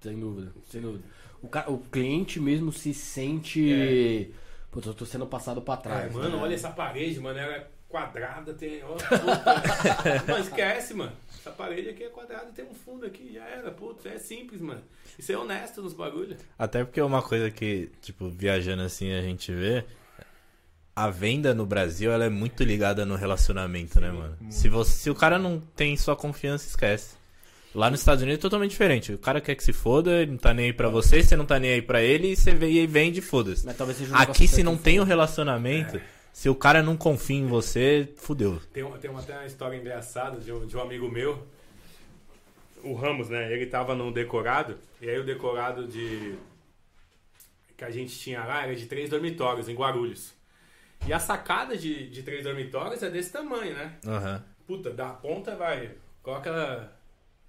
Sem dúvida, sem dúvida. O, cara, o cliente mesmo se sente. Pô, eu tô sendo passado pra trás. É, mano, né? olha essa parede, mano. Ela é quadrada, tem. Mano, (laughs) esquece, mano. Essa parede aqui é quadrada, tem um fundo aqui, já era. Putz, é simples, mano. E ser honesto nos bagulhos. Até porque uma coisa que, tipo, viajando assim a gente vê. A venda no Brasil, ela é muito ligada no relacionamento, né, mano? Se, você, se o cara não tem sua confiança, esquece. Lá nos Estados Unidos é totalmente diferente. O cara quer que se foda, ele não tá nem aí pra você, você não tá nem aí pra ele, e você vem e vende, foda-se. Um Aqui, se não tem o relacionamento, se o cara não confia em você, fudeu. Tem, uma- tem uma, até uma história engraçada de um, de um amigo meu, o Ramos, né? Ele tava num decorado, e aí o decorado de. que a gente tinha lá era de três dormitórios em Guarulhos. E a sacada de, de três dormitórios é desse tamanho, né? Aham. Puta, da ponta vai. Coloca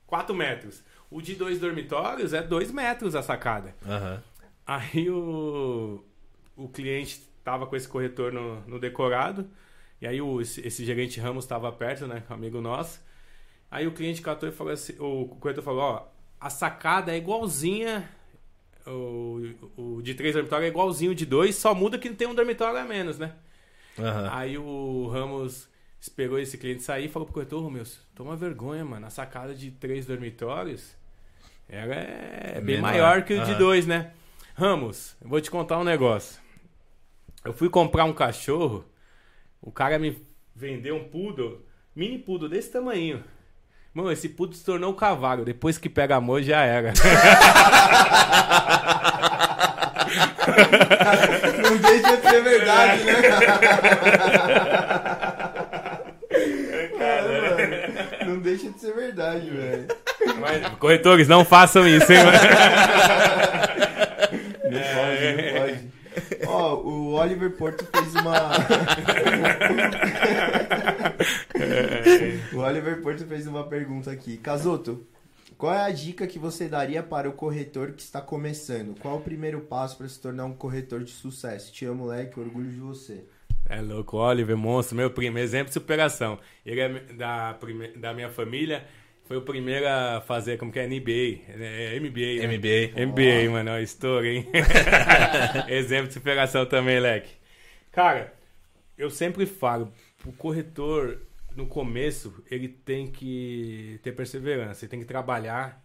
4 metros. O de dois dormitórios é 2 metros a sacada. Aham. Aí o, o cliente tava com esse corretor no, no decorado. E aí o, esse, esse gerente Ramos tava perto, né? Amigo nosso. Aí o cliente catou e falou assim, o corretor falou, ó, a sacada é igualzinha, o, o de três dormitórios é igualzinho o de dois, só muda que tem um dormitório a menos, né? Aham. Aí o Ramos esperou esse cliente sair e falou pro corretor, meu, toma vergonha, mano, a sacada de três dormitórios ela é bem Menor. maior que o de Aham. dois, né? Ramos, eu vou te contar um negócio. Eu fui comprar um cachorro, o cara me vendeu um poodle, mini poodle desse tamanho. Mano, esse poodle se tornou um cavalo. Depois que pega amor, já era. (laughs) Não deixa de ser verdade, né? Mano, Não deixa de ser verdade, velho. Mas, corretores, não façam isso, hein? mano? Não pode, não pode. Ó, o Oliver Porto fez uma. (laughs) o Oliver Porto fez uma pergunta aqui. Casoto, qual é a dica que você daria para o corretor que está começando? Qual o primeiro passo para se tornar um corretor de sucesso? Te amo, moleque, orgulho de você. É louco, Oliver, monstro, meu primo, exemplo de superação. Ele é da, da minha família, foi o primeiro a fazer, como que é, NBA, é MBA, né? MBA. MBA, mano, ó, estouro, hein? (laughs) exemplo de superação também, leque. Cara, eu sempre falo, o corretor, no começo, ele tem que ter perseverança, ele tem que trabalhar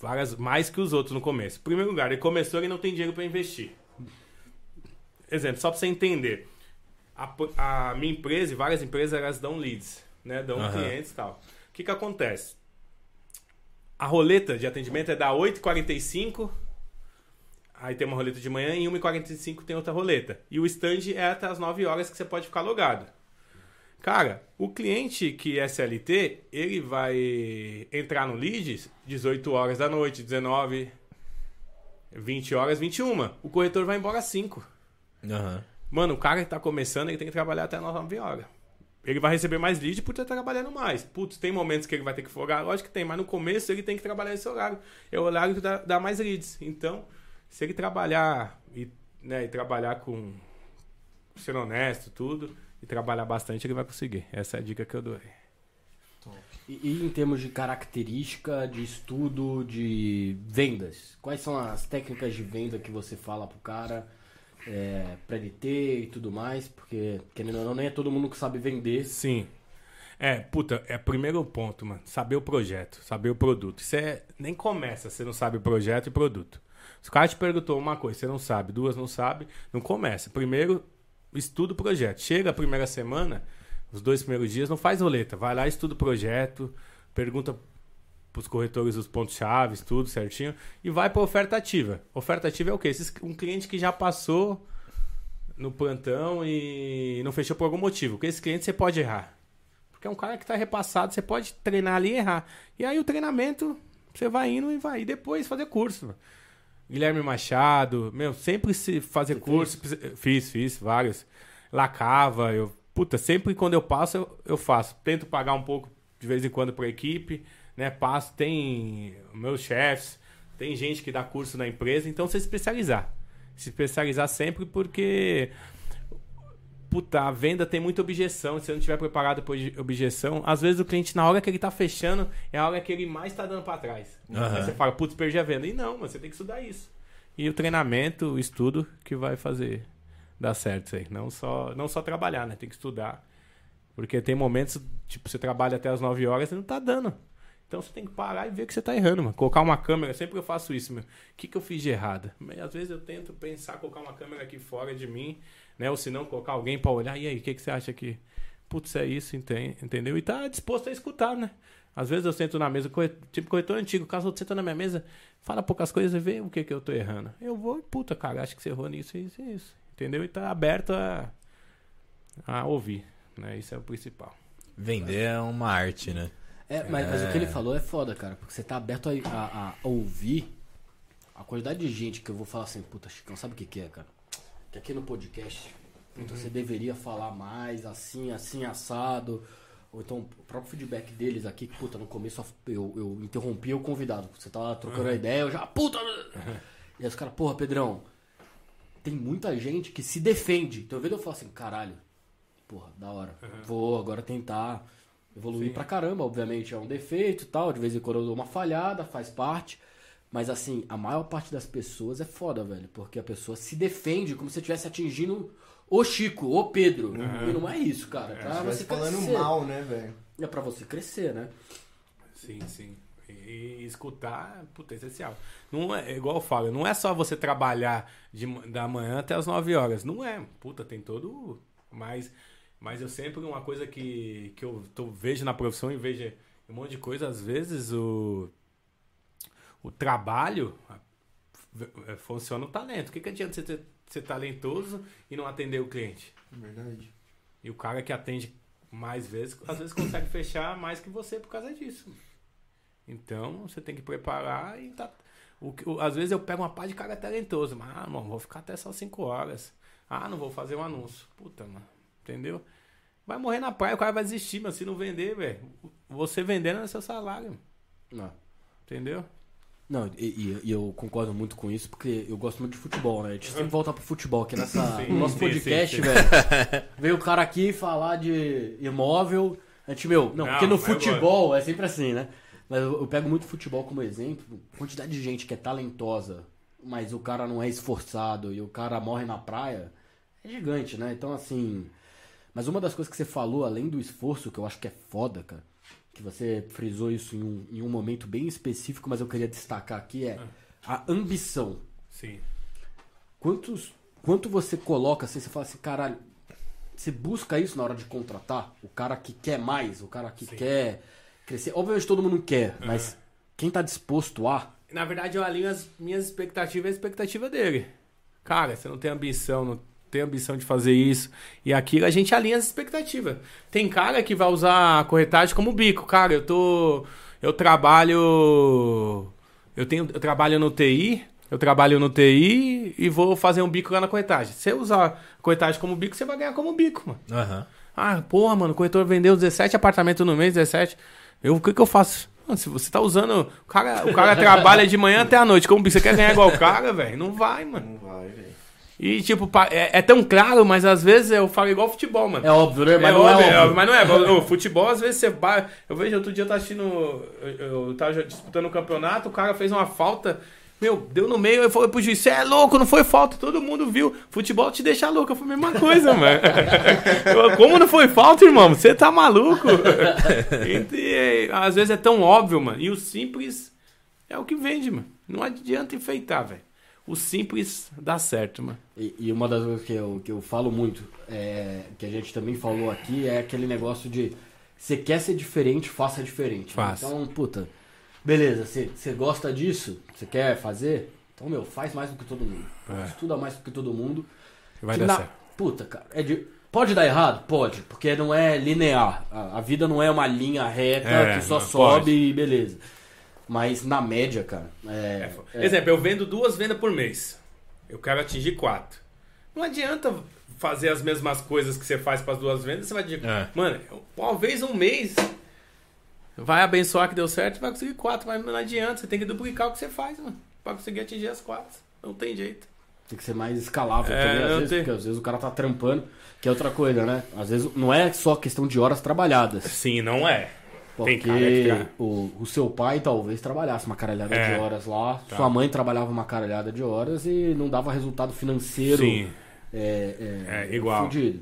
várias, mais que os outros no começo. Em primeiro lugar, ele começou, ele não tem dinheiro para investir. Exemplo, só para você entender. A, a minha empresa e várias empresas, elas dão leads, né? Dão Aham. clientes e tal. O que que acontece? A roleta de atendimento é da 8h45, aí tem uma roleta de manhã, e 1h45 tem outra roleta. E o stand é até as 9 horas que você pode ficar logado. Cara, o cliente que é CLT, ele vai entrar no leads 18 horas da noite, 19, 20 horas, 21. O corretor vai embora às 5. Aham. Mano, o cara que tá começando, ele tem que trabalhar até 9 horas. Ele vai receber mais lead por estar trabalhando mais. Putz, tem momentos que ele vai ter que folgar? Lógico que tem, mas no começo ele tem que trabalhar esse horário. É o horário que dá, dá mais leads. Então, se ele trabalhar e, né, e trabalhar com sendo honesto, tudo, e trabalhar bastante, ele vai conseguir. Essa é a dica que eu dou. E, e em termos de característica, de estudo, de vendas, quais são as técnicas de venda que você fala pro cara é, pra ter e tudo mais? Porque, querendo ou não, nem é todo mundo que sabe vender. Sim. É, puta, é primeiro ponto, mano. Saber o projeto, saber o produto. Isso é. Nem começa, você não sabe o projeto e produto. Se o cara te perguntou uma coisa, você não sabe, duas não sabe, não começa. Primeiro, estuda o projeto. Chega a primeira semana, os dois primeiros dias, não faz roleta. Vai lá, estuda o projeto, pergunta pros corretores os pontos-chave, tudo certinho, e vai pra oferta ativa. Oferta ativa é o quê? Esses- Um cliente que já passou no plantão e não fechou por algum motivo. Porque esse cliente você pode errar. Porque é um cara que tá repassado, você pode treinar ali e errar. E aí o treinamento, você vai indo e vai. E depois fazer curso. Guilherme Machado, meu, sempre se fazer curso. Fiz, fiz, vários. Lacava, eu. Puta, sempre quando eu passo, eu, eu faço. Tento pagar um pouco de vez em quando pra equipe, né? Passo, tem meus chefes, tem gente que dá curso na empresa, então você se especializar. Se especializar sempre porque puta, a venda tem muita objeção. Se você não tiver preparado por objeção, às vezes o cliente, na hora que ele tá fechando, é a hora que ele mais tá dando pra trás. Aham. Aí você fala, putz, perdi a venda. E não, mas você tem que estudar isso. E o treinamento, o estudo que vai fazer dar certo isso aí. Não só, não só trabalhar, né? Tem que estudar. Porque tem momentos, tipo, você trabalha até as 9 horas e não tá dando. Então você tem que parar e ver que você tá errando, mano. Colocar uma câmera, sempre eu faço isso, meu. O que, que eu fiz de errado? Mas, às vezes eu tento pensar, colocar uma câmera aqui fora de mim, né? Ou se não, colocar alguém pra olhar. E aí, o que, que você acha que. Putz, é isso, enten- entendeu? E tá disposto a escutar, né? Às vezes eu sento na mesa, tipo corretor antigo, caso eu sento na minha mesa, fala poucas coisas e vê o que, que eu tô errando. Eu vou, puta, cara, acho que você errou nisso, isso isso. Entendeu? E tá aberto a, a ouvir, né? Isso é o principal. Vender é uma arte, né? É, mas, mas o que ele falou é foda, cara, porque você tá aberto a, a- a ouvir a quantidade de gente que eu vou falar assim, puta, Chicão, sabe o que, que é, cara? Que aqui no podcast puta, você deveria falar mais, assim, assim, assado. Ou então o próprio feedback deles aqui, que, puta, no começo eu, eu interrompi o convidado. Você tava trocando a ideia, eu já, puta! (laughs) E aí os caras, porra, Pedrão, tem muita gente que se defende. Então, ao invés de eu falar assim, caralho, porra, da hora, vou agora tentar Evoluí Sim. pra caramba, obviamente é um defeito e tal, de vez em quando eu dou uma falhada, faz parte. Mas assim, a maior parte das pessoas é foda, velho, porque a pessoa se defende como se estivesse atingindo o Chico, o Pedro. E não é isso, cara. É pra você falando crescer. mal, né, velho? É pra você crescer, né? Sim, sim. E, escutar, puta, é essencial. Não é, é igual eu falo, não é só você trabalhar de, da manhã até as 9 horas. Não é. Puta, tem todo. Mas, mas eu sempre, uma coisa que, que eu tô- vejo na profissão e vejo um monte de coisa, às vezes o, o trabalho eh, funciona o talento. O que, que adianta você ter, ser talentoso e não atender o cliente? Verdade. E o cara que atende mais vezes, às vezes consegue fechar mais que você por causa disso. Então, você tem que preparar e tá. O, que- o- às vezes eu pego uma pá de cara talentoso, mas, ah, mano, vou ficar até só 5 horas. Ah, não vou fazer um anúncio. Puta, mano. Entendeu? Vai morrer na praia, o cara vai desistir, mas se não vender, velho, você vendendo é seu salário. Não. Entendeu? Não, e, e- eu concordo muito com isso, porque eu gosto muito de futebol, né? A gente sempre volta pro futebol, aqui nessa, Sim, no nosso sim, podcast, velho. (laughs) Veio o cara aqui falar de imóvel. A gente, meu, não, Não, porque no futebol é sempre assim, né? Mas eu, eu pego muito futebol como exemplo. Quantidade de gente que é talentosa, mas o cara não é esforçado e o cara morre na praia, é gigante, né? Então, assim. Mas uma das coisas que você falou, além do esforço, que eu acho que é foda, cara, que você frisou isso em um, em um momento bem específico, mas eu queria destacar aqui, é a ambição. Sim. Quantos, quanto você coloca assim, você fala assim, caralho, você busca isso na hora de contratar? O cara que quer mais, o cara que Sim. quer crescer. Obviamente todo mundo quer, mas quem tá disposto a. Na verdade, eu alinho as minhas expectativas e a expectativa dele. Cara, você não tem ambição, não tem ambição de fazer isso e aquilo, a gente alinha as expectativas. Tem cara que vai usar a corretagem como bico. Cara, eu tô. Eu trabalho. Eu tenho. Eu trabalho no TI. Eu trabalho no TI e vou fazer um bico lá na corretagem. Se você usar a corretagem como bico, você vai ganhar como bico, mano. Aham. Ah, porra, mano, o corretor vendeu 17 apartamentos no mês, 17. Eu, o que que eu faço? Mano, se você tá usando. O cara, o cara (laughs) trabalha de manhã até a noite. Como você quer ganhar igual o cara, velho? Não vai, mano. Não vai, velho. E, tipo, é, é tão claro, mas às vezes eu falo igual futebol, mano. É óbvio, né? Mas É não óbvio, é é óbvio. óbvio, mas não é. O futebol, às vezes você vai. Eu vejo outro dia eu tava assistindo. Eu, eu tava disputando o campeonato, o cara fez uma falta. Meu, deu no meio, eu falei pro juiz, você é louco, não foi falta, todo mundo viu. Futebol te deixa louco, foi a mesma coisa, mano. (laughs) Eu, Como não foi falta, irmão? Você tá maluco? (laughs) E, às vezes é tão óbvio, mano. E o simples é o que vende, mano. Não adianta enfeitar, velho. O simples dá certo, mano. E, e uma das coisas que eu, que eu falo muito, é, que a gente também falou aqui, é aquele negócio de você quer ser diferente, faça diferente. Faça. Então, puta, beleza, você gosta disso, você quer fazer? Então, meu, faz mais do que todo mundo. É. Estuda mais do que todo mundo. Vai Que dar na- certo. Puta, cara, é de- pode dar errado? Pode, porque não é linear. A, a vida não é uma linha reta É, que só sobe pode. e beleza. Mas na média, cara, é, é- Exemplo, eu vendo duas vendas por mês. Eu quero atingir quatro. Não adianta fazer as mesmas coisas que você faz para as duas vendas, você vai dizer, É. mano, eu- talvez um mês vai abençoar que deu certo e vai conseguir quatro, mas não adianta, você tem que duplicar o que você faz, mano, para conseguir atingir as quatro. Não tem jeito. Tem que ser mais escalável É, também, às vezes, tem- porque às vezes o cara tá trampando, que é outra coisa, né? Às vezes não é só questão de horas trabalhadas. Sim, não é. Tem Porque cara o, o seu pai talvez trabalhasse uma caralhada É, de horas lá, tá. sua mãe trabalhava uma caralhada de horas e não dava resultado financeiro Sim. é, é, É, igual. fudido.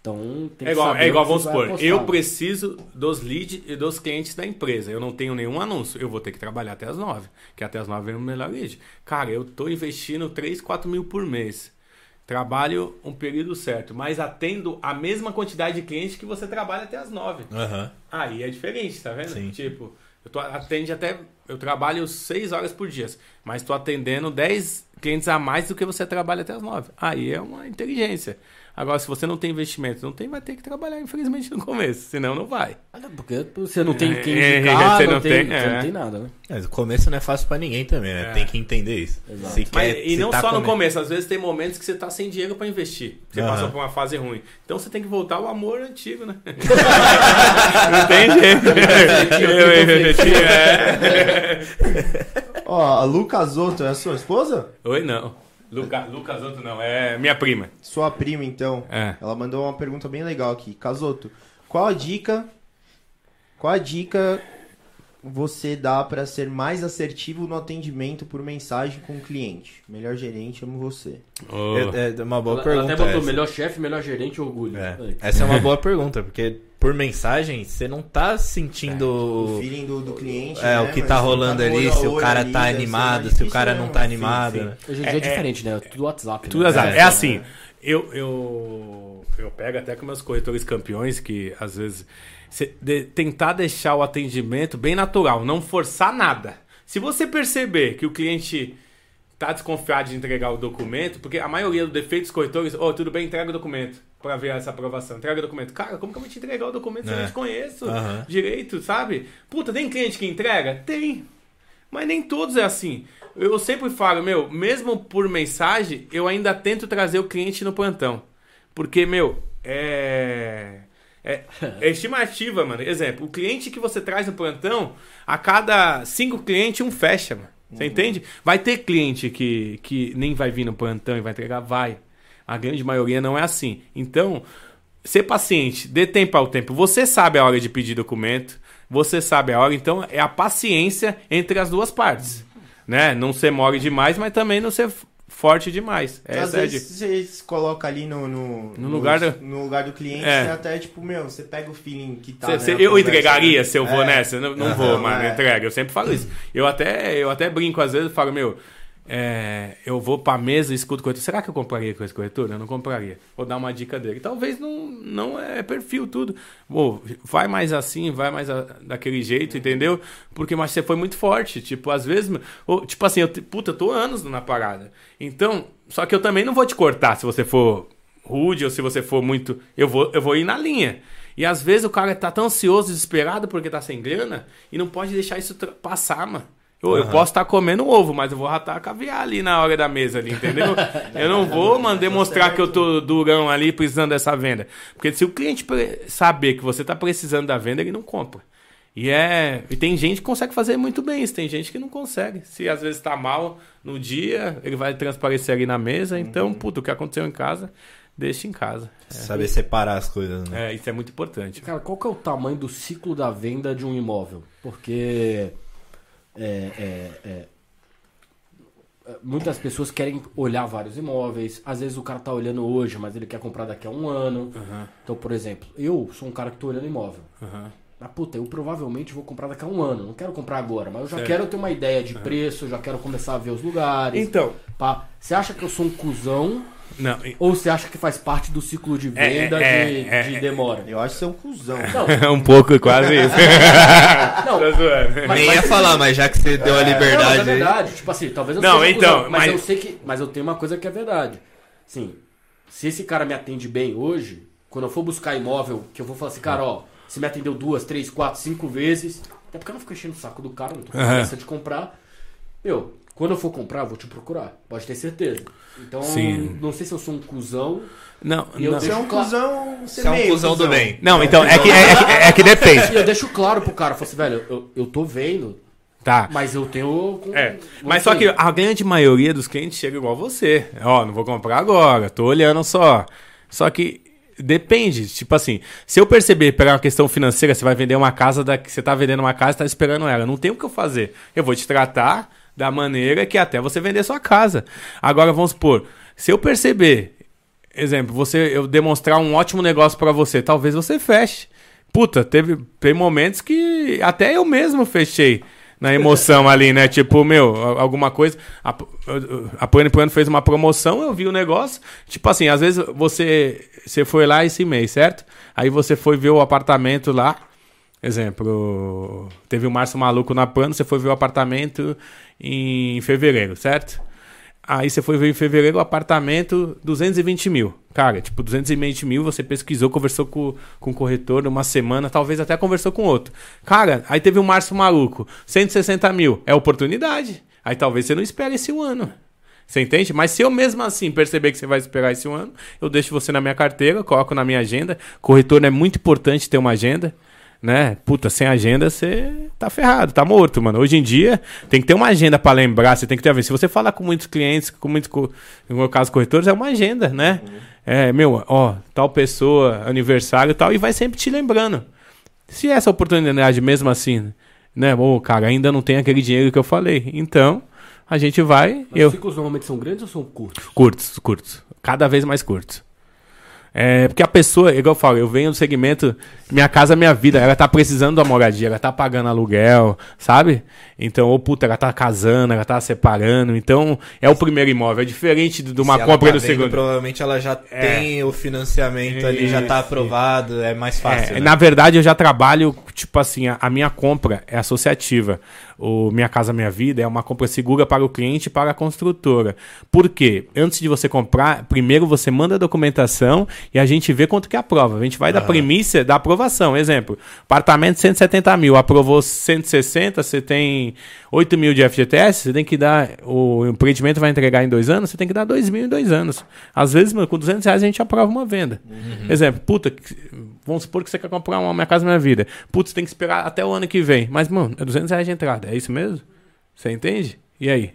Então tem É igual, é igual vamos supor, apostar. eu preciso dos leads e dos clientes da empresa. Eu não tenho nenhum anúncio. Eu vou ter que trabalhar até as nove. Que até as nove vem o melhor lead. Cara, eu tô investindo 3, 4 mil por mês. Trabalho um período certo, mas atendo a mesma quantidade de clientes que você trabalha até as nove. Aham. Aí é diferente, tá vendo? Sim. Tipo, eu tô, atende até. Eu trabalho 6 horas por dia, mas tô atendendo 10 clientes a mais do que você trabalha até as 9. Aí é uma inteligência. Agora, se você não tem investimento, não tem, vai ter que trabalhar, infelizmente, no começo. Senão não vai. Porque você não tem quem É, indicar, (laughs) você não, não tem, tem, você não é. tem nada, né? Mas o começo não é fácil pra ninguém também, né? É. Tem que entender isso. Exato. Se Mas, quer- e se não tá só no come- começo, às vezes tem momentos que você tá sem dinheiro pra investir. Você Aham. passou por uma fase ruim. Então você tem que voltar ao amor antigo, né? (laughs) não tem jeito. É. (laughs) Ó, a Lu Casotto é a sua esposa? Oi, não. Luca, Lucas não, é minha prima. Sua prima, então. É. Ela mandou uma pergunta bem legal aqui. Casoto, qual a dica Qual a dica você dá para ser mais assertivo no atendimento por mensagem com o cliente? Melhor gerente, amo você. Oh. É, é uma boa Ela, ela pergunta. até botou essa. melhor chefe, melhor gerente, orgulho. É. Essa é uma (laughs) boa pergunta, porque por mensagem você não tá sentindo O o, feeling do, do cliente. é, né? o que Mas tá rolando no ali, olho a se o cara ali, tá animado, se o cara não mesmo. tá Sim, animado. sim. né? Hoje em dia é, diferente, né? Tudo WhatsApp. Tudo né? azar. É, É, assim, eu, eu, eu pego até com meus corretores campeões que às vezes de- tentar deixar o atendimento bem natural, não forçar nada. Se você perceber que o cliente tá desconfiado de entregar o documento, porque a maioria dos corretores, ô, tudo bem, entrega o documento pra ver essa aprovação. Entrega o documento. Cara, como que eu vou te entregar o documento se eu É. não te conheço Aham. direito, sabe? Puta, tem cliente que entrega? Tem. Mas nem todos é assim. Eu sempre falo, meu, mesmo por mensagem, eu ainda tento trazer o cliente no plantão. Porque, meu, é. É, é estimativa, mano. Exemplo, o cliente que você traz no plantão, a cada cinco clientes, um fecha, mano. Você entende? Vai ter cliente que, que nem vai vir no plantão e vai entregar? Vai. A grande maioria não é assim. Então, ser paciente, dê tempo ao tempo. Você sabe a hora de pedir documento, você sabe a hora, então é a paciência entre as duas partes. Né? Não ser mole demais, mas também não ser forte demais. Às Essa é vezes você se coloca ali no, no, No lugar do- no lugar do cliente, É. até, tipo, meu, você pega o feeling que tá. Cê- né, cê- eu entregaria né? se eu vou É. nessa? Não, não Aham. vou, mano, É. entrega. Eu sempre falo isso. Eu até, eu até brinco às vezes, falo, meu, é, eu vou pra mesa e escuto corretor. Será que eu compraria com esse corretor? Eu não compraria. Vou dar uma dica dele. Talvez não, não é perfil tudo. Vai mais assim, vai mais a- daquele jeito, entendeu? Porque mas você foi muito forte. Tipo, às vezes, ou, tipo assim, eu, puta, eu tô anos na parada. Então, só que eu também não vou te cortar se você for rude ou se você for muito. Eu vou, eu vou ir na linha. E às vezes o cara tá tão ansioso, desesperado porque tá sem grana e não pode deixar isso passar, mano. Eu, eu Aham. posso estar comendo ovo, mas eu vou ratar caviar ali na hora da mesa ali, entendeu? (laughs) Eu não vou, mano, demonstrar que eu tô durão ali precisando dessa venda. Porque se o cliente saber que você tá precisando da venda, ele não compra. E é. E tem gente que consegue fazer muito bem isso, tem gente que não consegue. Se às vezes tá mal no dia, ele vai transparecer ali na mesa. Então, puta, o que aconteceu em casa, deixa em casa. Saber separar as coisas, né? É, isso é muito importante. Cara, qual que é o tamanho do ciclo da venda de um imóvel? Porque é, é, é, muitas pessoas querem olhar vários imóveis. Às vezes o cara tá olhando hoje, mas ele quer comprar daqui a um ano. Aham, Então, por exemplo, eu sou um cara que tô olhando imóvel. aham. Mas, puta, eu provavelmente vou comprar daqui a um ano. Não quero comprar agora, mas eu já Certo. quero ter uma ideia de preço, eu já quero começar a ver os lugares. Então, pá. Você acha que eu sou um cuzão não, ou você acha que faz parte do ciclo de É, venda é, de, é, de é. demora? Eu acho que você é um cuzão. Não, (laughs) um pouco, quase isso. (laughs) não, zoando. Mas- Nem mas- ia falar, mas já que você deu a Não, mas liberdade é aí. verdade. Tipo assim, talvez eu Não, seja então, cuzão, mas, mas- eu sei que. Mas eu tenho uma coisa que é verdade. Sim, se esse cara me atende bem hoje, quando eu for buscar imóvel, que eu vou falar assim, cara, ó, você me atendeu duas, três, quatro, cinco vezes. Até porque eu não fico enchendo o saco do cara, não tô com pressa de comprar. Meu, quando eu for comprar, eu vou te procurar. Pode ter certeza. Então, Sim. não sei se eu sou um cuzão. Não, E não. Você é um Claro. cuzão. Você, Você é um cuzão do bem. Não, então, é que, é, que, é que depende. E eu deixo claro pro cara, eu falo assim, velho, eu, eu tô vendo, Tá. mas eu tenho. É, mas só que a grande maioria dos clientes chega igual você. Ó, não vou comprar agora, tô olhando só. Só que depende, tipo assim, se eu perceber pegar uma questão financeira, você vai vender uma casa da você tá vendendo uma casa, e tá esperando ela, não tem o que eu fazer. Eu vou te tratar da maneira que até você vender sua casa. Agora vamos supor, se eu perceber, exemplo, você eu demonstrar um ótimo negócio pra você, talvez você feche. Puta, teve, teve momentos que até eu mesmo fechei na emoção (laughs) ali, né? Tipo, meu, alguma coisa. A, a Plano Plano fez uma promoção, eu vi o negócio. Tipo assim, às vezes você, você foi lá esse mês, certo? Aí você foi ver o apartamento lá. Exemplo, teve o Márcio Maluco na Plano, você foi ver o apartamento em fevereiro, certo? Aí você foi ver em fevereiro o apartamento 220 mil. Cara, tipo, 220 mil, você pesquisou, conversou com, com o corretor uma semana, talvez até conversou com outro. Cara, aí teve o Márcio Maluco, 160 mil. É oportunidade. Aí talvez você não espere esse um ano. Você entende? Mas se eu mesmo assim perceber que você vai esperar esse um ano, eu deixo você na minha carteira, coloco na minha agenda. Corretor é muito importante ter uma agenda né? Puta, sem agenda você tá ferrado, tá morto, mano. Hoje em dia tem que ter uma agenda pra lembrar, você tem que ter a ver. Se você falar com muitos clientes, com muitos, no meu caso, corretores, é uma agenda, né? É, meu, ó, tal pessoa, aniversário e tal, e vai sempre te lembrando. Se essa oportunidade mesmo assim, né, ô, cara, ainda não tem aquele dinheiro que eu falei, então a gente vai. Mas eu Os ciclos normalmente são grandes ou são curtos? Curtos, curtos. Cada vez mais curtos. É, porque a pessoa, igual eu falo, eu venho do segmento Minha Casa Minha Vida, ela tá precisando da moradia, ela tá pagando aluguel, sabe? Então, ou puta, ela tá casando, ela tá separando, então é o primeiro imóvel, é diferente de uma Se compra tá do vendo, segundo. Provavelmente ela já É. tem o financiamento ali, já tá aprovado, é mais fácil. É, né? Na verdade, eu já trabalho, tipo assim, a, a minha compra é associativa. O Minha Casa Minha Vida é uma compra segura para o cliente e para a construtora. Por quê? Antes de você comprar, primeiro você manda a documentação e a gente vê quanto que aprova. A gente vai da premissa da aprovação. Exemplo, apartamento 170 mil, aprovou 160, você tem 8 mil de FGTS, você tem que dar, o empreendimento vai entregar em dois anos, você tem que dar 2 mil em dois anos. Às vezes, mano, com 200 reais a gente aprova uma venda. Exemplo, puta, vamos supor que você quer comprar uma Minha Casa Minha Vida. Putz, tem que esperar até o ano que vem. Mas, mano, é 200 reais de entrada, é isso mesmo? Você entende? E aí?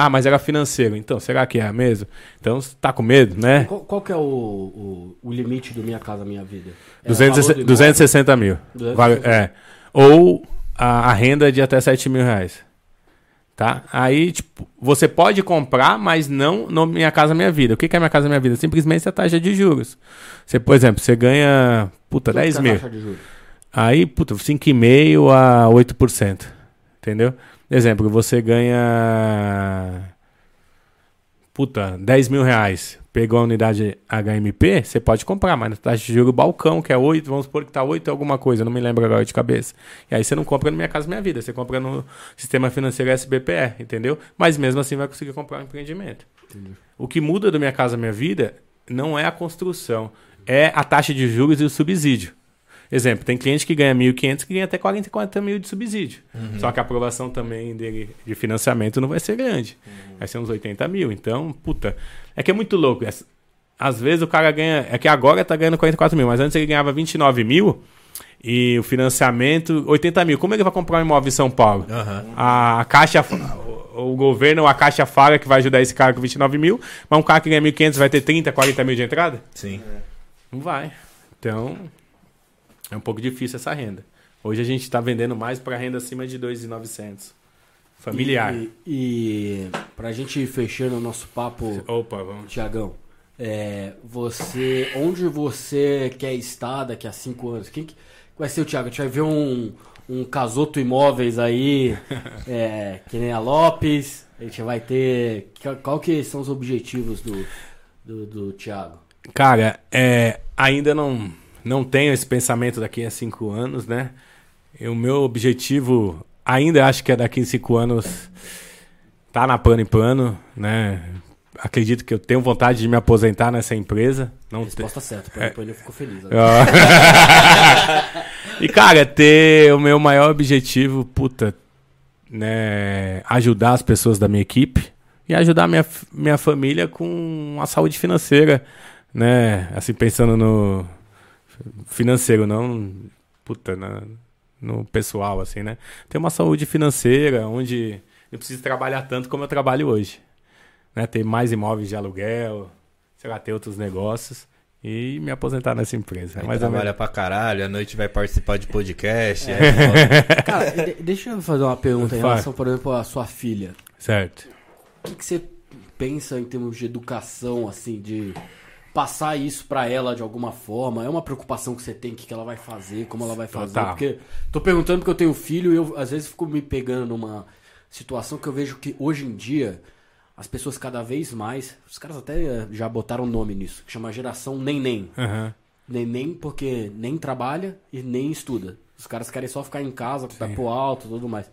Ah, mas era financeiro. Então, será que é mesmo? Então, você tá com medo, né? Qual, qual que é o, o, o limite do Minha Casa Minha Vida? É 200, valor do imóvel? 260 mil. 260. Vale- é. Ou a, a renda de até 7 mil reais. Tá? Aí, tipo, você pode comprar, mas não no Minha Casa Minha Vida. O que que é Minha Casa Minha Vida? Simplesmente a taxa de juros. Você, por exemplo, você ganha, puta, Quanto 10 que é mil. Aí, puta, 5,5% a 8%. Entendeu? Exemplo, você ganha. Puta, 10 mil reais. Pegou a unidade HMP, você pode comprar, mas na taxa de juros balcão, que é 8, vamos supor que tá 8 alguma coisa, não me lembro agora de cabeça. E aí você não compra no Minha Casa Minha Vida, você compra no sistema financeiro SBPE, entendeu? Mas mesmo assim vai conseguir comprar um empreendimento. O que muda do Minha Casa Minha Vida não é a construção, é a taxa de juros e o subsídio. Exemplo, tem cliente que ganha 1.500 que ganha até 40, 40 mil de subsídio. Só que a aprovação também dele de financiamento não vai ser grande. Vai ser uns 80 mil. Então, puta, é que é muito louco. Às vezes o cara ganha. É que agora tá ganhando 44 mil, mas antes ele ganhava 29 mil e o financiamento 80 mil. Como ele vai comprar um imóvel em São Paulo? Aham. A, a Caixa, o, o governo a Caixa fala que vai ajudar esse cara com 29 mil, mas um cara que ganha 1.500 vai ter 30, 40 mil de entrada? Sim. Não vai. Então, é um pouco difícil essa renda. Hoje a gente está vendendo mais para renda acima de 2.900. Familiar. E, e pra gente ir fechando o nosso papo, Opa, vamos. Tiagão, é, você, onde você quer estar daqui a cinco anos? Quem que vai ser o Thiago? A gente vai ver um, um Casoto Imóveis aí, (laughs) é, que nem a Lopes. A gente vai ter. Qual, que são os objetivos do, do, do Thiago? Cara, é, ainda não, não tenho esse pensamento daqui a cinco anos, né? E o meu objetivo, ainda acho que é daqui a cinco anos, tá na pano em pano, né? Acredito que eu tenho vontade de me aposentar nessa empresa. Não te- Resposta certa, É. para ele ficou feliz. né? (laughs) e, cara, ter o meu maior objetivo, puta, né, ajudar as pessoas da minha equipe e ajudar minha, minha família com a saúde financeira, né? Assim, pensando no financeiro, não, puta, na- no pessoal, assim, né? Ter uma saúde financeira onde eu preciso trabalhar tanto como eu trabalho hoje, né? Ter mais imóveis de aluguel, sei lá, ter outros negócios e me aposentar nessa empresa. É ou menos. trabalha pra caralho, à noite vai participar de podcast. aí volta. (laughs) Cara, de- deixa eu fazer uma pergunta em relação, por exemplo, à sua filha. Certo. O que, que você pensa em termos de educação, assim, de passar isso pra ela de alguma forma? É uma preocupação que você tem, o que, ela vai fazer, como ela vai fazer? Total. Porque tô perguntando porque eu tenho filho e eu às vezes fico me pegando numa situação que eu vejo que hoje em dia as pessoas cada vez mais, os caras até eh, já botaram nome nisso, que chama geração neném. Aham. Neném porque nem trabalha e nem estuda. Os caras querem só ficar em casa, com o pé pro alto e tudo mais.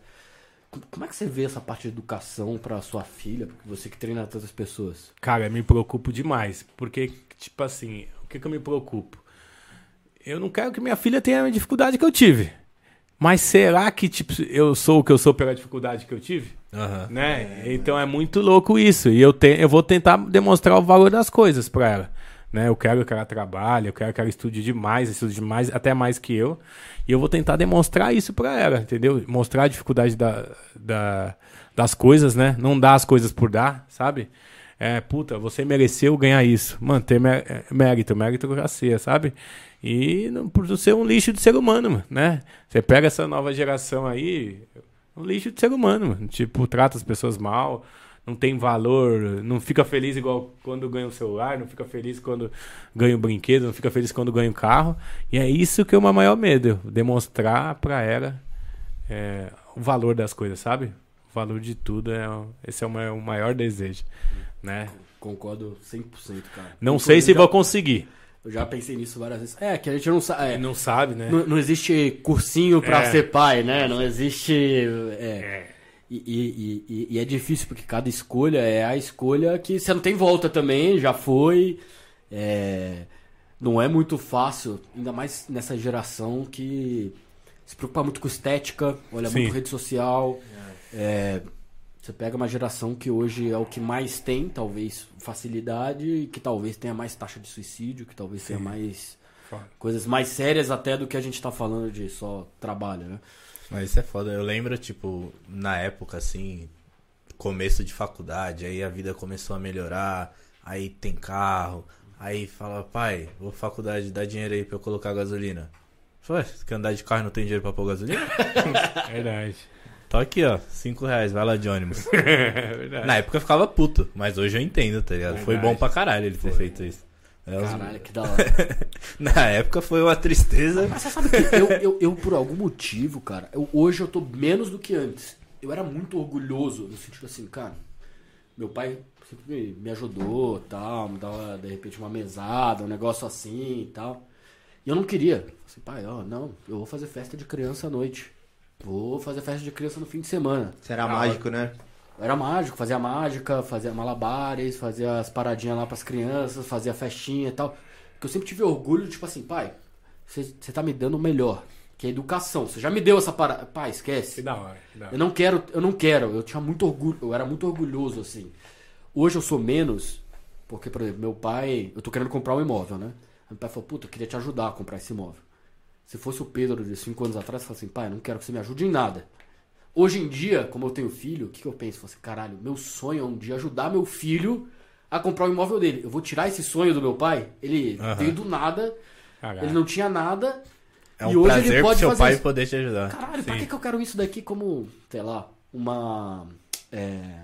Como- é que você vê essa parte de educação pra sua filha, porque você que treina tantas pessoas? Cara, me preocupo demais. Porque, tipo assim, o que, que eu me preocupo? Eu não quero que minha filha tenha a dificuldade que eu tive. Mas será que, tipo, eu sou o que eu sou pela dificuldade que eu tive? Aham. né? Então é muito louco isso. E eu, te, eu vou tentar demonstrar o valor das coisas pra ela. Né? Eu quero que ela trabalhe, eu quero que ela estude demais, estude demais, até mais que eu. E eu vou tentar demonstrar isso pra ela, entendeu? Mostrar a dificuldade da, da- das coisas, né? Não dar as coisas por dar, sabe? É, puta, você mereceu ganhar isso. Mano, ter é, mérito, meritocracia, sabe? E não, por ser um lixo de ser humano, mano, né? Você pega essa nova geração aí, um lixo de ser humano, mano. Tipo, trata as pessoas mal, não tem valor, não fica feliz igual quando ganha um celular, não fica feliz quando ganha um brinquedo, não fica feliz quando ganha um carro. E é isso que é o meu maior medo, demonstrar pra ela é, o valor das coisas, sabe? O valor de tudo, é, esse é o o maior desejo, né? Concordo 100%, cara. Não sei se já- vou conseguir. Eu já pensei nisso várias vezes. É, que a gente não sabe. é, Não sabe, né? não, não existe cursinho pra É. ser pai, né? Não existe. é, É. E, e- e- e é difícil porque cada escolha é a escolha que você não tem volta também, já foi. É, não é muito fácil, ainda mais nessa geração que se preocupa muito com estética, olha Sim. muito rede social. É, você pega uma geração que hoje é o que mais tem, talvez, facilidade, e que talvez tenha mais taxa de suicídio, que talvez tenha mais Foda. coisas mais sérias até do que a gente tá falando de só trabalho, né? Mas isso é foda. Eu lembro, tipo, na época, assim, começo de faculdade, aí a vida começou a melhorar, aí tem carro, aí fala, pai, vou pra faculdade, dá dinheiro aí pra eu colocar gasolina. Foi, você quer andar de carro e não tem dinheiro pra pôr gasolina? (laughs) Verdade. Tô aqui, ó, cinco reais, vai lá de ônibus. (laughs) É verdade. Na época eu ficava puto, mas hoje eu entendo, tá ligado? Foi Verdade. bom pra caralho ele ter Foi. feito isso. É, os- Caralho, que da hora. (laughs) Na época foi uma tristeza. Mas você sabe que eu, eu, eu, por algum motivo, cara, eu- hoje eu tô menos do que antes. Eu era muito orgulhoso, no sentido assim, cara, meu pai sempre me, me ajudou, tal, me dava, de repente, uma mesada, um negócio assim e tal. E eu não queria. Falei Assim, pai, ó, não, eu vou fazer festa de criança à noite. Vou fazer festa de criança no fim de semana. Será mágico, né? Era mágico, fazia mágica, fazia malabares, fazia as paradinhas lá pras crianças, fazia festinha e tal. Porque eu sempre tive orgulho, tipo assim, pai, você você tá me dando o melhor, que é educação. Você já me deu essa parada. Pai, Que esquece. da hora. que da hora. Eu não quero, eu não quero. Eu tinha muito orgulho, eu era muito orgulhoso, assim. Hoje eu sou menos, porque, por exemplo, meu pai, eu tô querendo comprar um imóvel, né? Meu pai falou, puta, eu queria te ajudar a comprar esse imóvel. Se fosse o Pedro de 5 anos atrás, eu assim, pai, não quero que você me ajude em nada. Hoje em dia, como eu tenho filho, o que, que eu penso? Eu assim, caralho, meu sonho é um dia ajudar meu filho a comprar o imóvel dele. Eu vou tirar esse sonho do meu pai? Ele Aham. veio do nada, ele não tinha nada. É um e hoje prazer ele pode seu fazer pai isso. poder te ajudar. Caralho, pra Sim. que, que eu quero isso daqui como, sei lá, uma. É...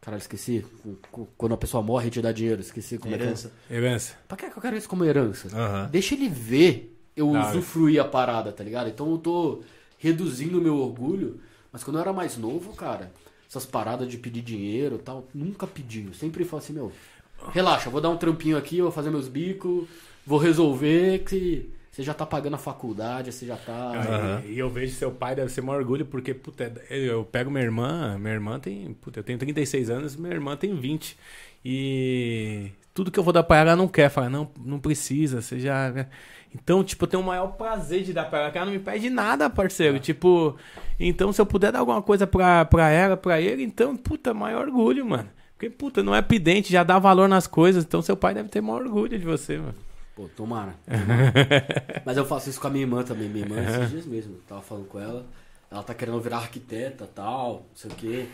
Caralho, esqueci. Quando a pessoa morre, te dá dinheiro. Esqueci como é que é. Herança. Herança. Pra que eu quero isso como herança? Aham. Deixa ele ver eu Da hora. usufruir a parada, tá ligado? Então eu tô reduzindo o meu orgulho. Mas quando eu era mais novo, cara, essas paradas de pedir dinheiro e tal, nunca pedi. Eu sempre falo assim, meu, relaxa, vou dar um trampinho aqui, vou fazer meus bicos, vou resolver que você já tá pagando a faculdade, você já tá. Aham. E eu vejo seu pai deve ser um orgulho, porque, puta, eu pego minha irmã, minha irmã tem, puta, eu tenho 36 anos, minha irmã tem 20. E tudo que eu vou dar pra ela, ela não quer. Fala, não, não precisa, você já... né? Então, tipo, eu tenho o maior prazer de dar pra ela, que ela não me pede nada, parceiro. Tipo, então se eu puder dar alguma coisa pra, pra ela, pra ele, então, puta, maior orgulho, mano. Porque, puta, não é pedente, já dá valor nas coisas, então seu pai deve ter maior orgulho de você, mano. Pô, tomara. tomara. (laughs) Mas eu faço isso com a minha irmã também. Minha irmã, esses dias mesmo, eu tava falando com ela. Ela tá querendo virar arquiteta tal, não sei o quê.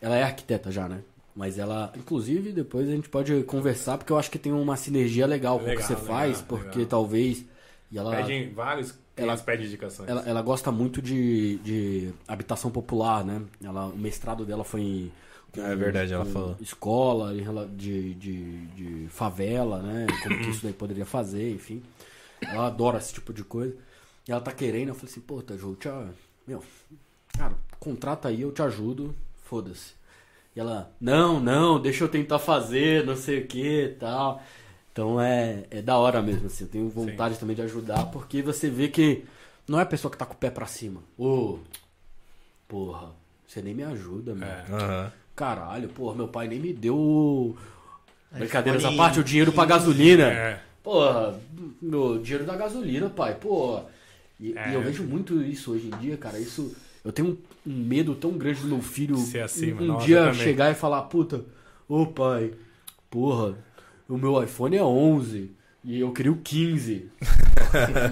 Ela é arquiteta já, né? Mas ela, inclusive, depois a gente pode conversar, porque eu acho que tem uma sinergia legal, com o que você legal, faz, porque legal. talvez. E ela, Pedem vários, ela- elas pedem indicações. ela, ela gosta muito de, de habitação popular, né? Ela, o mestrado dela foi em. É verdade, ela com falou. Escola de, de, de favela, né? Como que isso daí poderia fazer, enfim. Ela adora esse tipo de coisa. E ela tá querendo, eu falei assim, pô, Taju, eu te, a- meu, cara, contrata aí, eu te ajudo, foda-se. E ela, não, não, deixa eu tentar fazer, não sei o que e tal. Então é, é da hora mesmo, assim. Eu tenho vontade também de ajudar, porque você vê que não é a pessoa que tá com o pé pra cima. Ô, porra, você nem me ajuda, meu. É. Aham. Caralho, porra, meu pai nem me deu. Brincadeira essa iPhone parte, o dinheiro pra gasolina. É. Porra, meu dinheiro da gasolina, pai, porra. E, É. e eu vejo muito isso hoje em dia, cara. Isso. Eu tenho um, um medo tão grande do meu filho assim, um, um Nossa, dia chegar e falar, puta, ô pai, porra, o meu iPhone é 11 e eu queria o 15.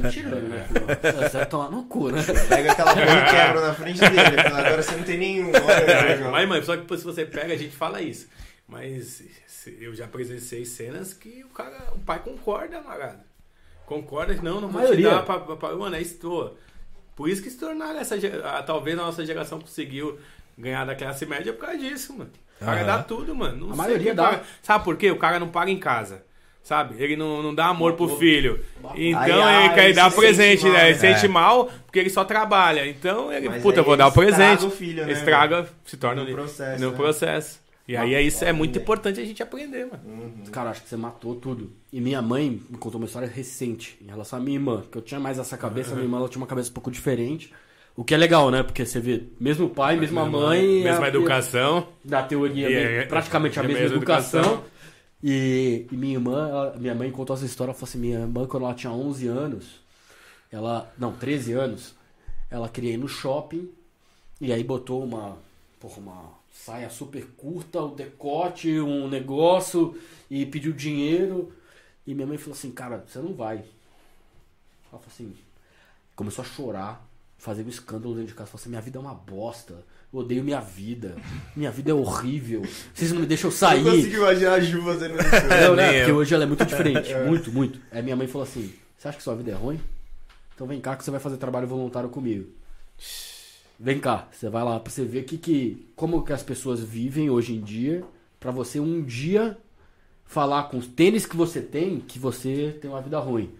Mentira, né? Você vai tomar no cu, né? Pega aquela porra e quebra na frente dele. Agora você não tem nenhum. Olha, É, mas, mãe, só que se você pega, a gente fala isso. Mas eu já presenciei cenas que o cara, o pai concorda, amarado. Concorda, não, não vou te dar pra, pra, pra- Mano, é isso. Por isso que se tornaram essa. Talvez a nossa geração conseguiu ganhar da classe média por causa disso, mano. O cara Aham. dá tudo, mano. Não A sei maioria dá. paga. Sabe por quê? O cara não paga em casa. Sabe? Ele não, não dá amor pro filho. Então Aí, ele quer ele dar se presente, sente mal, né? Ele se sente É. mal porque ele só trabalha. Então ele, Mas puta, vou dar o ele estraga presente. o filho, né, estraga, se torna No processo, no né? processo. E aí é isso é muito importante a gente aprender, mano. Uhum. Cara, acho que você matou tudo. E minha mãe me contou uma história recente em relação à minha irmã, que eu tinha mais essa cabeça, a minha irmã ela tinha uma cabeça um pouco diferente. O que é legal, né? Porque você vê, mesmo pai, mesma mãe. Mesma a- educação. Da teoria, é- praticamente a é mesma mesma educação. educação. E, e minha irmã, ela- minha mãe contou essa história, ela falou assim, minha irmã quando ela tinha 11 anos, ela, não, 13 anos, ela queria ir no shopping e aí botou uma, porra, uma saia super curta, o decote, um negócio e pediu dinheiro. E minha mãe falou assim, cara, você não vai. Ela falou assim, começou a chorar, fazer um escândalo dentro de casa. Falou assim, minha vida é uma bosta. Eu odeio minha vida. Minha vida é horrível. Vocês não me deixam Eu sair. não consigo imaginar a Ju fazendo (laughs) isso. Não, né? Porque eu. hoje ela é muito diferente. (laughs) Muito, muito. Aí minha mãe falou assim: Você acha que sua vida é ruim? Então vem cá que você vai fazer trabalho voluntário comigo. Vem cá, você vai lá pra você ver que, que, como que as pessoas vivem hoje em dia, pra você um dia falar com os tênis que você tem que você tem uma vida ruim.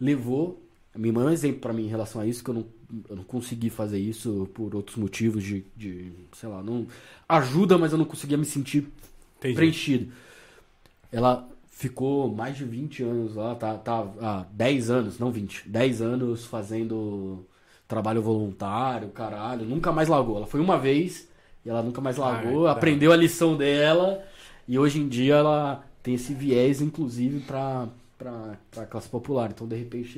Levou. A minha mãe é um exemplo pra mim em relação a isso, que eu não, eu não consegui fazer isso por outros motivos de, de sei lá, não. Ajuda, mas eu não conseguia me sentir Entendi. preenchido. Ela ficou mais de 20 anos lá, tá, tá há 10 anos, não 20, 10 anos fazendo trabalho voluntário, caralho, nunca mais largou. Ela foi uma vez e ela nunca mais largou, tá. aprendeu a lição dela e hoje em dia ela tem esse viés, inclusive, pra, pra, pra classe popular. Então, de repente,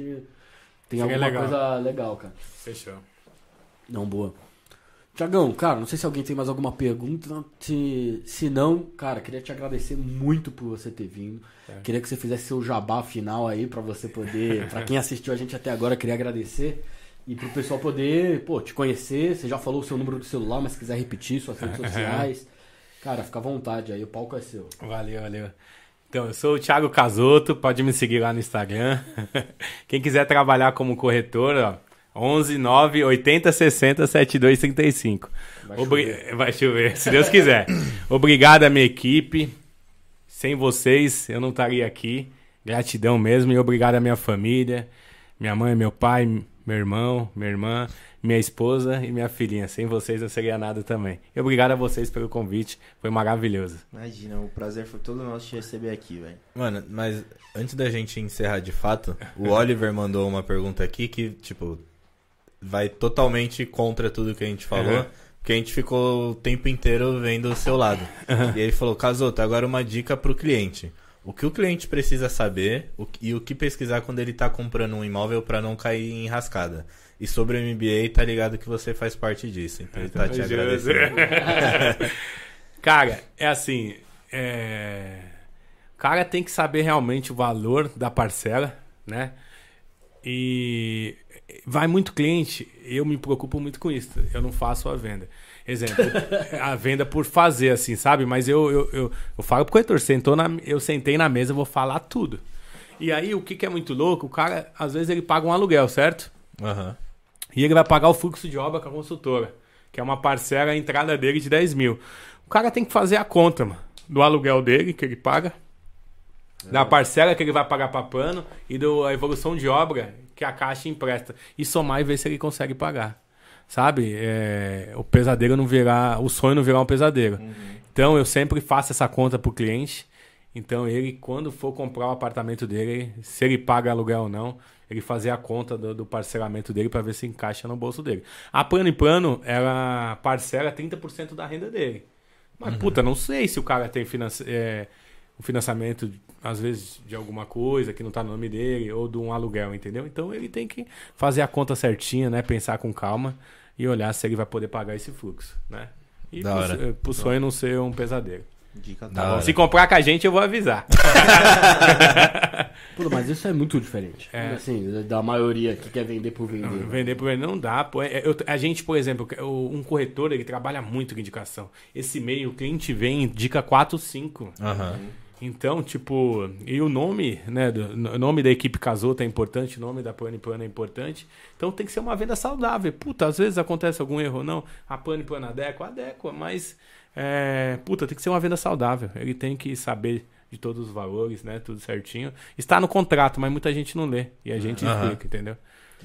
tem Seria alguma legal. coisa legal, cara. Fechou. Não, boa. Tiagão, cara, não sei se alguém tem mais alguma pergunta. Se, se não, cara, queria te agradecer muito por você ter vindo. É. Queria que você fizesse seu jabá final aí pra você poder. pra quem assistiu a gente até agora, queria agradecer. E pro pessoal poder, pô, te conhecer. Você já falou o seu número do celular, mas se quiser repetir suas redes (laughs) sociais. Cara, fica à vontade aí, o palco é seu. Valeu, valeu. Então, eu sou o Thiago Casoto, pode me seguir lá no Instagram. (laughs) Quem quiser trabalhar como corretor, ó, 11 9 80 60 72 35. Vai Obri- Vai chover, se Deus quiser. (coughs) Obrigado à minha equipe. Sem vocês, eu não estaria aqui. Gratidão mesmo e obrigado à minha família, minha mãe, meu pai, meu irmão, minha irmã, minha esposa e minha filhinha. Sem vocês eu seria nada também. E obrigado a vocês pelo convite, foi maravilhoso. Imagina, o prazer foi todo nosso te receber aqui, velho. Mano, mas antes da gente encerrar de fato, o Oliver mandou uma pergunta aqui que, tipo, vai totalmente contra tudo que a gente falou. Uhum. Porque a gente ficou o tempo inteiro vendo o seu lado. E ele falou, Casoto, agora uma dica pro cliente. O que o cliente precisa saber o e o que pesquisar quando ele tá comprando um imóvel pra não cair em rascada. E sobre o MBA, tá ligado que você faz parte disso. Então ele tá te agradecendo. (laughs) Cara, é assim. é, O cara tem que saber realmente o valor da parcela, né? E vai muito cliente, eu me preocupo muito com isso. Eu não faço a venda. Exemplo, a venda por fazer, assim, sabe? Mas eu, eu, eu, eu falo pro corretor, sentou na, eu sentei na mesa, vou falar tudo. E aí, o que, que é muito louco? O cara, às vezes, ele paga um aluguel, certo? Aham. E ele vai pagar o fluxo de obra com a consultora, que é uma parcela, a entrada dele de 10 mil. O cara tem que fazer a conta, mano, do aluguel dele, que ele paga, da parcela que ele vai pagar para plano e da evolução de obra que a Caixa empresta. E somar e ver se ele consegue pagar. Sabe? É, o pesadelo não virar, o sonho não virar um pesadelo. Então eu sempre faço essa conta pro cliente. Então ele, quando for comprar o apartamento dele, se ele paga aluguel ou não, ele fazer a conta do, do parcelamento dele para ver se encaixa no bolso dele. A plano e plano, ela parcela 30% da renda dele. Mas, puta, não sei se o cara tem finance, é, um financiamento, às vezes, de alguma coisa que não tá no nome dele, ou de um aluguel, entendeu? Então ele tem que fazer a conta certinha, né? Pensar com calma e olhar se ele vai poder pagar esse fluxo, né? E Da pro, hora. pro sonho não ser um pesadelo. Dica Da tá. Se comprar com a gente, eu vou avisar. Pô, mas isso é muito diferente. É. Assim, da maioria que quer vender por vender. Não, vender por vender não dá, pô. É, eu- a gente, por exemplo, um corretor, ele trabalha muito com indicação. Esse meio, o cliente vem, indica 4, 5. Aham. Então, tipo, e o nome, né? do- o nome da equipe Casota é importante, o nome da Pane Pana é importante. Então tem que ser uma venda saudável. Puta, às vezes acontece algum erro não. A Pane Pana adequa, adequa, mas é, puta, tem que ser uma venda saudável. Ele tem que saber de todos os valores, né? Tudo certinho. Está no contrato, mas muita gente não lê. E a gente Aham. explica, entendeu?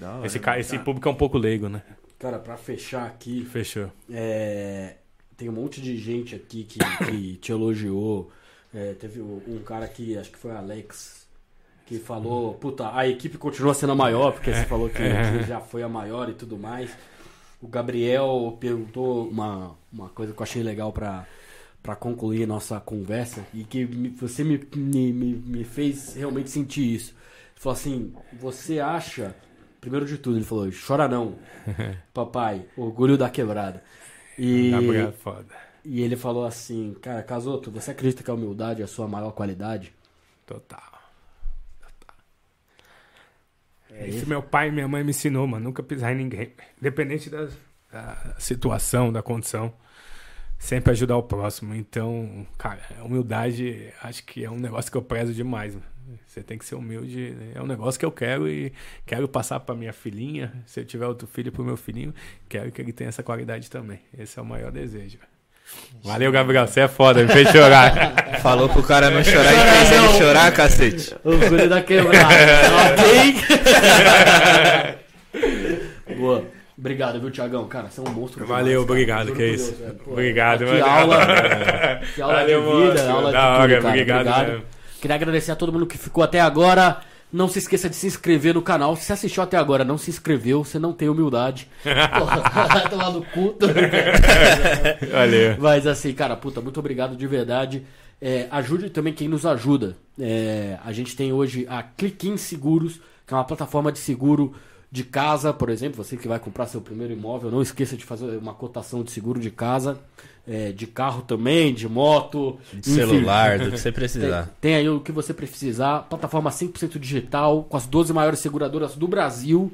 Hora, Esse, mano. ca- esse público é um pouco leigo, né? Cara, pra fechar aqui, Fechou. é, tem um monte de gente aqui que, que te elogiou. É, teve um cara aqui, acho que foi Alex, que falou, puta, a equipe continua sendo a maior, porque você falou que, (laughs) que já foi a maior e tudo mais. O Gabriel perguntou uma, uma coisa que eu achei legal pra, pra concluir nossa conversa e que me- você me, me, me, fez realmente sentir isso. Ele falou assim, você acha, primeiro de tudo, ele falou, chora não, (laughs) papai, orgulho da quebrada. E, é foda. E ele falou assim, cara, Casoto, você acredita que a humildade é a sua maior qualidade? Total. Total. É Isso meu pai e minha mãe me ensinou, mano. Nunca pisar em ninguém. Independente da, da situação, da condição. Sempre ajudar o próximo. Então, cara, a humildade acho que é um negócio que eu prezo demais. mano. Você tem que ser humilde. É um negócio que eu quero e quero passar pra minha filhinha. Se eu tiver outro filho pro meu filhinho, quero que ele tenha essa qualidade também. Esse é o maior desejo. Valeu, Gabriel. Você é foda, me fez chorar. (laughs) Falou pro cara não chorar e fez ele chorar, cacete. Orgulho da quebrada. (laughs) Boa. Obrigado, viu, Tiagão? Cara, você é um monstro. Valeu, demais, cara. obrigado, que por isso. Deus, velho. Pô, Obrigado, Que aula, (laughs) que aula Valeu, de vida, monstro. aula de Da tudo, hora, cara. obrigado mesmo. Queria agradecer a todo mundo que ficou até agora. Não se esqueça de se inscrever no canal. Se você assistiu até agora não se inscreveu, você não tem humildade. (laughs) Porra, tomar no cu. (laughs) Valeu. Mas assim, cara, puta, muito obrigado de verdade. É, ajude também quem nos ajuda. É, a gente tem hoje a Clickin Seguros, que é uma plataforma de seguro de casa, por exemplo. Você que vai comprar seu primeiro imóvel, não esqueça de fazer uma cotação de seguro de casa, é, de carro também, de moto, De enfim. celular, do que você (laughs) Tem, precisar. tem aí o que você precisar. Plataforma 100% digital, com as 12 maiores seguradoras do Brasil.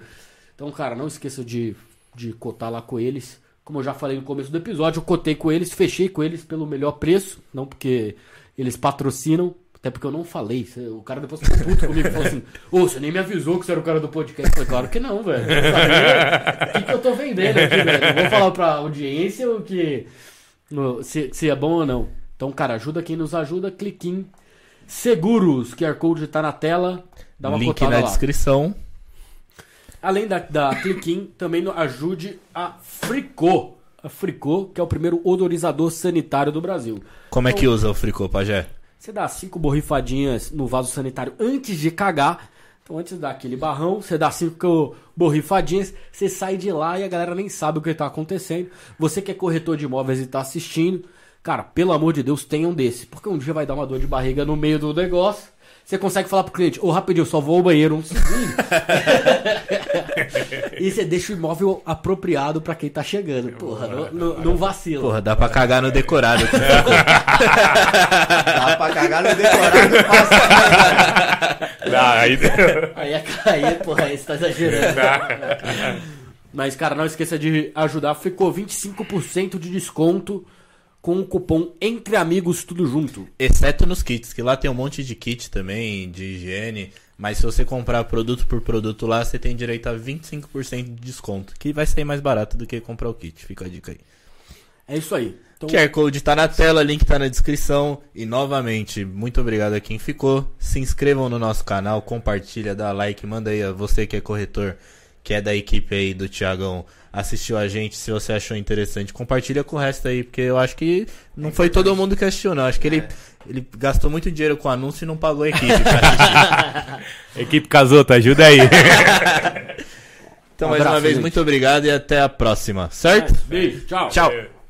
Então, cara, não esqueça de, de cotar lá com eles. Como eu já falei no começo do episódio, eu cotei com eles, fechei com eles pelo melhor preço. Não porque eles patrocinam, até porque eu não falei. O cara depois ficou puto comigo e falou assim: Ô, você nem me avisou que você era o cara do podcast. Eu falei, claro que não, velho. O que, que eu tô vendendo aqui, velho? Eu vou falar pra audiência o que. se, se é bom ou não. Então, cara, ajuda quem nos ajuda, clique em Seguros, QR Code tá na tela. Dá uma Link na lá. descrição. Além da, da Cliquim, também ajude a Fricô. A Fricô, que é o primeiro odorizador sanitário do Brasil. Como é que usa o fricô, pajé? Você dá cinco borrifadinhas no vaso sanitário antes de cagar. Então, antes daquele barrão, você dá cinco borrifadinhas, você sai de lá e a galera nem sabe o que tá acontecendo. Você que é corretor de imóveis e tá assistindo, cara, pelo amor de Deus, tenha um desse. Porque um dia vai dar uma dor de barriga no meio do negócio. Você consegue falar pro cliente, ô rapidinho, só vou ao banheiro um segundo. (laughs) e você deixa o imóvel apropriado pra quem tá chegando. Porra, não, não, não vacila. Porra, dá pra cagar no decorado. (laughs) Dá pra cagar no decorado passa. (laughs) Não, aí... Aí é cair, porra, aí você tá exagerando. Mas, cara, não esqueça de ajudar. Ficou 25% de desconto com o cupom Entre Amigos Tudo Junto. Exceto nos kits, que lá tem um monte de kit também, de higiene. Mas se você comprar produto por produto lá, você tem direito a 25% de desconto. Que vai sair mais barato do que comprar o kit. Fica a dica aí. É isso aí. Então, QR Code tá na tela, link tá na descrição. E novamente, muito obrigado a quem ficou. Se inscrevam no nosso canal, compartilha, dá like, manda aí a você que é corretor, que é da equipe aí do Thiagão, assistiu a gente, se você achou interessante, compartilha com o resto aí, porque eu acho que não foi todo mundo que assistiu, não. Acho que ele, ele gastou muito dinheiro com o anúncio e não pagou a equipe pra (laughs) assistir. Equipe Casota, ajuda aí. (laughs) Então, Um mais uma vez, gente. muito obrigado e até a próxima, certo? beijo, tchau. Tchau! É.